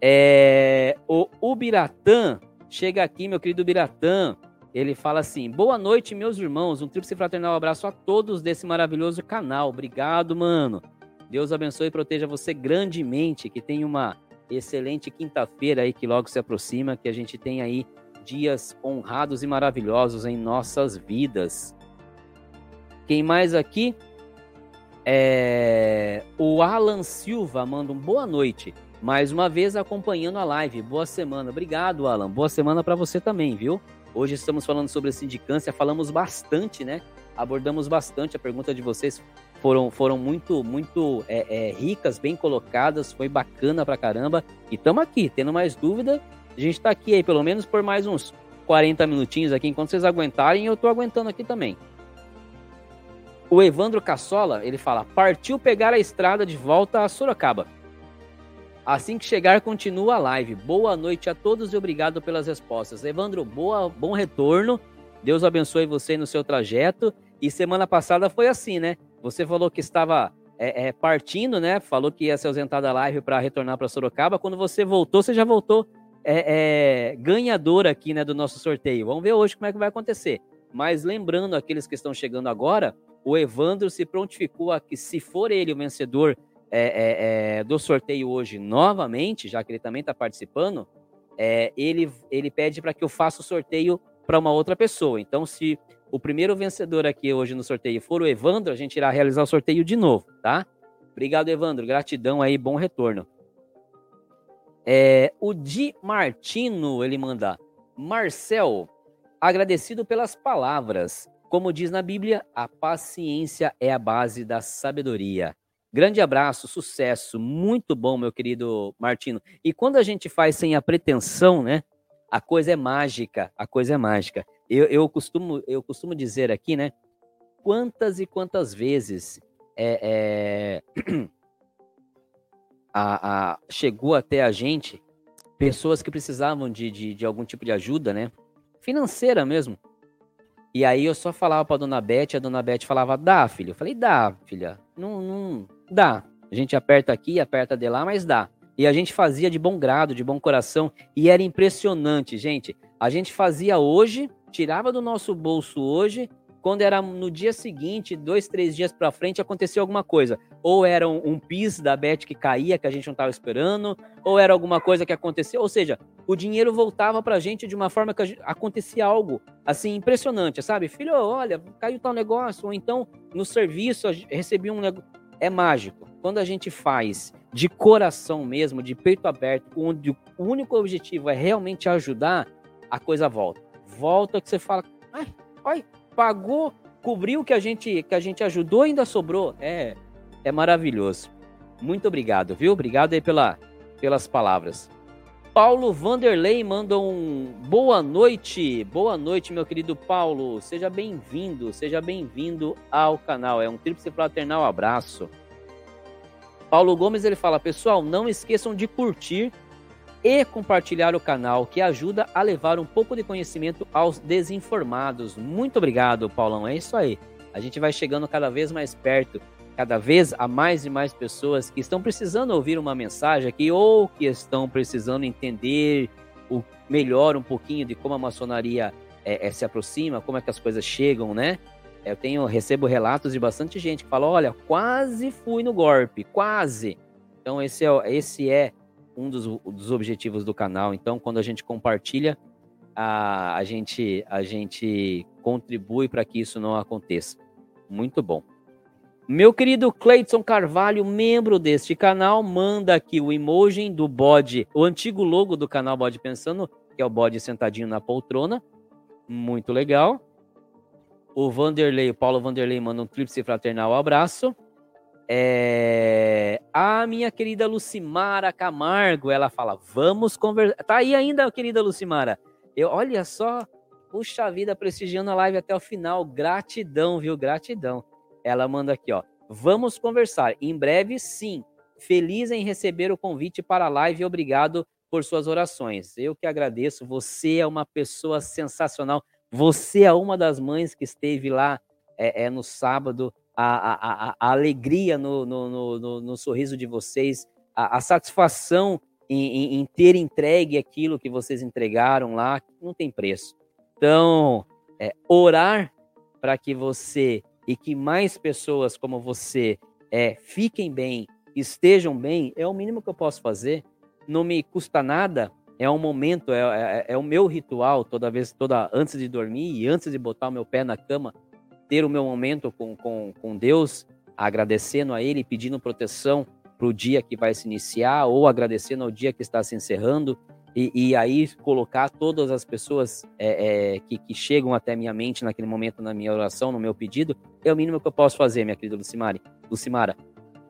É, o Ubiratã Chega aqui, meu querido Biratã. Ele fala assim: Boa noite, meus irmãos. Um tríplice fraternal abraço a todos desse maravilhoso canal. Obrigado, mano. Deus abençoe e proteja você grandemente. Que tenha uma excelente quinta-feira aí que logo se aproxima. Que a gente tenha aí dias honrados e maravilhosos em nossas vidas. Quem mais aqui? É... O Alan Silva manda um boa noite mais uma vez acompanhando a live. Boa semana. Obrigado, Alan. Boa semana para você também, viu? Hoje estamos falando sobre sindicância, falamos bastante, né? Abordamos bastante a pergunta de vocês. Foram, foram muito, muito é, é, ricas, bem colocadas, foi bacana pra caramba. E estamos aqui, tendo mais dúvida, a gente está aqui aí pelo menos por mais uns 40 minutinhos aqui, enquanto vocês aguentarem, eu estou aguentando aqui também. O Evandro Cassola, ele fala: partiu pegar a estrada de volta a Sorocaba. Assim que chegar, continua a live. Boa noite a todos e obrigado pelas respostas. Evandro, boa, bom retorno. Deus abençoe você no seu trajeto. E semana passada foi assim, né? Você falou que estava é, é, partindo, né? Falou que ia se ausentar da live para retornar para Sorocaba. Quando você voltou, você já voltou é, é, ganhador aqui, né, do nosso sorteio. Vamos ver hoje como é que vai acontecer. Mas lembrando aqueles que estão chegando agora, o Evandro se prontificou a que, se for ele o vencedor é, é, do sorteio hoje novamente, já que ele também está participando, ele, ele pede para que eu faça o sorteio para uma outra pessoa. Então, se o primeiro vencedor aqui hoje no sorteio for o Evandro, a gente irá realizar o sorteio de novo, tá? Obrigado, Evandro. Gratidão aí, bom retorno. É, o Di Martino, ele manda. Marcel, agradecido pelas palavras. Como diz na Bíblia, a paciência é a base da sabedoria. Grande abraço, sucesso, muito bom, meu querido Martino. E quando a gente faz sem a pretensão, né? A coisa é mágica, a coisa é mágica. Eu, eu costumo, eu costumo dizer aqui, né? Quantas e quantas vezes é, é, <clears throat> a, a, chegou até a gente pessoas que precisavam de, de, de algum tipo de ajuda, né? Financeira mesmo. E aí eu só falava para dona Beth, a dona Beth falava, dá, filho. Eu falei, dá, filha. Não, não, Dá. A gente aperta aqui, aperta de lá, mas dá. E a gente fazia de bom grado, de bom coração, e era impressionante, gente. A gente fazia hoje, tirava do nosso bolso hoje, quando era no dia seguinte, dois, três dias para frente, aconteceu alguma coisa. Ou era um, um PIS da Bet que caía, que a gente não estava esperando, ou era alguma coisa que aconteceu. Ou seja, o dinheiro voltava para a gente de uma forma que gente, acontecia algo assim impressionante, sabe? Filho, olha, caiu tal negócio, ou então no serviço recebi um negócio é mágico. Quando a gente faz de coração mesmo, de peito aberto, onde o único objetivo é realmente ajudar, a coisa volta. Volta que você fala, ai, ai, pagou, cobriu que a gente que a gente ajudou, ainda sobrou. É, é maravilhoso. Muito obrigado, viu? Obrigado aí pela, pelas palavras. Paulo Vanderlei manda um boa noite. Boa noite, meu querido Paulo. Seja bem-vindo, seja bem-vindo ao canal. É um tríplice fraternal abraço. Paulo Gomes ele fala: "Pessoal, não esqueçam de curtir e compartilhar o canal, que ajuda a levar um pouco de conhecimento aos desinformados". Muito obrigado, Paulão. É isso aí. A gente vai chegando cada vez mais perto cada vez há mais e mais pessoas que estão precisando ouvir uma mensagem aqui ou que estão precisando entender o melhor um pouquinho de como a maçonaria é, é, se aproxima, como é que as coisas chegam, né? Eu tenho recebo relatos de bastante gente que fala, olha, quase fui no golpe, quase. Então esse é, esse é um dos, dos objetivos do canal. Então quando a gente compartilha, a, a gente a gente contribui para que isso não aconteça. Muito bom. Meu querido Cleiton Carvalho, membro deste canal, manda aqui o emoji do bode, o antigo logo do canal Bode Pensando, que é o bode sentadinho na poltrona. Muito legal. O Vanderlei, o Paulo Vanderlei manda um tríplice fraternal abraço. É... A minha querida Lucimara Camargo, ela fala: vamos conversar. Tá aí ainda, querida Lucimara. Eu, olha só, puxa vida, prestigiando a live até o final. Gratidão, viu? Gratidão. Ela manda aqui, ó. Vamos conversar. Em breve, sim. Feliz em receber o convite para a live obrigado por suas orações. Eu que agradeço. Você é uma pessoa sensacional. Você é uma das mães que esteve lá é, é no sábado. A, a, a, alegria no, no, no, no, sorriso de vocês, a, a satisfação em, em, em ter entregue aquilo que vocês entregaram lá, não tem preço. Então, é, orar para que você e que mais pessoas como você é, fiquem bem, estejam bem, é o mínimo que eu posso fazer. Não me custa nada, é um momento, é, é, é, o meu ritual toda vez, toda antes de dormir e antes de botar o meu pé na cama, ter o meu momento com, com, com Deus, agradecendo a Ele, pedindo proteção para o dia que vai se iniciar ou agradecendo ao dia que está se encerrando e, e aí colocar todas as pessoas é, é, que, que, chegam até minha mente naquele momento, na minha oração, no meu pedido, é o mínimo que eu posso fazer, minha querida Lucimari. Lucimara.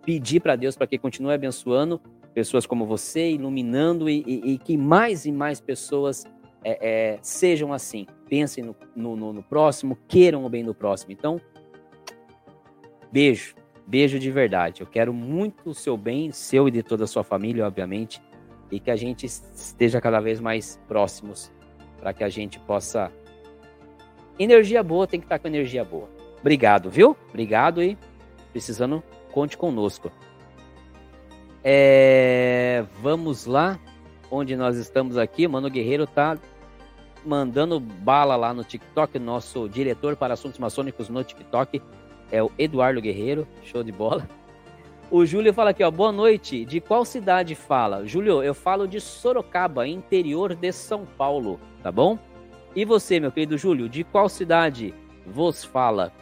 Pedir para Deus para que continue abençoando pessoas como você, iluminando e, e, e que mais e mais pessoas é, é sejam assim. Pensem no, no, no próximo, queiram o bem do próximo. Então, beijo, beijo de verdade. Eu quero muito o seu bem, seu e de toda a sua família, obviamente e que a gente esteja cada vez mais próximos para que a gente possa. Energia boa tem que estar com energia boa. Obrigado, viu? Obrigado e precisando, conte conosco. É... Vamos lá, onde nós estamos aqui. Mano Guerreiro tá mandando bala lá no TikTok. Nosso diretor para assuntos maçônicos no TikTok é o Eduardo Guerreiro. Show de bola. O Júlio fala aqui, ó, boa noite. De qual cidade fala? Júlio, eu falo de Sorocaba, interior de São Paulo, tá bom? E você, meu querido Júlio, de qual cidade vos fala?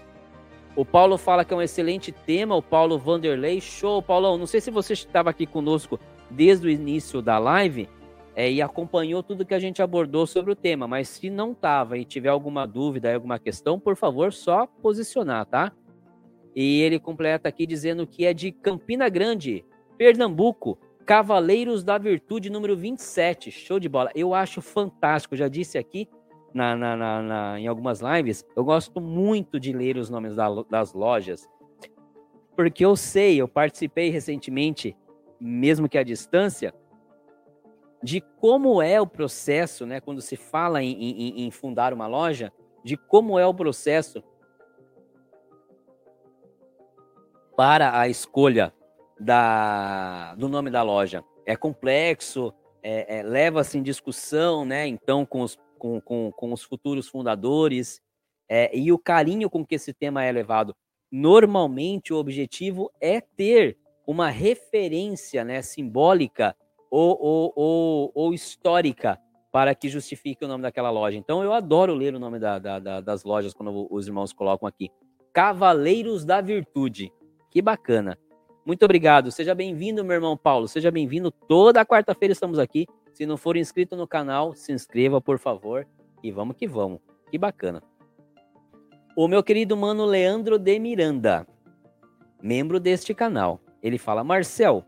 O Paulo fala que é um excelente tema, o Paulo Vanderlei. Show, Paulão. Não sei se você estava aqui conosco desde o início da live é, e acompanhou tudo que a gente abordou sobre o tema, mas se não estava e tiver alguma dúvida, alguma questão, por favor, só posicionar, tá? E ele completa aqui dizendo que é de Campina Grande, Pernambuco, Cavaleiros da Virtude número 27. Show de bola. Eu acho fantástico, já disse aqui na, na, na, na em algumas lives, eu gosto muito de ler os nomes da, das lojas, porque eu sei, eu participei recentemente, mesmo que à distância, de como é o processo, né, quando se fala em, em, em fundar uma loja, de como é o processo para a escolha da, do nome da loja. É complexo, é, é, leva-se em discussão, né? Então, com os, com, com, com os futuros fundadores é, e o carinho com que esse tema é levado. Normalmente, o objetivo é ter uma referência né, simbólica ou, ou, ou, ou histórica para que justifique o nome daquela loja. Então, eu adoro ler o nome da, da, da, das lojas quando os irmãos colocam aqui. Cavaleiros da Virtude. Que bacana. Muito obrigado. Seja bem-vindo, meu irmão Paulo. Seja bem-vindo. Toda quarta-feira estamos aqui. Se não for inscrito no canal, se inscreva, por favor. E vamos que vamos. Que bacana. O meu querido mano Leandro de Miranda, membro deste canal. Ele fala: Marcel,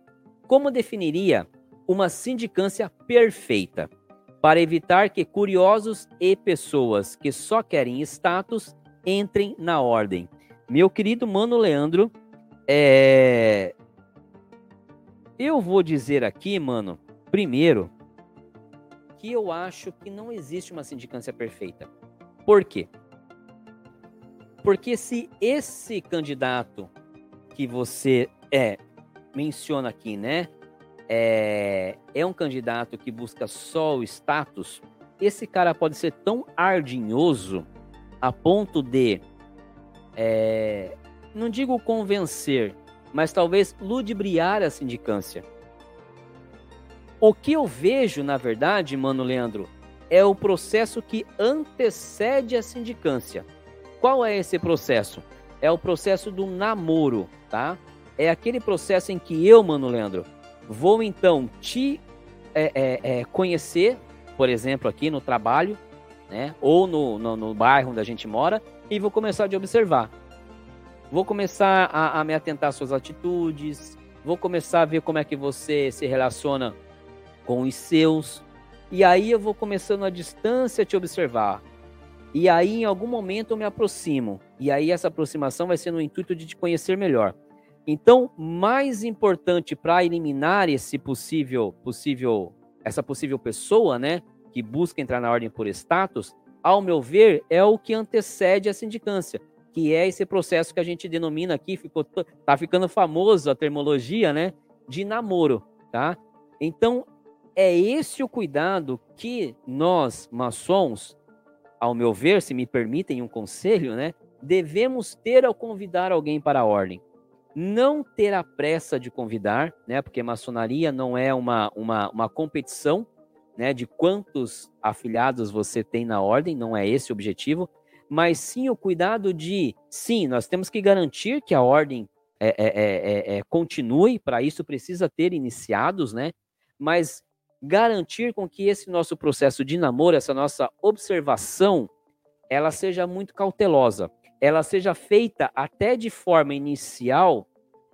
como definiria uma sindicância perfeita, para evitar que curiosos e pessoas que só querem status entrem na ordem. Meu querido mano Leandro, é... eu vou dizer aqui, mano, primeiro, que eu acho que não existe uma sindicância perfeita. Por quê? Porque se esse candidato que você é menciona aqui, né, é, é um candidato que busca só o status, esse cara pode ser tão ardinhoso a ponto de, é, não digo convencer, mas talvez ludibriar a sindicância. O que eu vejo, na verdade, mano Leandro, é o processo que antecede a sindicância. Qual é esse processo? É o processo do namoro, tá? É aquele processo em que eu, mano Leandro, vou então te é, é, é, conhecer, por exemplo, aqui no trabalho, né? Ou no, no, no, bairro onde a gente mora, e vou começar a observar. Vou começar a, a me atentar às suas atitudes, vou começar a ver como é que você se relaciona com os seus, e aí eu vou começando a distância a te observar. E aí, em algum momento, eu me aproximo. E aí, essa aproximação vai ser no intuito de te conhecer melhor. Então, mais importante para eliminar esse possível, possível, essa possível pessoa, né, que busca entrar na ordem por status, ao meu ver, é o que antecede a sindicância, que é esse processo que a gente denomina aqui, ficou, tá ficando famoso a termologia, né, de namoro, tá? Então, é esse o cuidado que nós, maçons, ao meu ver, se me permitem um conselho, né, devemos ter ao convidar alguém para a ordem não ter a pressa de convidar, né? Porque maçonaria não é uma, uma, uma competição, né? De quantos afiliados você tem na ordem, não é esse o objetivo, mas sim o cuidado de, sim, nós temos que garantir que a ordem é, é, é, é, é continue, para isso precisa ter iniciados, né? Mas garantir com que esse nosso processo de namoro, essa nossa observação, ela seja muito cautelosa ela seja feita até de forma inicial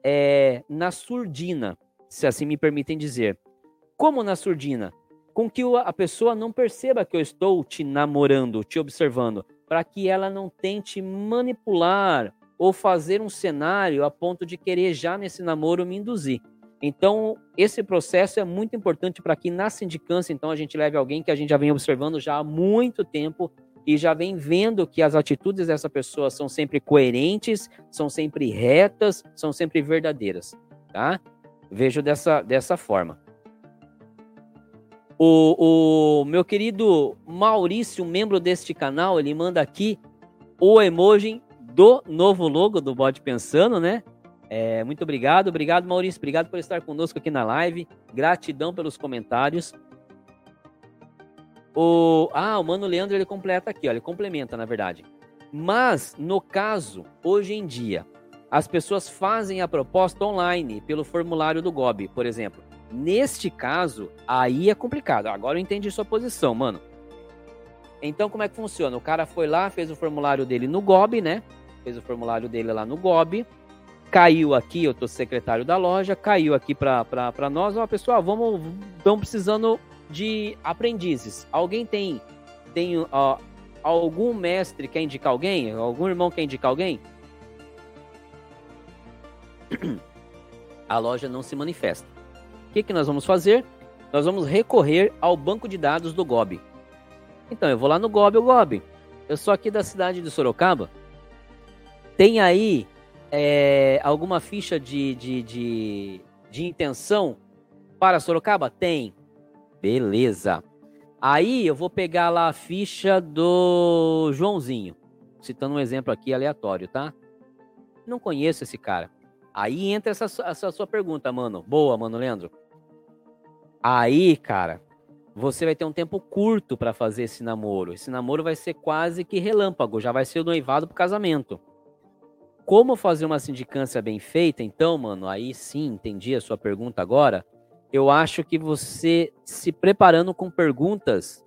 é, na surdina, se assim me permitem dizer. Como na surdina? Com que a pessoa não perceba que eu estou te namorando, te observando, para que ela não tente manipular ou fazer um cenário a ponto de querer já nesse namoro me induzir. Então, esse processo é muito importante para que na sindicância, então, a gente leve alguém que a gente já vem observando já há muito tempo e já vem vendo que as atitudes dessa pessoa são sempre coerentes, são sempre retas, são sempre verdadeiras, tá? Vejo dessa, dessa forma. O, o meu querido Maurício, membro deste canal, ele manda aqui o emoji do novo logo do Bode Pensando, né? É, muito obrigado, obrigado Maurício, obrigado por estar conosco aqui na live, gratidão pelos comentários. O, ah, o Mano Leandro ele completa aqui, ó, ele complementa, na verdade. Mas, no caso, hoje em dia, as pessoas fazem a proposta online, pelo formulário do GOB, por exemplo. Neste caso, aí é complicado. Agora eu entendi sua posição, mano. Então, como é que funciona? O cara foi lá, fez o formulário dele no GOB, né? Fez o formulário dele lá no GOB. Caiu aqui, eu tô secretário da loja, caiu aqui para nós. Ó, pessoal, vamos, estamos precisando de aprendizes. Alguém tem, tem algum mestre quer indicar alguém? Algum irmão quer indicar alguém? <clears throat> A loja não se manifesta. O que, que nós vamos fazer? Nós vamos recorrer ao banco de dados do GOB. Então, eu vou lá no GOB, o GOB. Eu sou aqui da cidade de Sorocaba. Tem aí é, alguma ficha de, de, de, de intenção para Sorocaba? Tem. Beleza. Aí eu vou pegar lá a ficha do Joãozinho, citando um exemplo aqui aleatório, tá? Não conheço esse cara. Aí entra essa, essa sua pergunta, mano. Boa, mano, Leandro. Aí, cara, você vai ter um tempo curto para fazer esse namoro. Esse namoro vai ser quase que relâmpago, já vai ser o noivado pro casamento. Como fazer uma sindicância bem feita? Então, mano, aí sim, entendi a sua pergunta agora eu acho que você se preparando com perguntas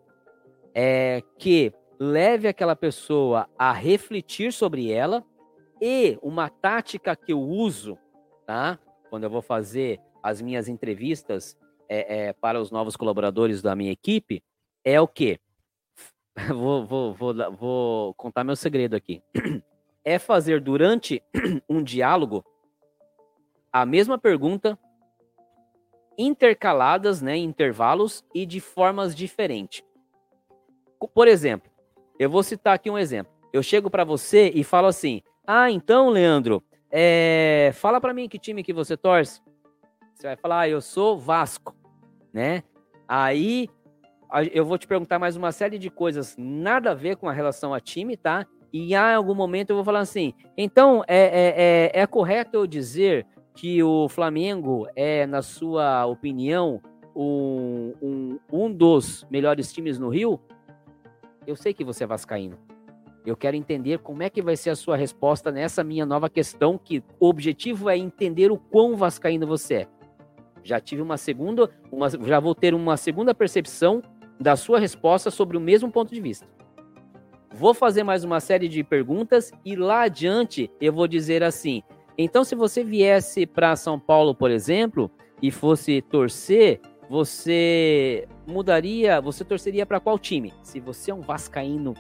é, que leve aquela pessoa a refletir sobre ela e uma tática que eu uso, tá? Quando eu vou fazer as minhas entrevistas é, é, para os novos colaboradores da minha equipe é o quê? <laughs> Vou, vou, vou, vou contar meu segredo aqui. <clears throat> É fazer durante <clears throat> um diálogo a mesma pergunta intercaladas, né, em intervalos e de formas diferentes. Por exemplo, eu vou citar aqui um exemplo. Eu chego para você e falo assim: "Ah, então, Leandro, é... fala para mim que time que você torce". Você vai falar: ah, "Eu sou Vasco", né? Aí eu vou te perguntar mais uma série de coisas nada a ver com a relação a time, tá? E em algum momento eu vou falar assim: então é, é, é, é correto eu dizer que o Flamengo é, na sua opinião, um, um, um dos melhores times no Rio? Eu sei que você é vascaíno. Eu quero entender como é que vai ser a sua resposta nessa minha nova questão, que o objetivo é entender o quão vascaíno você é. Já tive uma segunda, uma, já vou ter uma segunda percepção da sua resposta sobre o mesmo ponto de vista. Vou fazer mais uma série de perguntas e lá adiante eu vou dizer assim: então, se você viesse para São Paulo, por exemplo, e fosse torcer, você mudaria, você torceria para qual time? Se você é um vascaíno,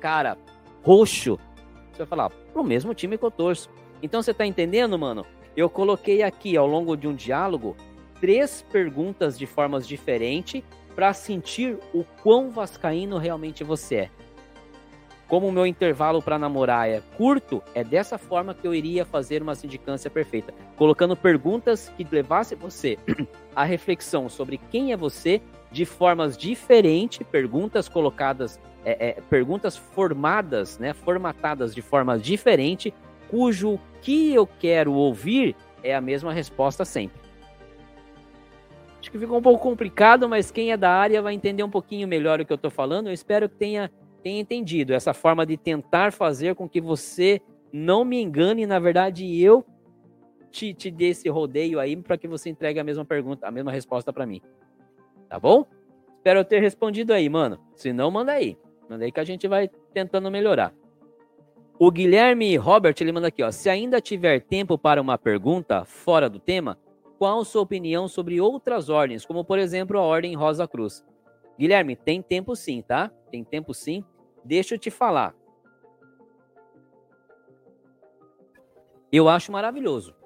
cara, roxo, você vai falar pro mesmo time que eu torço. Então você tá entendendo, mano? Eu coloquei aqui ao longo de um diálogo três perguntas de formas diferentes para sentir o quão vascaíno realmente você é como o meu intervalo para namorar é curto, é dessa forma que eu iria fazer uma sindicância perfeita, colocando perguntas que levassem você <clears throat> à reflexão sobre quem é você de formas diferentes, perguntas colocadas, é, é, perguntas formadas, né, formatadas de formas diferentes, cujo que eu quero ouvir é a mesma resposta sempre. Acho que ficou um pouco complicado, mas quem é da área vai entender um pouquinho melhor o que eu estou falando. Eu espero que tenha tenha entendido essa forma de tentar fazer com que você não me engane, na verdade eu te, te dê esse rodeio aí para que você entregue a mesma pergunta, a mesma resposta para mim. Tá bom? Espero ter respondido aí, mano. Se não, manda aí. Manda aí que a gente vai tentando melhorar. O Guilherme Robert, ele manda aqui, ó. Se ainda tiver tempo para uma pergunta fora do tema, qual sua opinião sobre outras ordens, como por exemplo a Ordem Rosa Cruz? Guilherme, tem tempo sim, tá? Tem tempo sim. Deixa eu te falar. Eu acho maravilhoso,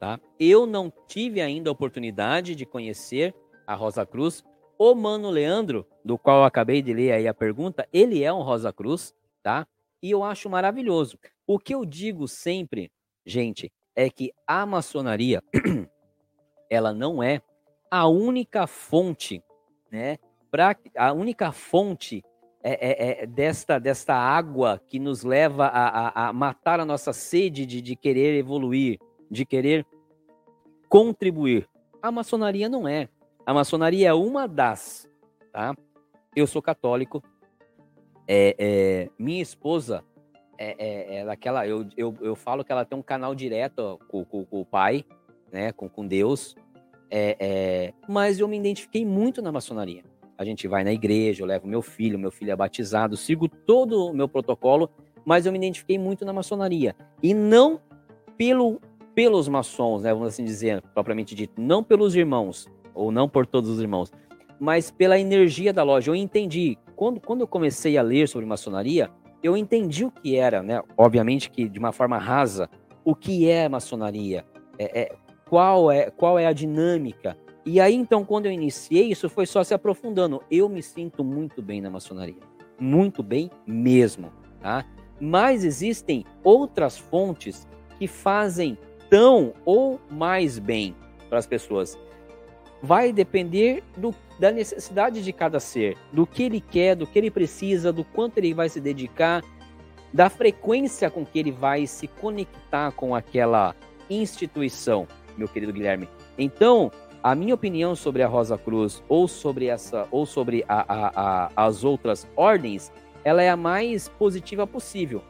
tá? Eu não tive ainda a oportunidade de conhecer a Rosa Cruz. O Mano Leandro, do qual eu acabei de ler aí a pergunta, ele é um Rosa Cruz, tá? E eu acho maravilhoso. O que eu digo sempre, gente, é que a maçonaria <clears throat> ela não é a única fonte, né, pra, a única fonte é, é, é, desta, desta água que nos leva a, a, a matar a nossa sede de, de querer evoluir, de querer contribuir. A maçonaria não é. A maçonaria é uma das, tá? Eu sou católico. É, é, minha esposa é, é, é daquela. Eu, eu, eu falo que ela tem um canal direto com, com, com o pai, né? Com, com Deus. É, é, mas eu me identifiquei muito na maçonaria a gente vai na igreja, eu levo meu filho, meu filho é batizado, sigo todo o meu protocolo, mas eu me identifiquei muito na maçonaria. E não pelo, pelos maçons, né, vamos assim dizer, propriamente dito, não pelos irmãos, ou não por todos os irmãos, mas pela energia da loja. Eu entendi, quando, quando eu comecei a ler sobre maçonaria, eu entendi o que era, né? Obviamente que de uma forma rasa, o que é maçonaria, é, é, qual, é, qual é a dinâmica, e aí, então, quando eu iniciei, isso foi só se aprofundando. Eu me sinto muito bem na maçonaria. Muito bem mesmo, tá? Mas existem outras fontes que fazem tão ou mais bem para as pessoas. Vai depender do, da necessidade de cada ser, do que ele quer, do que ele precisa, do quanto ele vai se dedicar, da frequência com que ele vai se conectar com aquela instituição, meu querido Guilherme. Então, a minha opinião sobre a Rosa Cruz ou sobre essa ou sobre a, a, a, as outras ordens, ela é a mais positiva possível.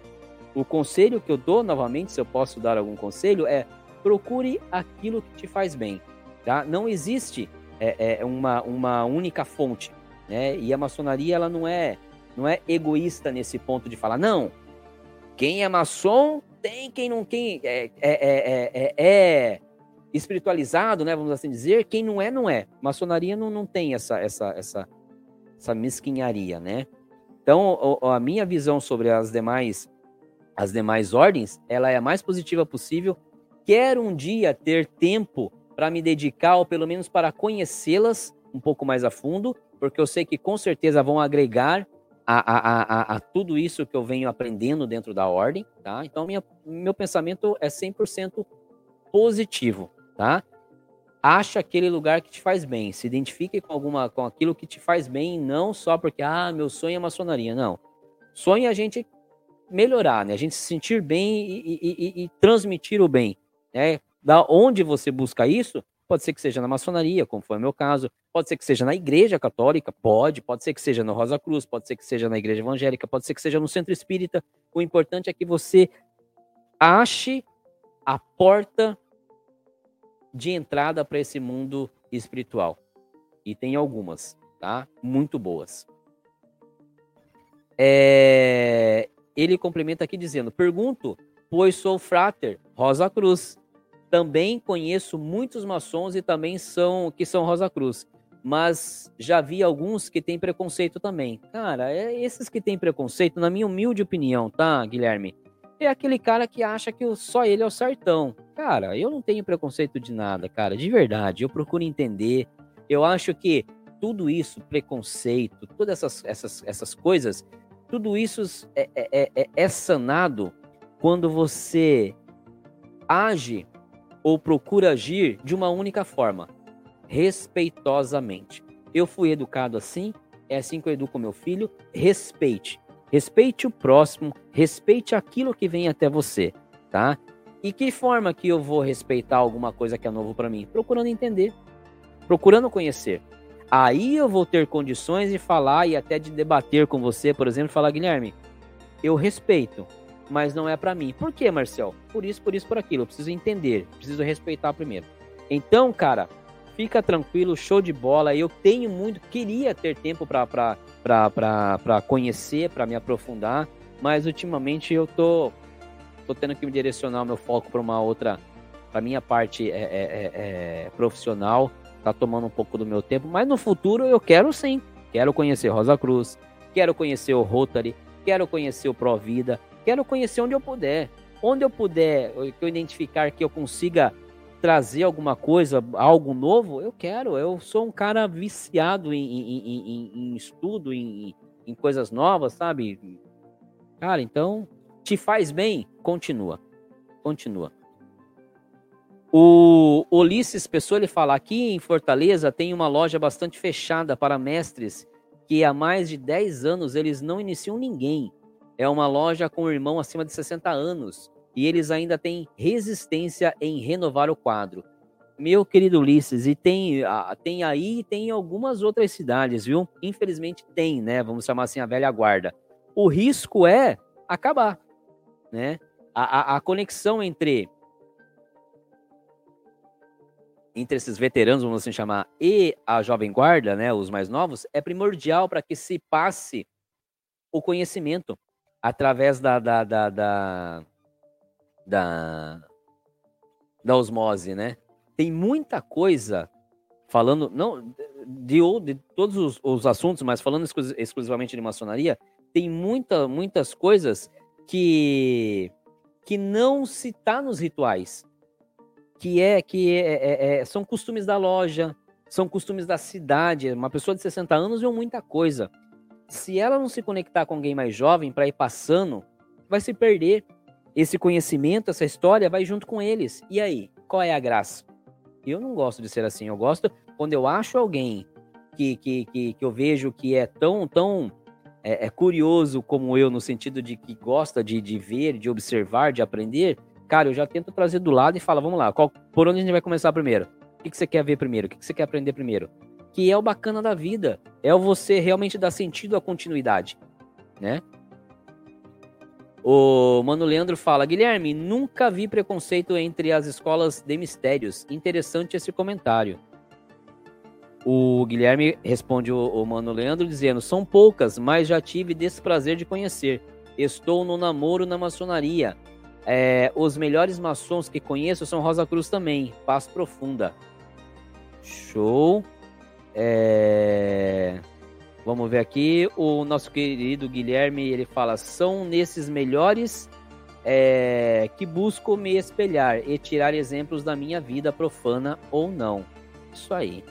O conselho que eu dou, novamente, se eu posso dar algum conselho, é procure aquilo que te faz bem. Tá? Não existe é, é, uma, uma única fonte. Né? E a maçonaria ela não é, não é egoísta nesse ponto de falar, não, quem é maçom tem, quem não quem é, é, é, é, é espiritualizado, né, vamos assim dizer, quem não é, não é. Maçonaria não, não tem essa, essa, essa, essa mesquinharia, né? Então, a minha visão sobre as demais, as demais ordens, ela é a mais positiva possível. Quero um dia ter tempo para me dedicar, ou pelo menos para conhecê-las um pouco mais a fundo, porque eu sei que com certeza vão agregar a, a, a, a, tudo isso que eu venho aprendendo dentro da ordem, tá? Então, minha, meu pensamento é 100% positivo, tá? Acha aquele lugar que te faz bem, se identifique com alguma com aquilo que te faz bem, não só porque ah, meu sonho é maçonaria, não. Sonho é a gente melhorar, né? A gente se sentir bem e, e, e, e transmitir o bem, né? Da onde você busca isso, Pode ser que seja na maçonaria, como foi o meu caso. Pode ser que seja na igreja católica, pode. Pode ser que seja no Rosa Cruz, pode ser que seja na igreja evangélica, pode ser que seja no centro espírita. O importante é que você ache a porta de entrada para esse mundo espiritual. E tem algumas, tá? Muito boas. É... Ele complementa aqui dizendo: Pergunto, pois sou frater Rosa Cruz também conheço muitos maçons e também são que são Rosa Cruz, mas já vi alguns que têm preconceito também. Cara, é esses que têm preconceito, na minha humilde opinião, tá, Guilherme? É aquele cara que acha que só ele é o sartão. Cara, eu não tenho preconceito de nada, cara, de verdade. Eu procuro entender. Eu acho que tudo isso, preconceito, todas essas, essas, essas coisas, tudo isso é, é, é, é sanado quando você age ou procura agir de uma única forma, respeitosamente. Eu fui educado assim, é assim que eu educo meu filho. Respeite. Respeite o próximo, respeite aquilo que vem até você, tá? E que forma que eu vou respeitar alguma coisa que é novo para mim? Procurando entender, procurando conhecer. Aí eu vou ter condições de falar e até de debater com você, por exemplo, falar, Guilherme, eu respeito, mas não é para mim. Por que, Marcel? Por isso, por isso, por aquilo. Eu preciso entender, preciso respeitar primeiro. Então, cara, fica tranquilo, show de bola. Eu tenho muito, queria ter tempo para conhecer, para me aprofundar, mas ultimamente eu tô, tô tendo que me direcionar o meu foco para uma outra, para minha parte é, é, é, é, profissional. Tá tomando um pouco do meu tempo, mas no futuro eu quero sim. Quero conhecer Rosa Cruz, quero conhecer o Rotary, quero conhecer o Provida, quero conhecer onde eu puder. Onde eu puder, que eu identificar que eu consiga trazer alguma coisa, algo novo, eu quero. Eu sou um cara viciado em, em, em, em estudo, em, em coisas novas, sabe? Cara, então, te faz bem? Continua. Continua. O Ulisses Pessoa ele fala aqui em Fortaleza tem uma loja bastante fechada para mestres que há mais de 10 anos eles não iniciam ninguém é uma loja com um irmão acima de 60 anos e eles ainda têm resistência em renovar o quadro. Meu querido Ulisses, e tem, tem aí tem algumas outras cidades, viu? Infelizmente tem, né? Vamos chamar assim a velha guarda. O risco é acabar, né? A, a, a conexão entre entre esses veteranos, vamos assim chamar, e a jovem guarda, né, os mais novos, é primordial para que se passe o conhecimento através da, da, da, da, da, da osmose, né? Tem muita coisa falando, não de, de todos os, os, assuntos, mas falando exclusivamente de maçonaria, tem muita, muitas coisas que que não se tá nos rituais, que é que é, é, é, são costumes da loja, são costumes da cidade. Uma pessoa de 60 anos viu muita coisa se ela não se conectar com alguém mais jovem para ir passando, vai se perder. Esse conhecimento, essa história vai junto com eles. E aí, qual é a graça? Eu não gosto de ser assim. Eu gosto quando eu acho alguém que, que, que, que eu vejo que é tão, tão é, é, curioso como eu, no sentido de que gosta de, de ver, de observar, de aprender. Cara, eu já tento trazer do lado e falo, vamos lá, qual, por onde a gente vai começar primeiro? O que, que você quer ver primeiro? O que, que você quer aprender primeiro? que é o bacana da vida. É o você realmente dar sentido à continuidade, né? O Mano Leandro fala: Guilherme, nunca vi preconceito entre as escolas de mistérios. Interessante esse comentário. O Guilherme responde o, Mano Leandro dizendo: São poucas, mas já tive desprazer de conhecer. Estou no namoro na maçonaria. É, os melhores maçons que conheço são Rosa Cruz também, Paz Profunda. Show. É... Vamos ver aqui. O nosso querido Guilherme ele fala: são nesses melhores é, que busco me espelhar e tirar exemplos da minha vida profana ou não. Isso aí.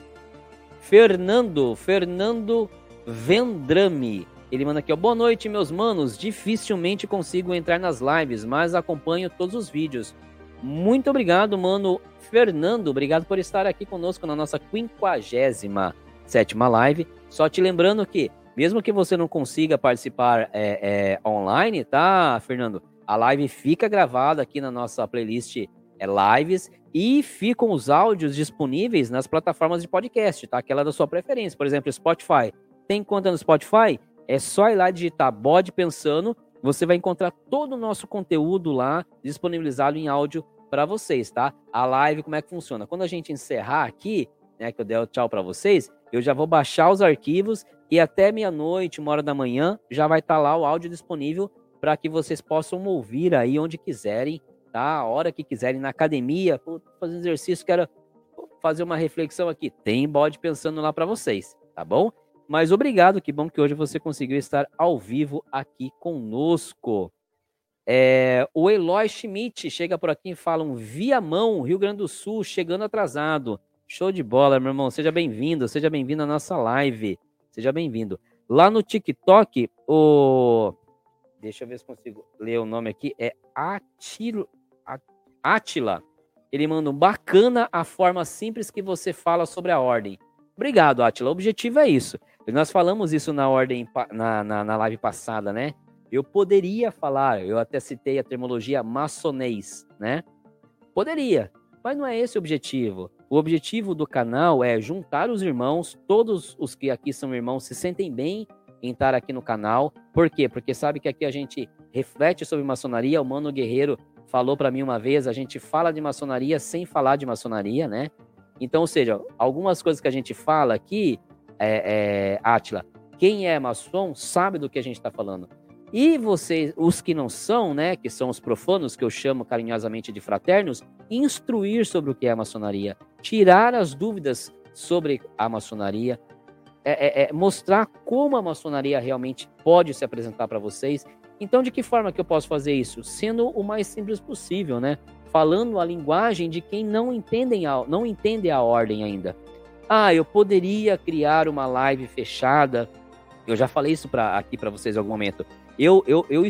Fernando, Fernando Vendrame. Ele manda aqui, ó. Boa noite, meus manos. Dificilmente consigo entrar nas lives, mas acompanho todos os vídeos. Muito obrigado, mano. Fernando, obrigado por estar aqui conosco na nossa 57 live. Só te lembrando que, mesmo que você não consiga participar é, é, online, tá, Fernando? A live fica gravada aqui na nossa playlist é, lives e ficam os áudios disponíveis nas plataformas de podcast, tá? Aquela da sua preferência. Por exemplo, Spotify. Tem conta no Spotify? É só ir lá digitar Bode Pensando. Você vai encontrar todo o nosso conteúdo lá disponibilizado em áudio para vocês, tá? A live, como é que funciona? Quando a gente encerrar aqui, né, que eu der o tchau para vocês, eu já vou baixar os arquivos e até meia-noite, uma hora da manhã, já vai estar tá lá o áudio disponível para que vocês possam ouvir aí onde quiserem, tá? A hora que quiserem, na academia, fazendo exercício, quero fazer uma reflexão aqui. Tem bode pensando lá para vocês, tá bom? Mas obrigado, que bom que hoje você conseguiu estar ao vivo aqui conosco. É, o Eloy Schmidt chega por aqui e fala um Viamão, Rio Grande do Sul, chegando atrasado. Show de bola, meu irmão. Seja bem-vindo, seja bem-vindo à nossa live. Seja bem-vindo. Lá no TikTok, o. Deixa eu ver se consigo ler o nome aqui. É Atilo... Atila. Ele manda um bacana a forma simples que você fala sobre a ordem. Obrigado, Atila. O objetivo é isso. Nós falamos isso na ordem, na, na, na live passada, né? Eu poderia falar, eu até citei a terminologia maçonês, né? Poderia, mas não é esse o objetivo. O objetivo do canal é juntar os irmãos, todos os que aqui são irmãos se sentem bem em estar aqui no canal. Por quê? Porque sabe que aqui a gente reflete sobre maçonaria. O Mano Guerreiro falou para mim uma vez, a gente fala de maçonaria sem falar de maçonaria, né? Então, ou seja, algumas coisas que a gente fala aqui, é, é, Atila, quem é maçom sabe do que a gente está falando. E vocês, os que não são, né, que são os profanos, que eu chamo carinhosamente de fraternos, instruir sobre o que é a maçonaria, tirar as dúvidas sobre a maçonaria, é, é, é mostrar como a maçonaria realmente pode se apresentar para vocês. Então, de que forma que eu posso fazer isso? Sendo o mais simples possível, né? Falando a linguagem de quem não, entendem a, não entende a ordem ainda. Ah, eu poderia criar uma live fechada. Eu já falei isso pra, aqui para vocês em algum momento. Eu, eu, eu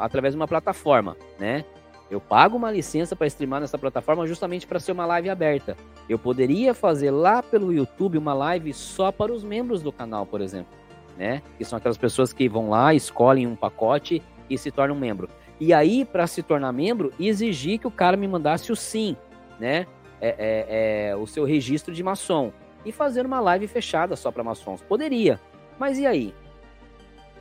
através de uma plataforma, né? Eu pago uma licença para streamar nessa plataforma justamente para ser uma live aberta. Eu poderia fazer lá pelo YouTube uma live só para os membros do canal, por exemplo, né? Que são aquelas pessoas que vão lá, escolhem um pacote e se tornam membro. E aí, para se tornar membro, exigir que o cara me mandasse o sim, né? É, é, é, o seu registro de maçom e fazer uma live fechada só para maçons. Poderia, mas e aí?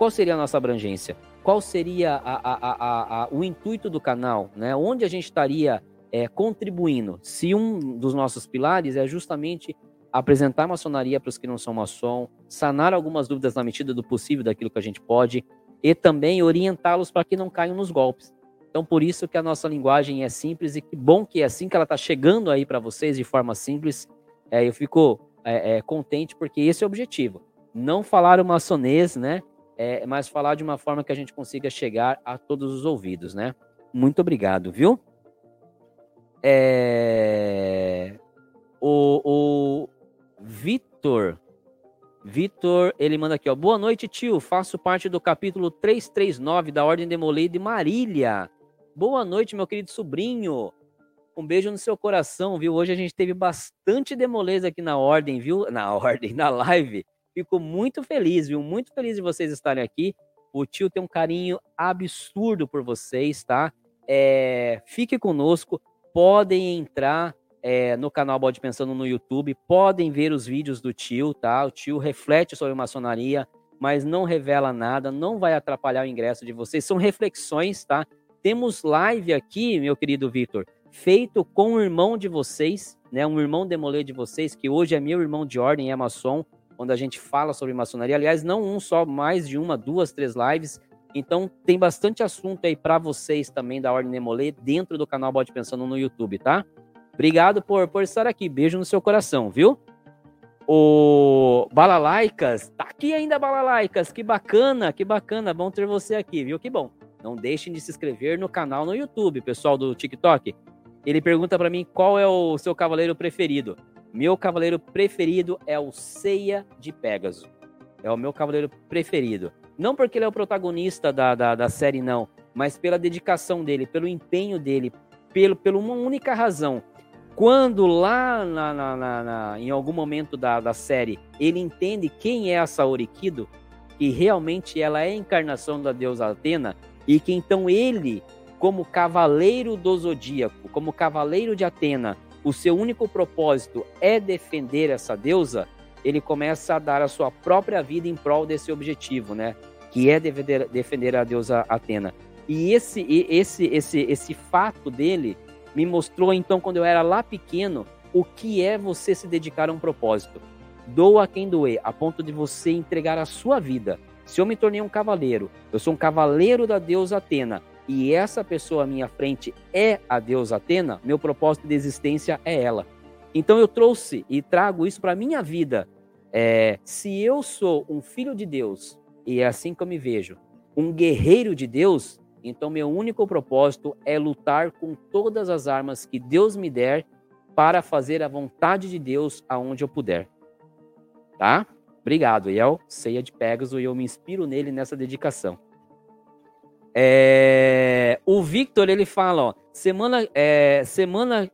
Qual seria a nossa abrangência? Qual seria a, a, a, o intuito do canal? Né? Onde a gente estaria é, contribuindo? Se um dos nossos pilares é justamente apresentar maçonaria para os que não são maçom, sanar algumas dúvidas na medida do possível daquilo que a gente pode e também orientá-los para que não caiam nos golpes. Então, por isso que a nossa linguagem é simples e que bom que é assim que ela está chegando aí para vocês de forma simples. É, eu fico é, é, contente porque esse é o objetivo. Não falar o maçonês, né? É, mas falar de uma forma que a gente consiga chegar a todos os ouvidos, né? Muito obrigado, viu? É... O, o Vitor, Vitor, ele manda aqui, ó. Boa noite, tio. Faço parte do capítulo 339 da Ordem Demolei de Marília. Boa noite, meu querido sobrinho. Um beijo no seu coração, viu? Hoje a gente teve bastante demoleza aqui na ordem, viu? Na ordem, na live. Fico muito feliz, viu? Muito feliz de vocês estarem aqui. O tio tem um carinho absurdo por vocês, tá? É, fique conosco. Podem entrar é, no canal Bode Pensando no YouTube. Podem ver os vídeos do tio, tá? O tio reflete sobre maçonaria, mas não revela nada, não vai atrapalhar o ingresso de vocês. São reflexões, tá? Temos live aqui, meu querido Vitor, feito com o irmão de vocês, né? Um irmão demolê de vocês, que hoje é meu irmão de ordem, é maçom, quando a gente fala sobre maçonaria. Aliás, não um só, mais de uma, duas, três lives Então tem bastante assunto aí para vocês também da Ordem Nemolê dentro do canal Bode Pensando no YouTube, tá? Obrigado por, por estar aqui. Beijo no seu coração, viu? O Balalaicas, tá aqui ainda, Balalaicas. Que bacana, que bacana. Bom ter você aqui, viu? Que bom. Não deixem de se inscrever no canal no YouTube, pessoal do TikTok. Ele pergunta para mim qual é o seu cavaleiro preferido. Meu cavaleiro preferido é o Ceia de Pégaso. É o meu cavaleiro preferido. Não porque ele é o protagonista da, da, da série, não, mas pela dedicação dele, pelo empenho dele, pelo, pela uma única razão. Quando lá na, na, na, em algum momento da, da série ele entende quem é a Saori Kido, que realmente ela é a encarnação da deusa Atena, e que então ele, como cavaleiro do zodíaco, como cavaleiro de Atena, o seu único propósito é defender essa deusa, ele começa a dar a sua própria vida em prol desse objetivo, né? Que é defender, defender a deusa Atena. E esse, esse, esse, esse fato dele me mostrou, então, quando eu era lá pequeno, o que é você se dedicar a um propósito. Doa quem doer, a ponto de você entregar a sua vida. Se eu me tornei um cavaleiro, eu sou um cavaleiro da deusa Atena, e essa pessoa à minha frente é a deusa Atena, meu propósito de existência é ela. Então eu trouxe e trago isso para minha vida. É, se eu sou um filho de Deus, e é assim que eu me vejo, um guerreiro de Deus, então meu único propósito é lutar com todas as armas que Deus me der para fazer a vontade de Deus aonde eu puder. Tá? Obrigado, Iel. Ceia de Pegasus e eu me inspiro nele nessa dedicação. É... O Victor ele fala, ó, semana, é, semana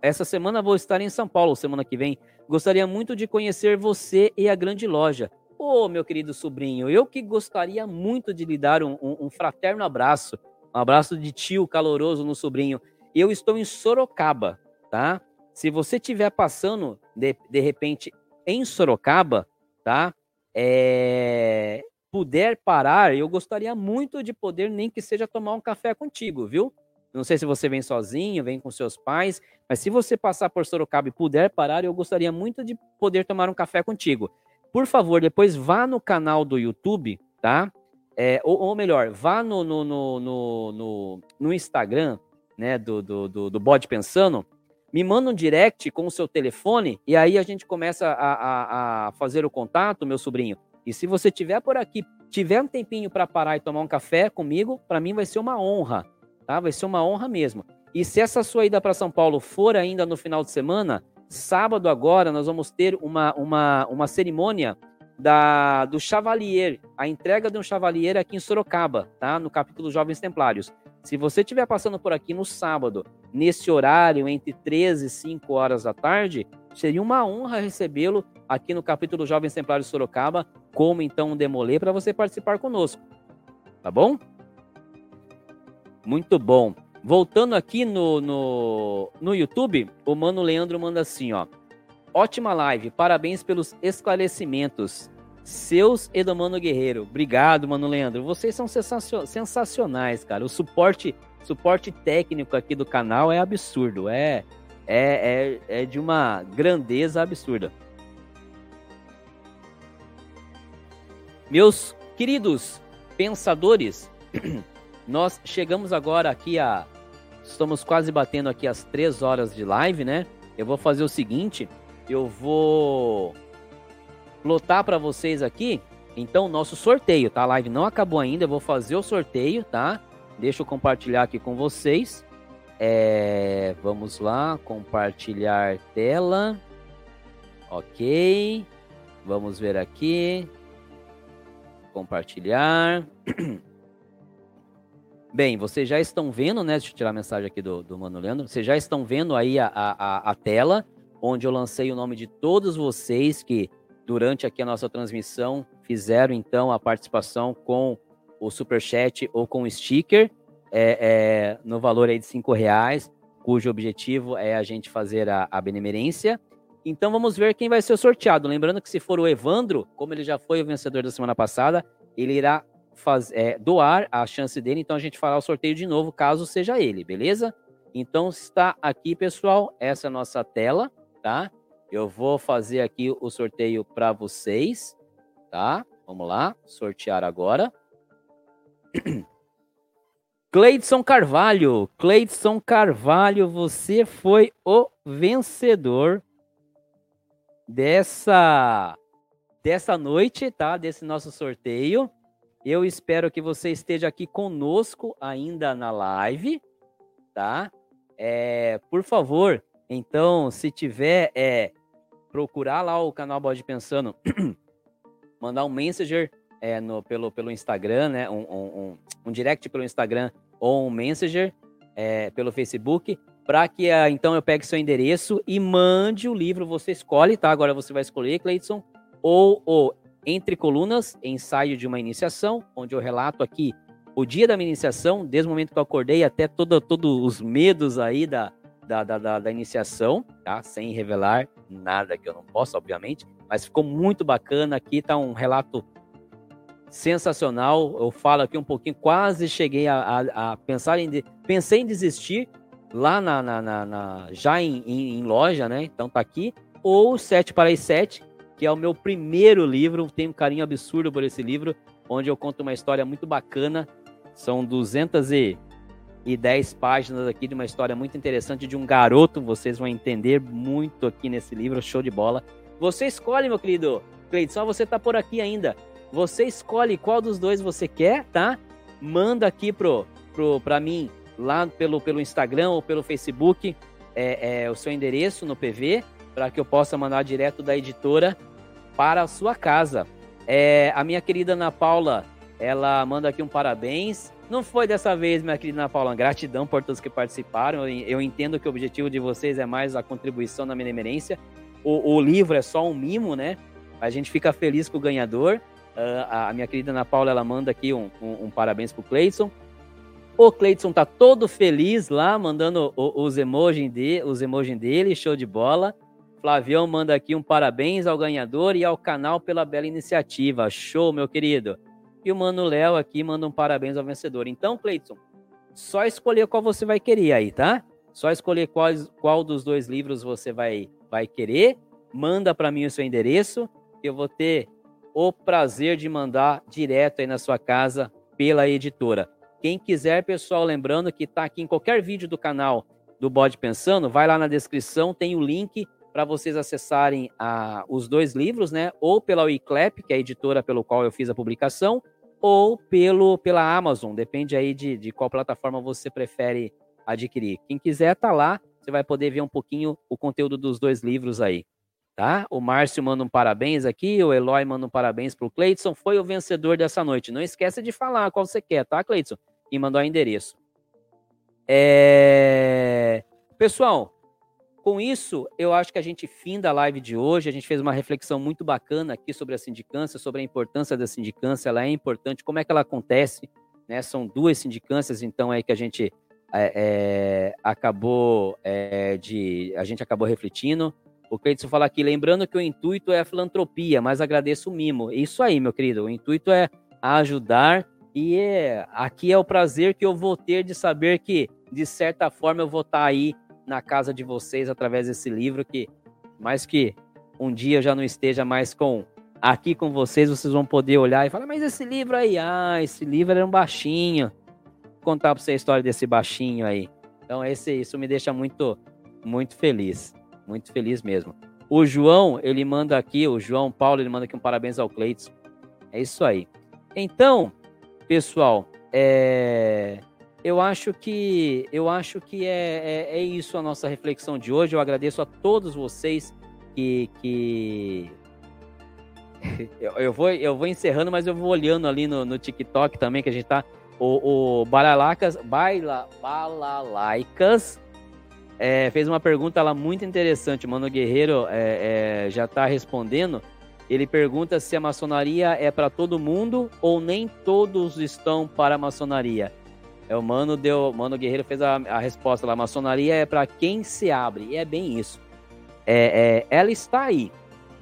essa semana vou estar em São Paulo, semana que vem. Gostaria muito de conhecer você e a grande loja. Ô, oh, meu querido sobrinho, eu que gostaria muito de lhe dar um, um, um fraterno abraço, um abraço de tio caloroso no sobrinho. Eu estou em Sorocaba, tá? Se você estiver passando, de, de repente, em Sorocaba, tá? É, puder parar, eu gostaria muito de poder, nem que seja tomar um café contigo, viu? Não sei se você vem sozinho, vem com seus pais, mas se você passar por Sorocaba e puder parar, eu gostaria muito de poder tomar um café contigo. Por favor, depois vá no canal do YouTube, tá? É, ou, ou, melhor, vá no, no, no, no, no Instagram, né, do, do, do, do Bode Pensando, me manda um direct com o seu telefone e aí a gente começa a, a, a fazer o contato, meu sobrinho. E se você tiver por aqui, tiver um tempinho para parar e tomar um café comigo, para mim vai ser uma honra tá? Vai ser uma honra mesmo. E se essa sua ida para São Paulo for ainda no final de semana, sábado agora nós vamos ter uma, uma, uma cerimônia da, do Chavalier, a entrega de um Chavalier aqui em Sorocaba, tá? No capítulo Jovens Templários. Se você estiver passando por aqui no sábado, nesse horário, entre 13 e 5 horas da tarde, seria uma honra recebê-lo aqui no capítulo Jovens Templários Sorocaba, como então demolê, para você participar conosco. Tá bom? Muito bom. Voltando aqui no, no, no YouTube, o Mano Leandro manda assim, ó. Ótima live, parabéns pelos esclarecimentos. Seus e do Mano Guerreiro. Obrigado, Mano Leandro. Vocês são sensacionais, cara. O suporte, suporte técnico aqui do canal é absurdo. É, é, é, é de uma grandeza absurda. Meus queridos pensadores, <clears throat> Nós chegamos agora aqui a. Estamos quase batendo aqui as três horas de live, né? Eu vou fazer o seguinte: eu vou lotar para vocês aqui. Então, nosso sorteio, tá? A live não acabou ainda. Eu vou fazer o sorteio, tá? Deixa eu compartilhar aqui com vocês. É, vamos lá, compartilhar tela. Ok. Vamos ver aqui. Compartilhar. <clears throat> Bem, vocês já estão vendo, né? Deixa eu tirar a mensagem aqui do, do Mano Leandro. Vocês já estão vendo aí a, a, a tela, onde eu lancei o nome de todos vocês que, durante aqui a nossa transmissão, fizeram então a participação com o Superchat ou com o sticker, é, é, no valor aí de cinco reais, cujo objetivo é a gente fazer a, a benemerência. Então vamos ver quem vai ser sorteado. Lembrando que se for o Evandro, como ele já foi o vencedor da semana passada, ele irá faz, é, doar a chance dele, então a gente fará o sorteio de novo, caso seja ele, beleza? Então está aqui, pessoal, essa é a nossa tela, tá? Eu vou fazer aqui o sorteio para vocês, tá? Vamos lá, sortear agora. <clears throat> Cleidson Carvalho, Cleidson Carvalho, você foi o vencedor dessa dessa noite, tá? Desse nosso sorteio. Eu espero que você esteja aqui conosco ainda na live, tá? É, por favor, então, se tiver, é, procurar lá o canal Bode Pensando, <clears throat> mandar um messenger é, no, pelo, pelo Instagram, né? Um, um, um, direct pelo Instagram ou um messenger é, pelo Facebook, para que então eu pegue seu endereço e mande o livro. Você escolhe, tá? Agora você vai escolher, Cleidson, ou o Entre Colunas, ensaio de uma iniciação, onde eu relato aqui o dia da minha iniciação, desde o momento que eu acordei até todos todo os medos aí da, da, da, da, iniciação, tá? Sem revelar nada que eu não possa, obviamente, mas ficou muito bacana. Aqui tá um relato sensacional. Eu falo aqui um pouquinho, quase cheguei a, a, a pensar em pensei em desistir lá na, na, na, na já em, em, em, loja, né? Então tá aqui. Ou 7 para as 7, que é o meu primeiro livro. Tenho um carinho absurdo por esse livro, onde eu conto uma história muito bacana. São 210 páginas aqui de uma história muito interessante de um garoto. Vocês vão entender muito aqui nesse livro, show de bola. Você escolhe, meu querido Cleiton, só você tá por aqui ainda. Você escolhe qual dos dois você quer, tá? Manda aqui pro, pro, pra mim lá pelo, pelo Instagram ou pelo Facebook é, é, o seu endereço no PV para que eu possa mandar direto da editora para a sua casa. É, a minha querida Ana Paula, ela manda aqui um parabéns. Não foi dessa vez, minha querida Ana Paula, gratidão por todos que participaram. Eu, entendo que o objetivo de vocês é mais a contribuição na benemerência. O, o livro é só um mimo, né? A gente fica feliz com o ganhador. Uh, a minha querida Ana Paula, ela manda aqui um, um, um parabéns pro Cleidson. O Cleidson tá todo feliz lá, mandando os emojis de, os emojis dele, show de bola. Flavião manda aqui um parabéns ao ganhador e ao canal pela bela iniciativa. Show, meu querido. E o Mano Léo aqui manda um parabéns ao vencedor. Então, Cleidson, só escolher qual você vai querer aí, tá? Só escolher qual, qual dos dois livros você vai, vai querer. Manda para mim o seu endereço. Eu vou ter o prazer de mandar direto aí na sua casa pela editora. Quem quiser, pessoal, lembrando que está aqui em qualquer vídeo do canal do Bode Pensando, vai lá na descrição, tem o link para vocês acessarem a, os dois livros, né? Ou pela Wiclap, que é a editora pelo qual eu fiz a publicação, ou pelo pela Amazon, depende aí de, de qual plataforma você prefere adquirir. Quem quiser tá lá, você vai poder ver um pouquinho o conteúdo dos dois livros aí tá? O Márcio manda um parabéns aqui, o Eloy manda um parabéns pro Cleidson, foi o vencedor dessa noite. Não esqueça de falar qual você quer, tá, Cleidson? E mandou o endereço. É... Pessoal, com isso, eu acho que a gente finda a live de hoje. A gente fez uma reflexão muito bacana aqui sobre a sindicância, sobre a importância da sindicância. Ela é importante, como é que ela acontece, né? São duas sindicâncias, então, é que a gente é, é, acabou é, de... A gente acabou refletindo. O Cleiton fala aqui, lembrando que o intuito é a filantropia, mas agradeço o mimo. Isso aí, meu querido. O intuito é ajudar e é, aqui é o prazer que eu vou ter de saber que, de certa forma, eu vou estar aí na casa de vocês através desse livro que, mais que um dia eu já não esteja mais com aqui com vocês, vocês vão poder olhar e falar, mas esse livro aí, ah, esse livro era um baixinho. Vou contar para você a história desse baixinho aí. Então, esse, isso me deixa muito, muito feliz. Muito feliz mesmo. O João, ele manda aqui, o João Paulo, ele manda aqui um parabéns ao Cleiton. É isso aí. Então, pessoal, é... eu acho que eu acho que é, é, é, isso a nossa reflexão de hoje. Eu agradeço a todos vocês que, que... <laughs> eu, eu, vou eu vou encerrando, mas eu vou olhando ali no, no TikTok também que a gente tá o, o Balalacas, Baila, Balalaicas é, fez uma pergunta lá muito interessante. Mano Guerreiro é, é, já está respondendo. Ele pergunta se a maçonaria é para todo mundo ou nem todos estão para a maçonaria. É, o Mano deu, Mano Guerreiro fez a, a resposta lá. Maçonaria é para quem se abre. E é bem isso. É, é, ela está aí,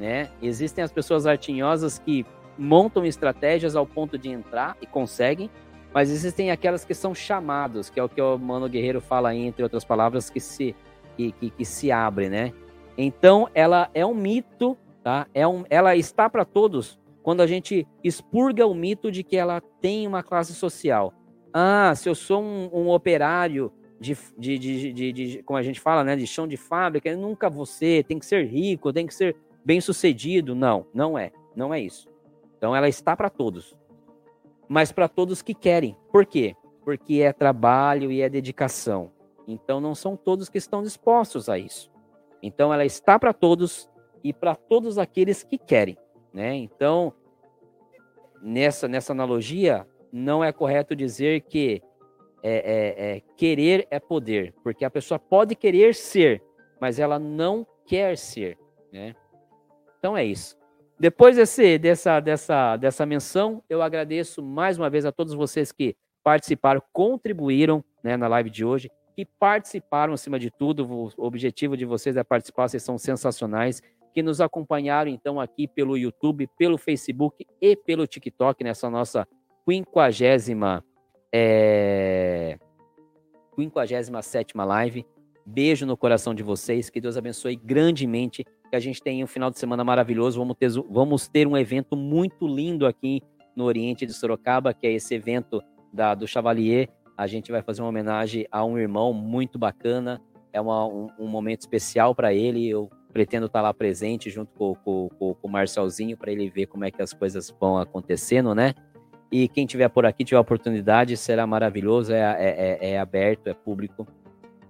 né? Existem as pessoas artinhosas que montam estratégias ao ponto de entrar e conseguem mas existem aquelas que são chamados, que é o que o Mano Guerreiro fala aí, entre outras palavras, que se, que, que, que se abre, né? Então, ela é um mito, tá? É um, ela está para todos, quando a gente expurga o mito de que ela tem uma classe social. Ah, se eu sou um, um operário de, de, de, de, como a gente fala, né, de chão de fábrica, nunca você tem que ser rico, tem que ser bem sucedido. Não, não é, não é isso. Então ela está para todos, mas para todos que querem. Por quê? Porque é trabalho e é dedicação. Então não são todos que estão dispostos a isso. Então ela está para todos e para todos aqueles que querem, né? Então nessa nessa analogia não é correto dizer que é, é, é, querer é poder, porque a pessoa pode querer ser, mas ela não quer ser, né? Então é isso. Depois desse, dessa, dessa, dessa menção, eu agradeço mais uma vez a todos vocês que participaram, contribuíram né, na live de hoje, que participaram acima de tudo. O objetivo de vocês é participar, vocês são sensacionais. Que nos acompanharam então aqui pelo YouTube, pelo Facebook e pelo TikTok nessa nossa quinquagésima é... 57 live. Beijo no coração de vocês, que Deus abençoe grandemente, que a gente tenha um final de semana maravilhoso. Vamos ter, vamos ter um evento muito lindo aqui no Oriente de Sorocaba, que é esse evento da, do Chevalier. A gente vai fazer uma homenagem a um irmão muito bacana. É uma, um, um momento especial para ele. Eu pretendo estar lá presente junto com, com, com, com o Marcelzinho para ele ver como é que as coisas vão acontecendo, né? E quem tiver por aqui, tiver oportunidade, será maravilhoso, é, é, é, é aberto, é público.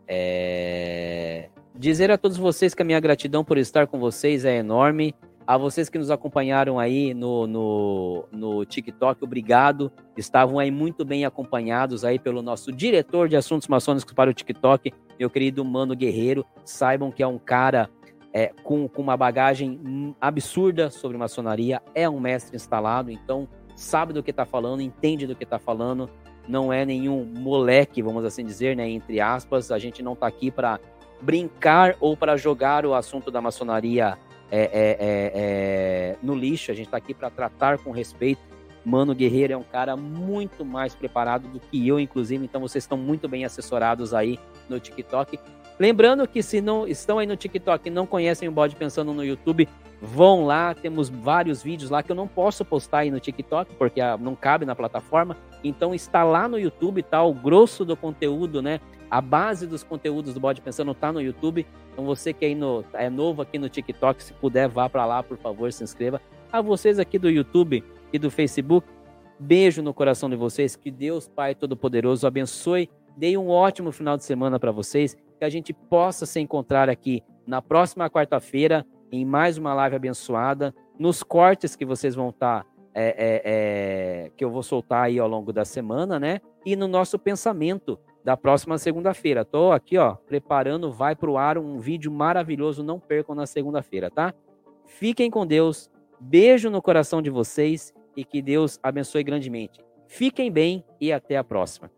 É... Dizer a todos vocês que a minha gratidão por estar com vocês é enorme. A vocês que nos acompanharam aí no, no, no TikTok, obrigado. Estavam aí muito bem acompanhados aí pelo nosso diretor de assuntos maçônicos para o TikTok, meu querido Mano Guerreiro. Saibam que é um cara é, com, com uma bagagem absurda sobre maçonaria, é um mestre instalado, então sabe do que está falando, entende do que está falando, não é nenhum moleque, vamos assim dizer, né, entre aspas. A gente não está aqui para brincar ou para jogar o assunto da maçonaria é, é, é, é no lixo. A gente está aqui para tratar com respeito. Mano Guerreiro é um cara muito mais preparado do que eu, inclusive. Então vocês estão muito bem assessorados aí no TikTok. Lembrando que se não estão aí no TikTok e não conhecem o Bode Pensando no YouTube, Vão lá, temos vários vídeos lá que eu não posso postar aí no TikTok, porque não cabe na plataforma. Então está lá no YouTube, tá? O grosso do conteúdo, né? A base dos conteúdos do Bode Pensando tá no YouTube. Então você que é, no, é novo aqui no TikTok, se puder, vá para lá, por favor, se inscreva. A vocês aqui do YouTube e do Facebook, beijo no coração de vocês. Que Deus Pai Todo-Poderoso abençoe. Dei um ótimo final de semana para vocês. Que a gente possa se encontrar aqui na próxima quarta-feira em mais uma live abençoada, nos cortes que vocês vão estar, tá, é, é, é, que eu vou soltar aí ao longo da semana, né? E no nosso pensamento da próxima segunda-feira. Tô aqui, ó, preparando, vai pro ar um vídeo maravilhoso, não percam na segunda-feira, tá? Fiquem com Deus, beijo no coração de vocês e que Deus abençoe grandemente. Fiquem bem e até a próxima.